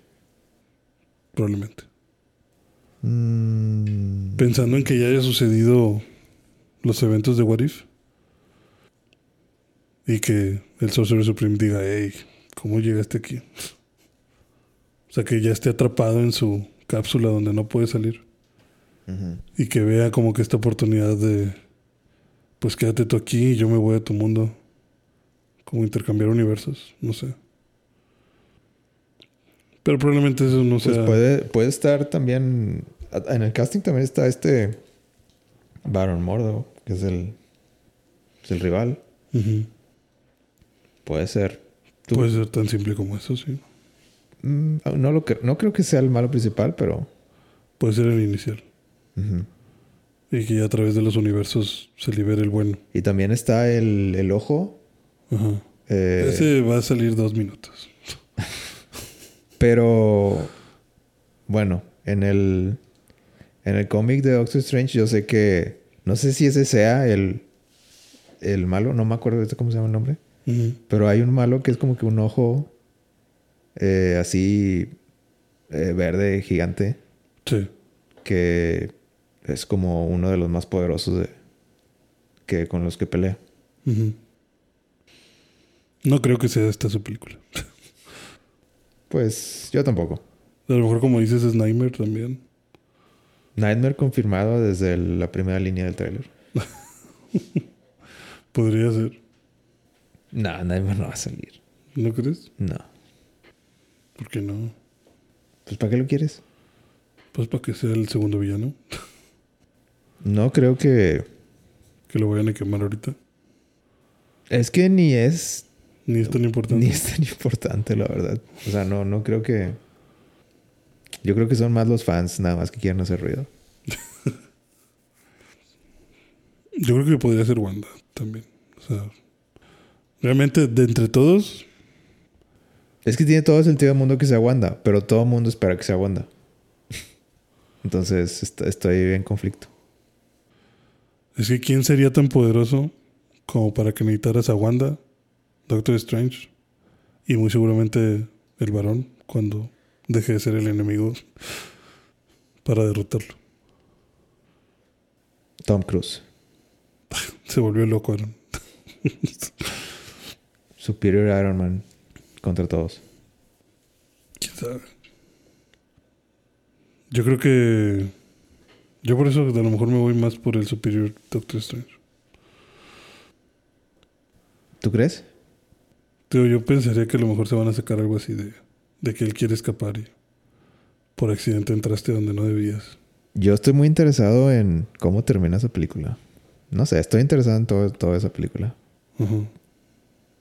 B: Probablemente.
A: Mm,
B: Pensando en que ya haya sucedido los eventos de What If. Y que el Sorcerer Supreme diga, hey, ¿cómo llegaste aquí? O sea, que ya esté atrapado en su cápsula donde no puede salir. Y que vea como que esta oportunidad de, pues quédate tú aquí y yo me voy a tu mundo. Como intercambiar universos, no sé. Pero probablemente eso no
A: Pues
B: sea...
A: puede, puede estar también. En el casting también está este. Baron Mordo, que es el. Es el rival. Puede ser. Tú-
B: Puede ser tan simple como eso, sí.
A: Mm, no, lo cre- no creo que sea el malo principal, pero.
B: Puede ser el inicial. Y que ya a través de los universos se libere el bueno.
A: Y también está el, el ojo.
B: Ajá.
A: eh,
B: Ese va a salir dos minutos.
A: Pero. Bueno, en el. En el cómic de Doctor Strange, yo sé que. No sé si ese sea el. El malo, no me acuerdo de cómo se llama el nombre. Pero hay un malo que es como que un ojo. eh, así. eh, verde gigante
B: Sí.
A: que es como uno de los más poderosos de, que con los que pelea.
B: No creo que sea esta su película.
A: Pues yo tampoco.
B: A lo mejor, como dices, es Nightmare también.
A: Nightmare confirmado desde el- la primera línea del tráiler.
B: Podría ser.
A: No, Nightmare no va a salir.
B: ¿No crees?
A: No.
B: ¿Por qué no?
A: Pues ¿para qué lo quieres?
B: Pues para que sea el segundo villano.
A: No creo que...
B: Que lo vayan a quemar ahorita.
A: Es que ni es
B: Ni es tan importante.
A: Ni es tan importante, la verdad. O sea, no, no creo que. Yo creo que son más los fans nada más que quieren hacer ruido.
B: Yo creo que podría ser Wanda también. O sea, realmente de entre todos,
A: Es que tiene todo el sentido del mundo que sea Wanda, pero todo el mundo espera que sea Wanda. Entonces est- estoy en conflicto.
B: es que ¿quién sería tan poderoso como para que necesitaras a Wanda, Doctor Strange y muy seguramente el varón cuando deje de ser el enemigo para derrotarlo?
A: Tom Cruise.
B: Se volvió loco. Aaron.
A: Superior Iron Man contra todos.
B: ¿Quién sabe? Yo creo que. Yo por eso a lo mejor me voy más por el superior Doctor Strange.
A: ¿Tú crees?
B: Yo pensaría que a lo mejor se van a sacar algo así de, de que él quiere escapar y por accidente entraste donde no debías.
A: Yo estoy muy interesado en cómo termina esa película. No sé, estoy interesado en todo, toda esa película.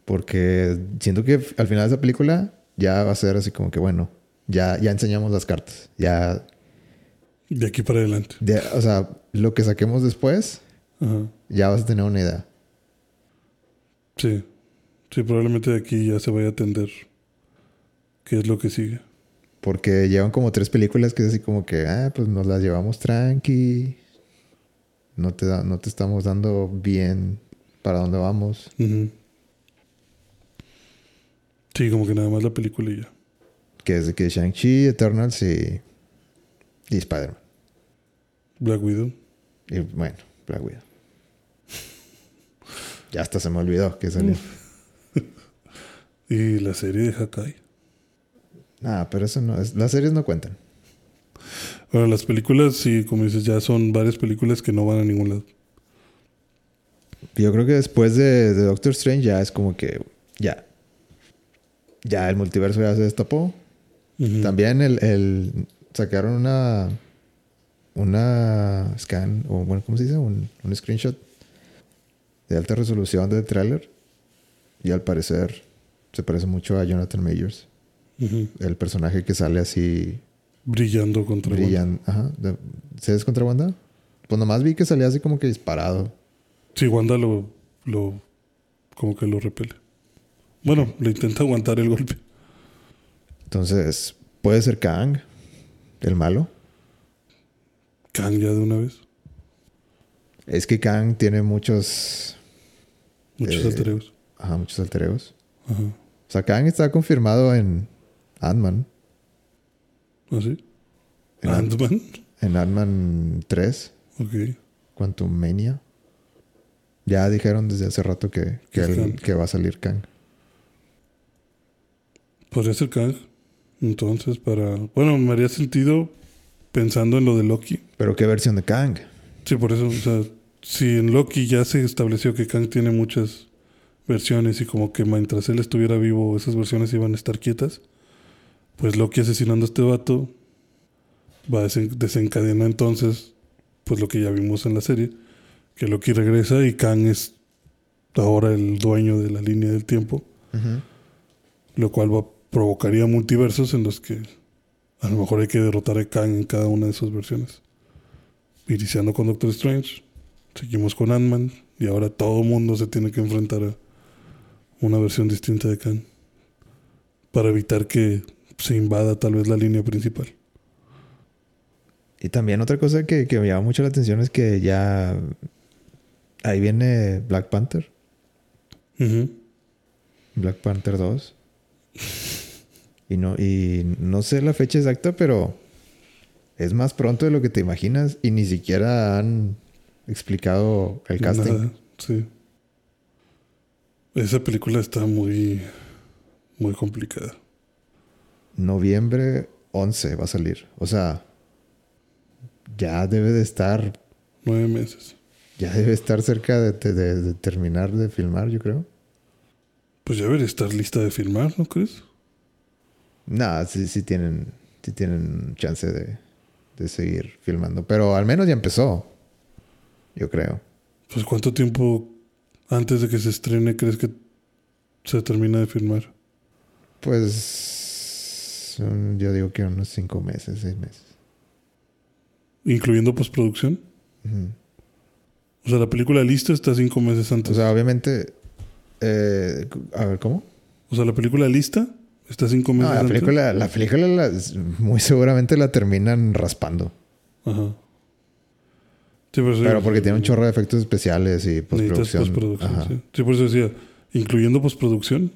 A: Porque siento que al final de esa película ya va a ser así como que, bueno, ya, ya enseñamos las cartas. Ya,
B: De aquí para adelante.
A: de- o sea, lo que saquemos después, ya vas a tener una idea.
B: Sí. Sí, probablemente de aquí ya se vaya a atender qué es lo que sigue.
A: Porque llevan como tres películas que es así como que, ah, pues nos las llevamos tranqui. No te, da- no te estamos dando bien para dónde vamos.
B: Sí, como que nada más la película y ya.
A: Que es de que Shang-Chi, Eternals y, y Spider-Man.
B: Black Widow.
A: Y bueno, Black Widow. Ya hasta se me olvidó que salió.
B: Y la serie de Hakai.
A: Ah, pero eso no es. Las series no cuentan.
B: Bueno, las películas, sí, como dices, ya son varias películas que no van a ningún lado.
A: Yo creo que después de, de Doctor Strange ya es como que ya. Ya el multiverso ya se destapó. También el, el- sacaron una una scan o bueno, ¿cómo se dice? Un, un screenshot de alta resolución del tráiler y al parecer se parece mucho a Jonathan Majors, el personaje que sale así
B: Brillando contra Wanda.
A: brillan, ajá, de- ¿se es contra Wanda? Pues nomás vi que salía así como que disparado.
B: Sí, Wanda lo, lo. como que lo repele. Bueno, le intenta aguantar el golpe.
A: Entonces, puede ser Kang, el malo.
B: Kang ya de una vez.
A: Es que Kang tiene muchos,
B: Muchos
A: Eh,
B: alter egos.
A: ajá, muchos O sea, Kang está confirmado en Ant-Man.
B: ¿Ah, sí? Ant-Man.
A: en Ant-Man 3,
B: Ok.
A: Quantum Mania. Ya dijeron desde hace rato que, que, que va a salir Kang.
B: Podría ser Kang. Entonces, para. Bueno, me haría sentido pensando en lo de Loki.
A: Pero ¿qué versión de Kang?
B: Sí, por eso, o sea, si en Loki ya se estableció que Kang tiene muchas versiones y como que mientras él estuviera vivo esas versiones iban a estar quietas, pues Loki asesinando a este vato va a desen- desencadenar entonces pues lo que ya vimos en la serie, que Loki regresa y Kang es ahora el dueño de la línea del tiempo, lo cual va, provocaría multiversos en los que a lo mejor hay que derrotar a Kang en cada una de esas versiones. Iniciando con Doctor Strange, seguimos con Ant-Man y ahora todo el mundo se tiene que enfrentar a una versión distinta de Kang para evitar que se invada tal vez la línea principal.
A: Y también otra cosa que, que me llama mucho la atención es que ya ahí viene Black Panther. Black Panther 2. Y no, y no sé la fecha exacta, pero es más pronto de lo que te imaginas y ni siquiera han explicado el casting.
B: Nada, sí. Esa película está muy, muy complicada.
A: Noviembre 11 va a salir. O sea, ya debe de estar,
B: Nueve meses.
A: ya debe estar cerca de, de- de terminar de filmar, yo creo.
B: Pues ya debería estar lista de filmar, ¿no crees?
A: Nah, sí, sí tienen, sí tienen chance de, de seguir filmando. Pero al menos ya empezó. Yo creo.
B: Pues cuánto tiempo antes de que se estrene crees que se termina de filmar?
A: Pues yo digo que unos cinco meses, seis meses.
B: Incluyendo postproducción. O sea, la película lista está cinco meses antes.
A: O sea, obviamente. eh, a ver, ¿cómo?
B: O sea, la película lista está cinco
A: No,
B: meses
A: la
B: antes.
A: película, la película la- muy seguramente la terminan raspando.
B: Ajá. Sí, pero, sí,
A: Pero porque tiene un chorro de efectos especiales y postproducción.
B: postproducción. Sí. Sí, por eso decía, incluyendo postproducción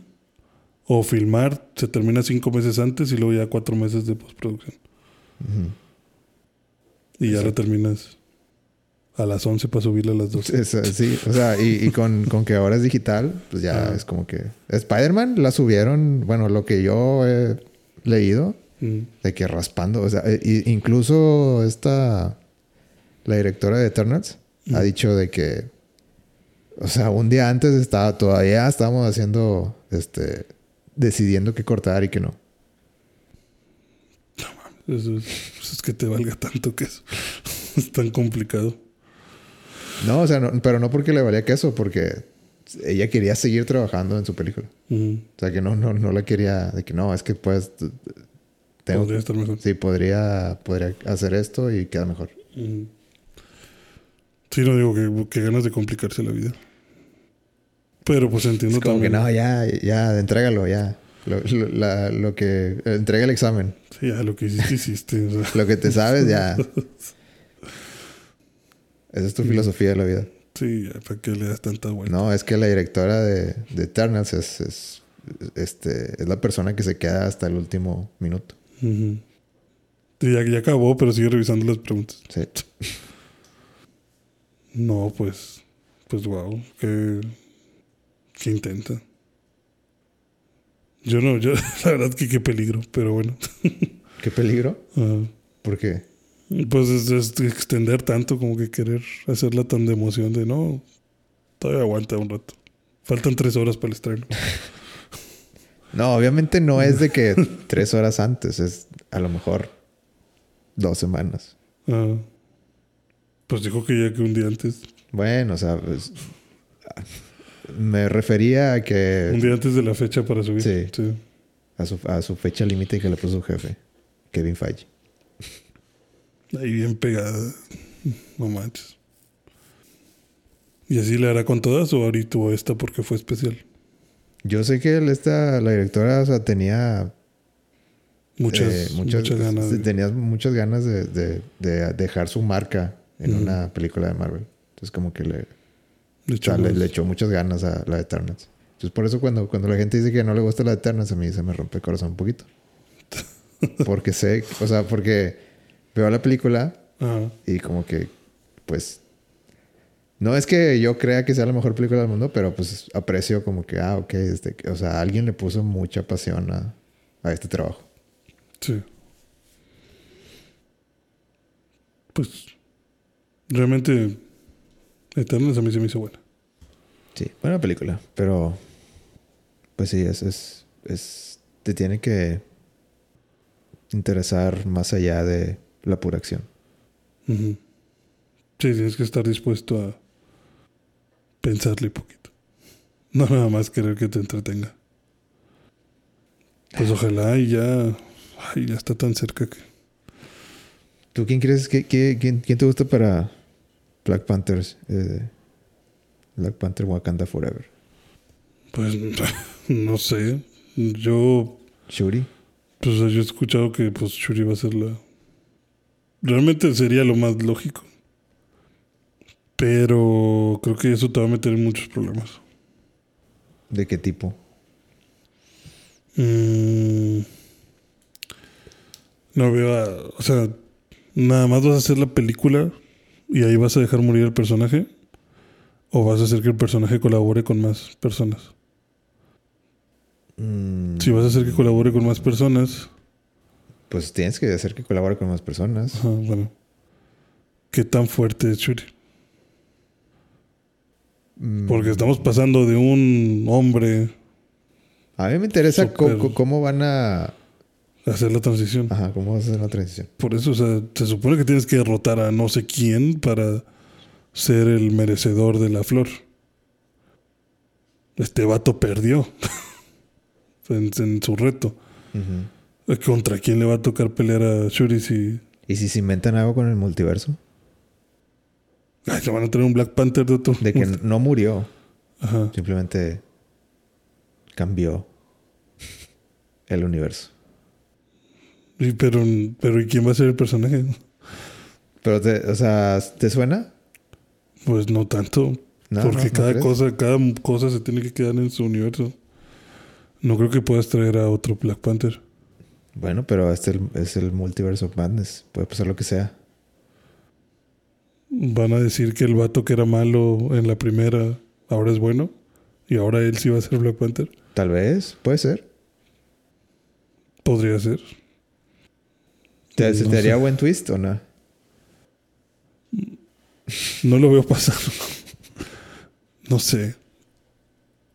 B: o filmar, se termina cinco meses antes y luego ya cuatro meses de postproducción. Y ya la
A: Exacto.
B: terminas a las 11 para subirla a las 12.
A: Es, eh, sí, o sea, y, y con, con que ahora es digital, pues ya es como que... Spider-Man la subieron, bueno, lo que yo he leído,
B: Mm.
A: de que raspando, o sea, y- incluso esta, la directora de Eternals, ha dicho de que, o sea, un día antes estaba, todavía estábamos haciendo, este, decidiendo qué cortar y qué no.
B: Eso es, pues es que te valga tanto que eso es tan complicado.
A: No, o sea, no- pero no porque le valía queso, porque ella quería seguir trabajando en su película. O sea, que no, no, no la quería, de que no, es que pues, tengo,
B: Podría estar mejor.
A: sí, podría, podría hacer esto y queda mejor.
B: Sí, no digo que, que ganas de complicarse la vida. Pero pues entiendo
A: Es como que
B: también.
A: no, ya, ya, entrégalo, ya. Lo, lo- la- lo que, entrega el examen.
B: Sí, ya lo que hiciste, hiciste. o sea.
A: Lo que te sabes, ya. Esa es tu filosofía de la vida.
B: Sí, ¿para qué le das tanta vuelta?
A: No, es que la directora de, de Eternals es, es, este, es la persona que se queda hasta el último minuto.
B: Ujú. Sí, ya, ya acabó, pero sigue revisando las preguntas.
A: Sí.
B: No, pues. Pues wow. Que. Que intenta. Yo no, yo, la verdad que qué peligro, pero bueno.
A: ¿Qué peligro?
B: Ah,
A: ¿Por qué?
B: pues es, es extender tanto como que querer hacerla tan de emoción de no. Todavía aguanta un rato. Faltan tres horas para el estreno.
A: No, obviamente no es de que tres horas antes, es a lo mejor dos semanas.
B: Pues dijo que ya que un día antes.
A: Bueno, o sea, pues, me refería a que
B: Un día antes de la fecha para subir.
A: Sí.
B: sí.
A: a su, a su fecha límite que le puso su jefe, Kevin Feige.
B: Ahí bien pegada. No manches. ¿Y así le hará con todas o ahorita o esta porque fue especial?
A: Yo sé que esta, la directora, o sea, tenía
B: Muchas,
A: eh,
B: muchas, ganas.
A: sí,
B: de-
A: tenía muchas ganas de, de- de dejar su marca en una película de Marvel. Entonces, como que le, o sea, le, echó muchas ganas a la de Eternals. Entonces, por eso cuando, cuando la gente dice que no le gusta la de Eternals, a mí se me rompe el corazón un poquito. Porque sé, o sea, porque veo la película
B: Ajá.
A: y como que, pues, no es que yo crea que sea la mejor película del mundo, pero pues aprecio como que, ah, ok, este, o sea, alguien le puso mucha pasión a, a este trabajo.
B: Sí. Pues realmente Eternals a mí se me hizo buena.
A: Sí, buena película, pero pues sí, es, es, es, te tiene que interesar más allá de la pura acción.
B: Sí, tienes que estar dispuesto a pensarle poquito. No nada más querer que te entretenga. Pues ojalá y ya, ay, ya está tan cerca que...
A: ¿Tú quién crees que, que- quién, quién te gusta para Black Panthers? eh, Black Panther Wakanda Forever.
B: Pues no sé. Yo,
A: Shuri.
B: pues yo he escuchado que pues Shuri va a ser la... Realmente sería lo más lógico. Pero creo que eso te va a meter en muchos problemas.
A: ¿De qué tipo?
B: Mm, No veo a. O sea, nada más vas a hacer la película y ahí vas a dejar morir el personaje. ¿O vas a hacer que el personaje colabore con más personas?
A: Mm,
B: Si vas a hacer que colabore con más personas.
A: Pues tienes que hacer que colabore con más personas.
B: Ajá, bueno. ¿Qué tan fuerte es Shuri?
A: Mm,
B: Porque estamos pasando de un hombre
A: A mí me interesa cómo van a...
B: hacer la transición.
A: Ajá, cómo vas a hacer la transición.
B: Por eso, o sea, se supone que tienes que derrotar a no sé quién para ser el merecedor de la flor. Este vato perdió en, en su reto.
A: Ujú.
B: ¿Contra quién le va a tocar pelear a Shuri si
A: ¿Y si se inventan algo con el multiverso?
B: ay, le van a tener un Black Panther de otro?
A: De que no murió,
B: Ajá.
A: simplemente cambió el universo.
B: Pero, pero ¿y quién va a ser el personaje?
A: Pero, te- o sea, ¿te suena?
B: Pues no tanto.
A: No,
B: porque
A: no, ¿no
B: cada
A: crees?
B: cosa, cada cosa se tiene que quedar en su universo. No creo que puedas traer a otro Black Panther.
A: Bueno, pero este es el, multiverso of madness. Puede pasar lo que sea.
B: Van a decir que el vato que era malo en la primera ahora es bueno. Y ahora él sí va a ser Black Panther.
A: Tal vez, puede ser.
B: Podría ser.
A: ¿Te, ¿Se
B: No
A: te haría buen twist o no?
B: No lo veo pasar. no sé.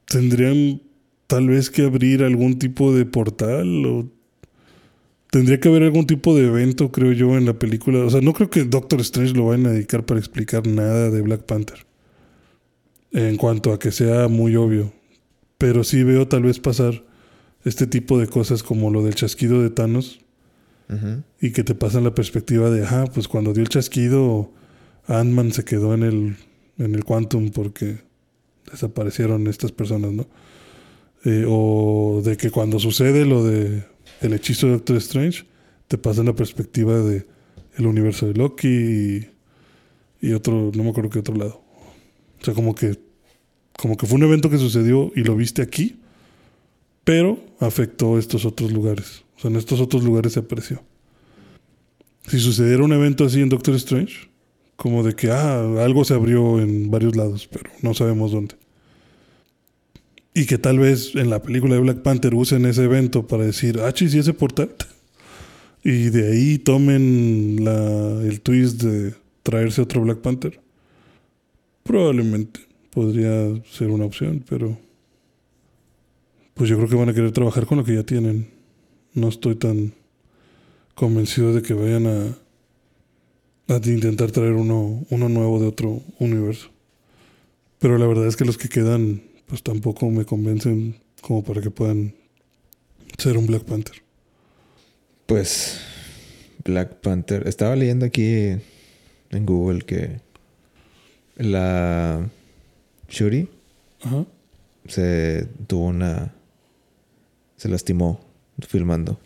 B: Tendrían tal vez que abrir algún tipo de portal o tendría que haber algún tipo de evento, creo yo, en la película. O sea, no creo que Doctor Strange lo vayan a dedicar para explicar nada de Black Panther. En cuanto a que sea muy obvio. Pero sí veo tal vez pasar este tipo de cosas como lo del chasquido de Thanos Y que te pasan la perspectiva de, ah, pues cuando dio el chasquido, Ant-Man se quedó en el, en el Quantum porque desaparecieron estas personas, ¿no? Eh, o de que cuando sucede lo de el hechizo de Doctor Strange, te pasan la perspectiva de el universo de Loki y, y otro, no me acuerdo qué otro lado. O sea, como que, como que fue un evento que sucedió y lo viste aquí, pero afectó estos otros lugares. O sea, en estos otros lugares se apareció. Si sucediera un evento así en Doctor Strange, como de que ah, algo se abrió en varios lados, pero no sabemos dónde. Y que tal vez en la película de Black Panther usen ese evento para decir, ah, chis, ¿y ese portal? Y de ahí tomen el twist de traerse otro Black Panther. Probablemente podría ser una opción, pero pues yo creo que van a querer trabajar con lo que ya tienen. No estoy tan convencido de que vayan a, a intentar traer uno, uno nuevo de otro universo. Pero la verdad es que los que quedan, pues tampoco me convencen como para que puedan ser un Black Panther.
A: Pues Black Panther. Estaba leyendo aquí en Google que la Shuri
B: Ajá.
A: se tuvo una... Se lastimó filmando.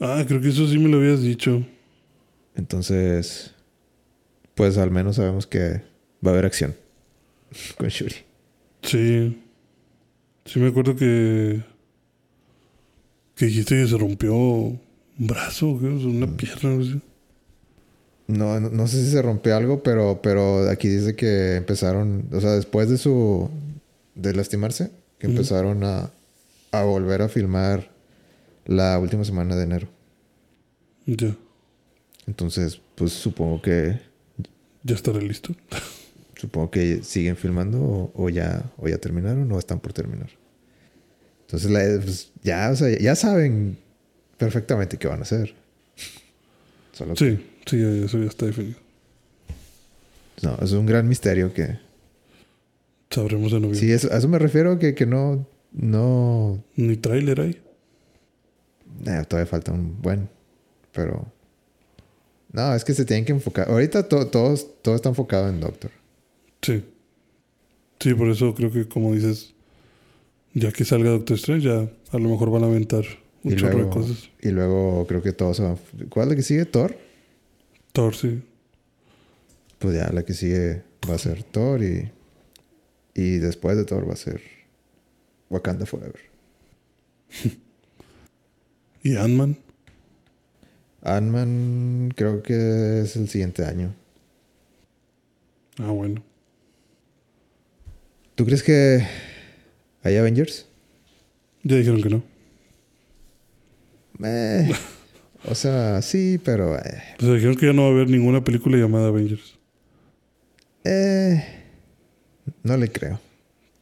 B: Ah, creo que eso sí me lo habías dicho.
A: Entonces, pues al menos sabemos que va a haber acción con Shuri.
B: Sí. Sí me acuerdo que... Que dijiste que se rompió un brazo, una pierna, no sé.
A: No, no, no sé si se rompió algo, pero, pero aquí dice que empezaron, o sea, después de su, de lastimarse, que empezaron a, a volver a filmar la última semana de enero.
B: Ya.
A: Entonces, pues supongo que,
B: Ya estará listo.
A: supongo que siguen filmando o, o ya, o ya terminaron o están por terminar. Entonces, la- pues, ya, o sea, ya saben perfectamente qué van a hacer. Solo que-
B: Sí, sí, eso ya está definido.
A: no, es un gran misterio que,
B: Sabremos en noviembre.
A: Sí, eso- a eso me refiero que, que no, no,
B: Ni tráiler hay.
A: Eh, todavía falta un buen, pero no, es que se tienen que enfocar. Ahorita to- todos, todo está enfocado en Doctor.
B: Sí. Sí, por eso creo que como dices, ya que salga Doctor Strange, ya a lo mejor van a aventar un
A: Y
B: chorro
A: luego,
B: de cosas.
A: y luego creo que todos se van. ¿Cuál es la que sigue? Thor.
B: Thor, sí.
A: Pues ya la que sigue va a ser Thor y, y después de Thor va a ser Wakanda Forever.
B: Y Ant-Man.
A: Ant-Man creo que es el siguiente año.
B: Ah, bueno.
A: ¿Tú crees que hay Avengers?
B: Ya dijeron que no.
A: Eh, o sea, sí, pero... eh,
B: sea, dijeron que ya no va a haber ninguna película llamada Avengers.
A: eh, no le creo.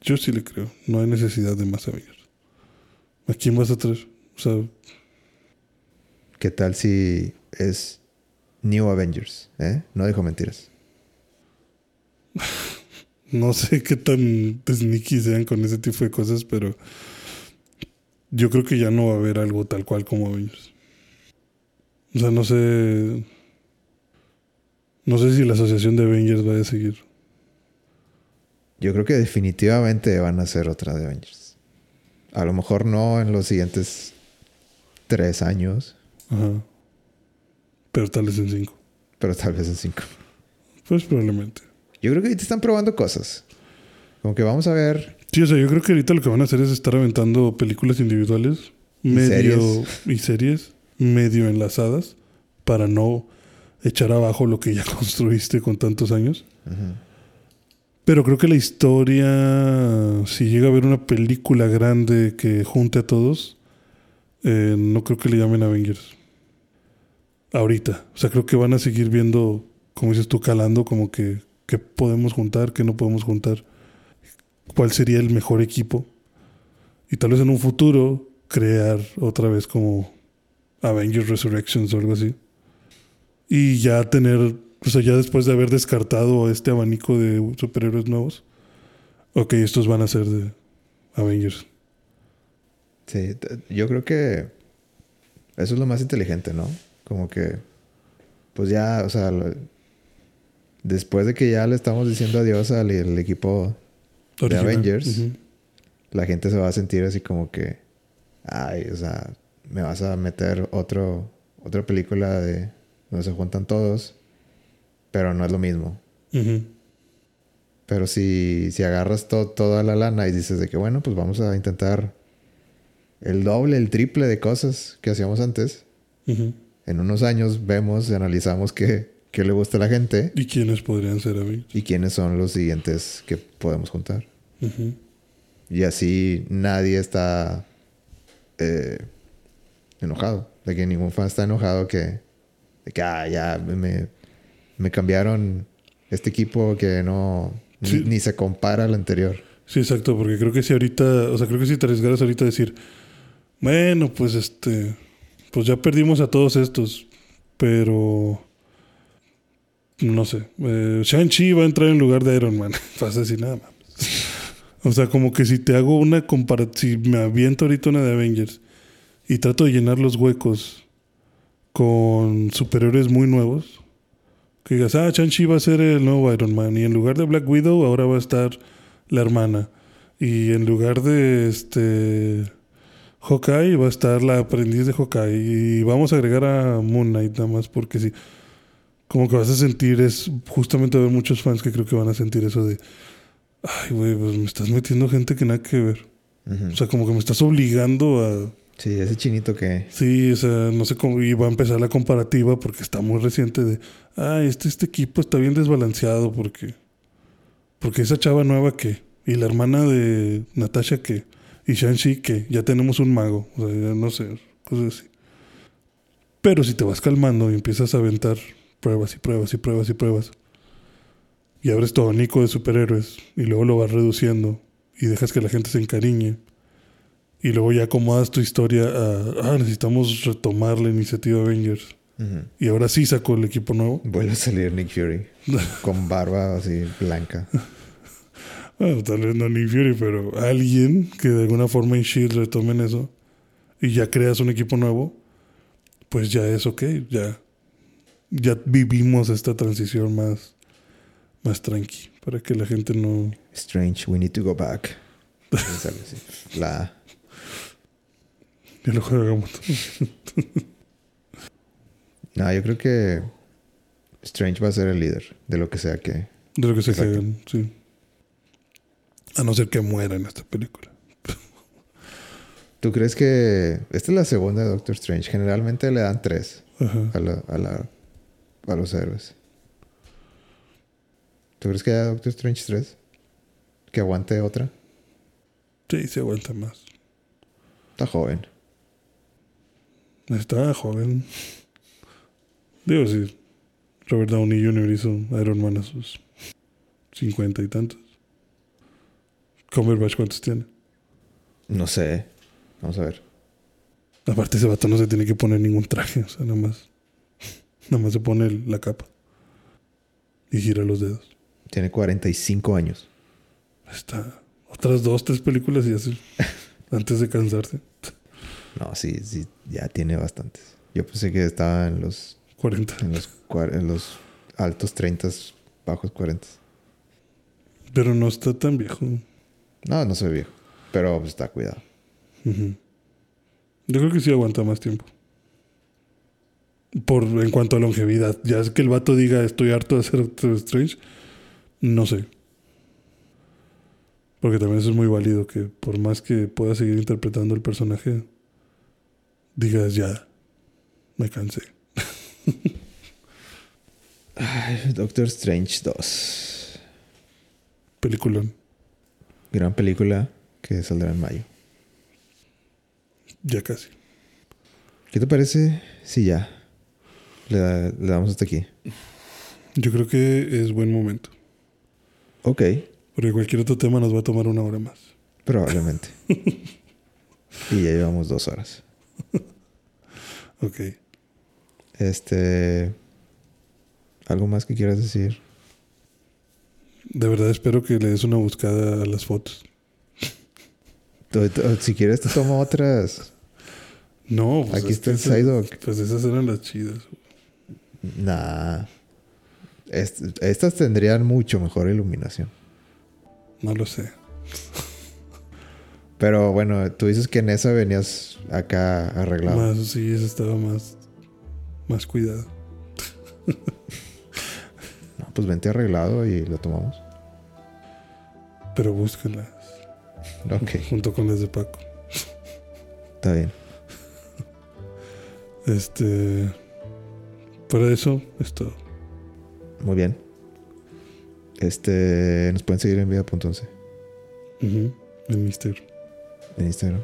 B: Yo sí le creo. No hay necesidad de más Avengers. ¿A quién vas a traer? O sea,
A: ¿Qué tal si es New Avengers? ¿Eh? No dijo mentiras.
B: no sé qué tan sneaky sean con ese tipo de cosas, pero yo creo que ya no va a haber algo tal cual como Avengers. O sea, no sé. No sé si la asociación de Avengers va a seguir.
A: Yo creo que definitivamente van a hacer otra de Avengers. A lo mejor no en los siguientes tres años,
B: Ajá. Pero tal vez en cinco.
A: pero tal vez en cinco.
B: Pues probablemente.
A: Yo creo que ahorita están probando cosas. Como que vamos a ver.
B: Sí, o sea, yo creo que ahorita lo que van a hacer es estar aventando películas individuales, medio
A: series.
B: y series, medio enlazadas, para no echar abajo lo que ya construiste con tantos años.
A: Ujú.
B: Pero creo que la historia, si llega a haber una película grande que junte a todos, eh, no creo que le llamen Avengers. Ahorita. O sea, creo que van a seguir viendo, como dices tú, calando, como que qué podemos juntar, qué no podemos juntar, cuál sería el mejor equipo. Y tal vez en un futuro crear otra vez como Avengers Resurrections o algo así. Y ya tener, o sea, ya después de haber descartado este abanico de superhéroes nuevos, ok, estos van a ser de Avengers.
A: Sí, yo creo que eso es lo más inteligente, ¿no? Como que, pues ya, o sea, lo- después de que ya le estamos diciendo adiós al al equipo,
B: Original.
A: Avengers. La gente se va a sentir así como que, ay, o sea, me vas a meter otro, otra película de donde se juntan todos, pero no es lo mismo. Pero si, si agarras to- toda la lana y dices de que, bueno, pues vamos a intentar el doble, el triple de cosas que hacíamos antes,
B: Ujú.
A: en unos años vemos y analizamos qué, qué le gusta a la gente
B: ¿Y quiénes podrían ser Avengers?
A: y quiénes son los siguientes que podemos juntar.
B: Ujú.
A: Y así nadie está eh, enojado. De que ningún fan está enojado que, de que ah, ya me, me cambiaron este equipo que no ni,
B: Sí.
A: ni se compara al anterior.
B: Sí, exacto, porque creo que si ahorita, o sea, creo que si te arriesgaras ahorita a decir, bueno, pues este, pues ya perdimos a todos estos, pero no sé, eh, Shang-Chi va a entrar en lugar de Iron Man, vas a decir nada más. O sea, como que si te hago una comparación, si me aviento ahorita una de Avengers y trato de llenar los huecos con superhéroes muy nuevos, que digas, ah, Shang-Chi va a ser el nuevo Iron Man y en lugar de Black Widow ahora va a estar la hermana. Y en lugar de este Hawkeye va a estar la aprendiz de Hawkeye. Y vamos a agregar a Moon Knight nada más porque sí. Como que vas a sentir es justamente haber muchos fans que creo que van a sentir eso de ay güey, pues me estás metiendo gente que nada que ver. O sea, como que me estás obligando a
A: Sí, ese chinito que...
B: Sí, o sea, no sé cómo. Y va a empezar la comparativa porque está muy reciente de. Ah, este, este equipo está bien desbalanceado porque. Porque esa chava nueva que. Y la hermana de Natasha que. Y Shang-Chi que. Ya tenemos un mago. O sea, ya no sé. Cosas así. Pero si te vas calmando y empiezas a aventar pruebas y pruebas y pruebas y pruebas. Y abres tu abanico de superhéroes. Y luego lo vas reduciendo. Y dejas que la gente se encariñe. Y luego ya acomodas tu historia a, ah, necesitamos retomar la iniciativa Avengers.
A: Ujú.
B: Y ahora sí sacó el equipo nuevo.
A: Vuelve a salir Nick Fury con barba así blanca.
B: Bueno, tal vez no Nick Fury, pero alguien que de alguna forma en Shield retomen eso y ya creas un equipo nuevo, pues ya es ok, ya, ya vivimos esta transición más, más tranqui, para que la gente no...
A: Strange, we need to go back. La...
B: Ya lo.
A: No, yo creo que Strange va a ser el líder de lo que sea que...
B: De lo que se
A: Exacto.
B: hagan, sí. A no ser que muera en esta película.
A: ¿Tú crees que esta es la segunda de Doctor Strange? Generalmente le dan tres. A, la, a, la- a los héroes. ¿Tú crees que haya Doctor Strange 3? ¿Que aguante otra?
B: Sí, se aguanta más.
A: Está joven.
B: Está joven. Digo, sí. Robert Downey Jr. hizo Iron Man a sus cincuenta y tantos. Cumberbatch, ¿cuántos tiene?
A: No sé. Vamos a ver.
B: Aparte, ese vato no se tiene que poner ningún traje. O sea, nada más. Nada más se pone la capa. Y gira los dedos.
A: Tiene 45 años.
B: Está. Otras dos, tres películas y así. antes de cansarse.
A: No, sí, sí, ya tiene bastantes. Yo pensé que estaba en los,
B: 40.
A: en los, en los altos 30, bajos 40.
B: Pero no está tan viejo.
A: No, no soy viejo. Pero pues, está cuidado.
B: Yo creo que sí aguanta más tiempo. Por en cuanto a longevidad. Ya es que el vato diga estoy harto de hacer Doctor Strange. No sé. Porque también eso es muy válido que por más que pueda seguir interpretando el personaje, digas ya, me cansé.
A: Ay, Doctor Strange 2.
B: Película.
A: Gran película que saldrá en mayo.
B: Ya casi.
A: ¿Qué te parece si ya le, da- le damos hasta aquí?
B: Yo creo que es buen momento.
A: Ok,
B: Porque cualquier otro tema nos va a tomar una hora más.
A: probablemente. y ya llevamos dos horas.
B: Ok.
A: Este. ¿Algo más que quieras decir?
B: De verdad espero que le des una buscada a las fotos.
A: Si quieres, te tomo otras.
B: No, pues
A: Aquí
B: es
A: está el Psyduck.
B: Pues esas eran las chidas.
A: Nah. Est- estas tendrían mucho mejor iluminación.
B: No lo sé.
A: Pero bueno, tú dices que en esa venías acá arreglado.
B: Más, sí, esa estaba más, más cuidada.
A: No, pues vente arreglado y lo tomamos.
B: Pero búsquenlas
A: Ok,
B: junto con las de Paco.
A: está bien.
B: Este. Para eso es todo.
A: Muy bien. Este, nos pueden seguir en vida.11
B: Ujú, En Mister.
A: en Instagram.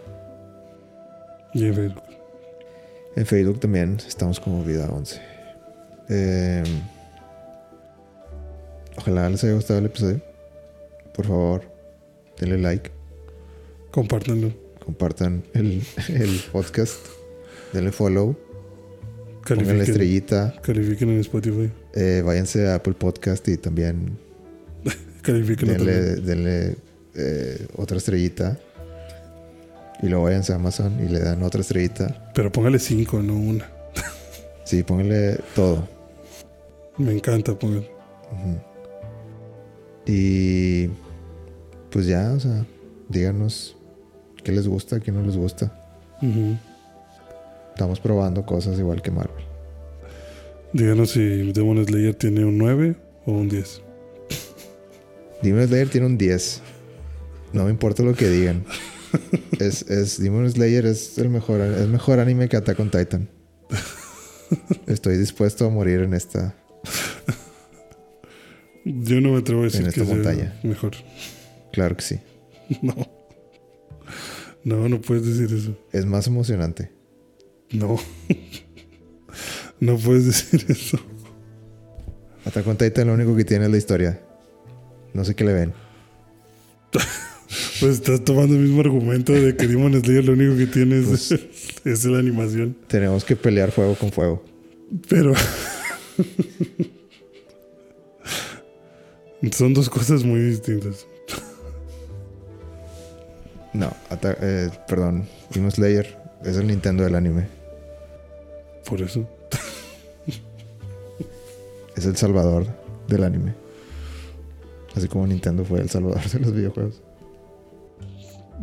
B: Y en Facebook.
A: En Facebook también estamos como Vida11. Eh, ojalá les haya gustado el episodio. Por favor, denle like,
B: Compártanlo.
A: compartan el, el podcast, denle follow, pongan la
B: Califiquen,
A: estrellita,
B: califiquen en Spotify.
A: eh, váyanse a Apple Podcast y también
B: Califiquen
A: denle,
B: también.
A: denle eh, otra estrellita. Y luego váyanse a Amazon y le dan otra estrellita.
B: Pero póngale cinco, no una.
A: Sí, pónganle todo.
B: Me encanta poner.
A: Y pues ya, o sea, díganos qué les gusta, qué no les gusta. Estamos probando cosas igual que Marvel.
B: Díganos si Demon Slayer tiene un 9 o un 10.
A: Demon Slayer tiene un 10. No me importa lo que digan. Es, es Demon Slayer es el mejor, es mejor anime que Attack on Titan. Estoy dispuesto a morir en esta.
B: Yo no me atrevo a decir
A: En esta
B: que sea mejor.
A: Claro que sí.
B: No. No, no puedes decir eso.
A: Es más emocionante.
B: No. No puedes decir eso.
A: Attack on Titan lo único que tiene es la historia. No sé qué le ven.
B: Pues estás tomando el mismo argumento de que Demon Slayer lo único que tiene es,
A: Pues-
B: es la animación.
A: Tenemos que pelear fuego con fuego.
B: Pero. Son dos cosas muy distintas.
A: No, eh, perdón. Demon Slayer es el Nintendo del anime.
B: Por eso.
A: Es el salvador del anime. Así como Nintendo fue el salvador de los videojuegos.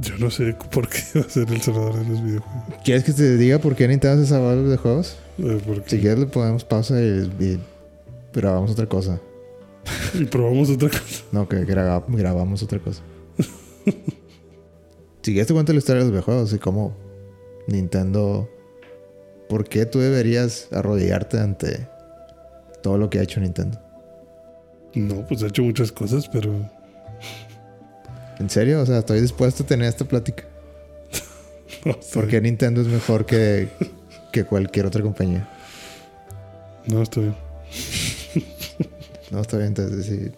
B: Yo no sé por qué va a ser el salvador de los videojuegos.
A: ¿Quieres que te diga por qué Nintendo es el salvador de los videojuegos?
B: Eh,
A: Si quieres le ponemos pausa y, y grabamos otra cosa.
B: Y probamos otra cosa.
A: No, que graba- grabamos otra cosa. si quieres te cuento la historia de los videojuegos y cómo Nintendo ¿por qué tú deberías arrodillarte ante todo lo que ha hecho Nintendo?
B: No, pues ha hecho muchas cosas, pero
A: ¿En serio? O sea, estoy dispuesto a tener esta plática.
B: no sé.
A: ¿Por qué Nintendo es mejor que, que cualquier otra compañía?
B: No, está bien.
A: No, está bien, entonces sí,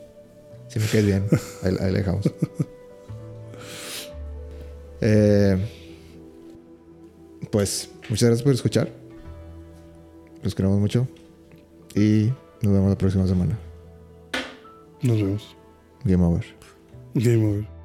A: sí me caes bien. Ahí, ahí le dejamos. Eh, pues, muchas gracias por escuchar. Los queremos mucho. Y nos vemos la próxima semana.
B: Nos vemos.
A: Game over.
B: Game over.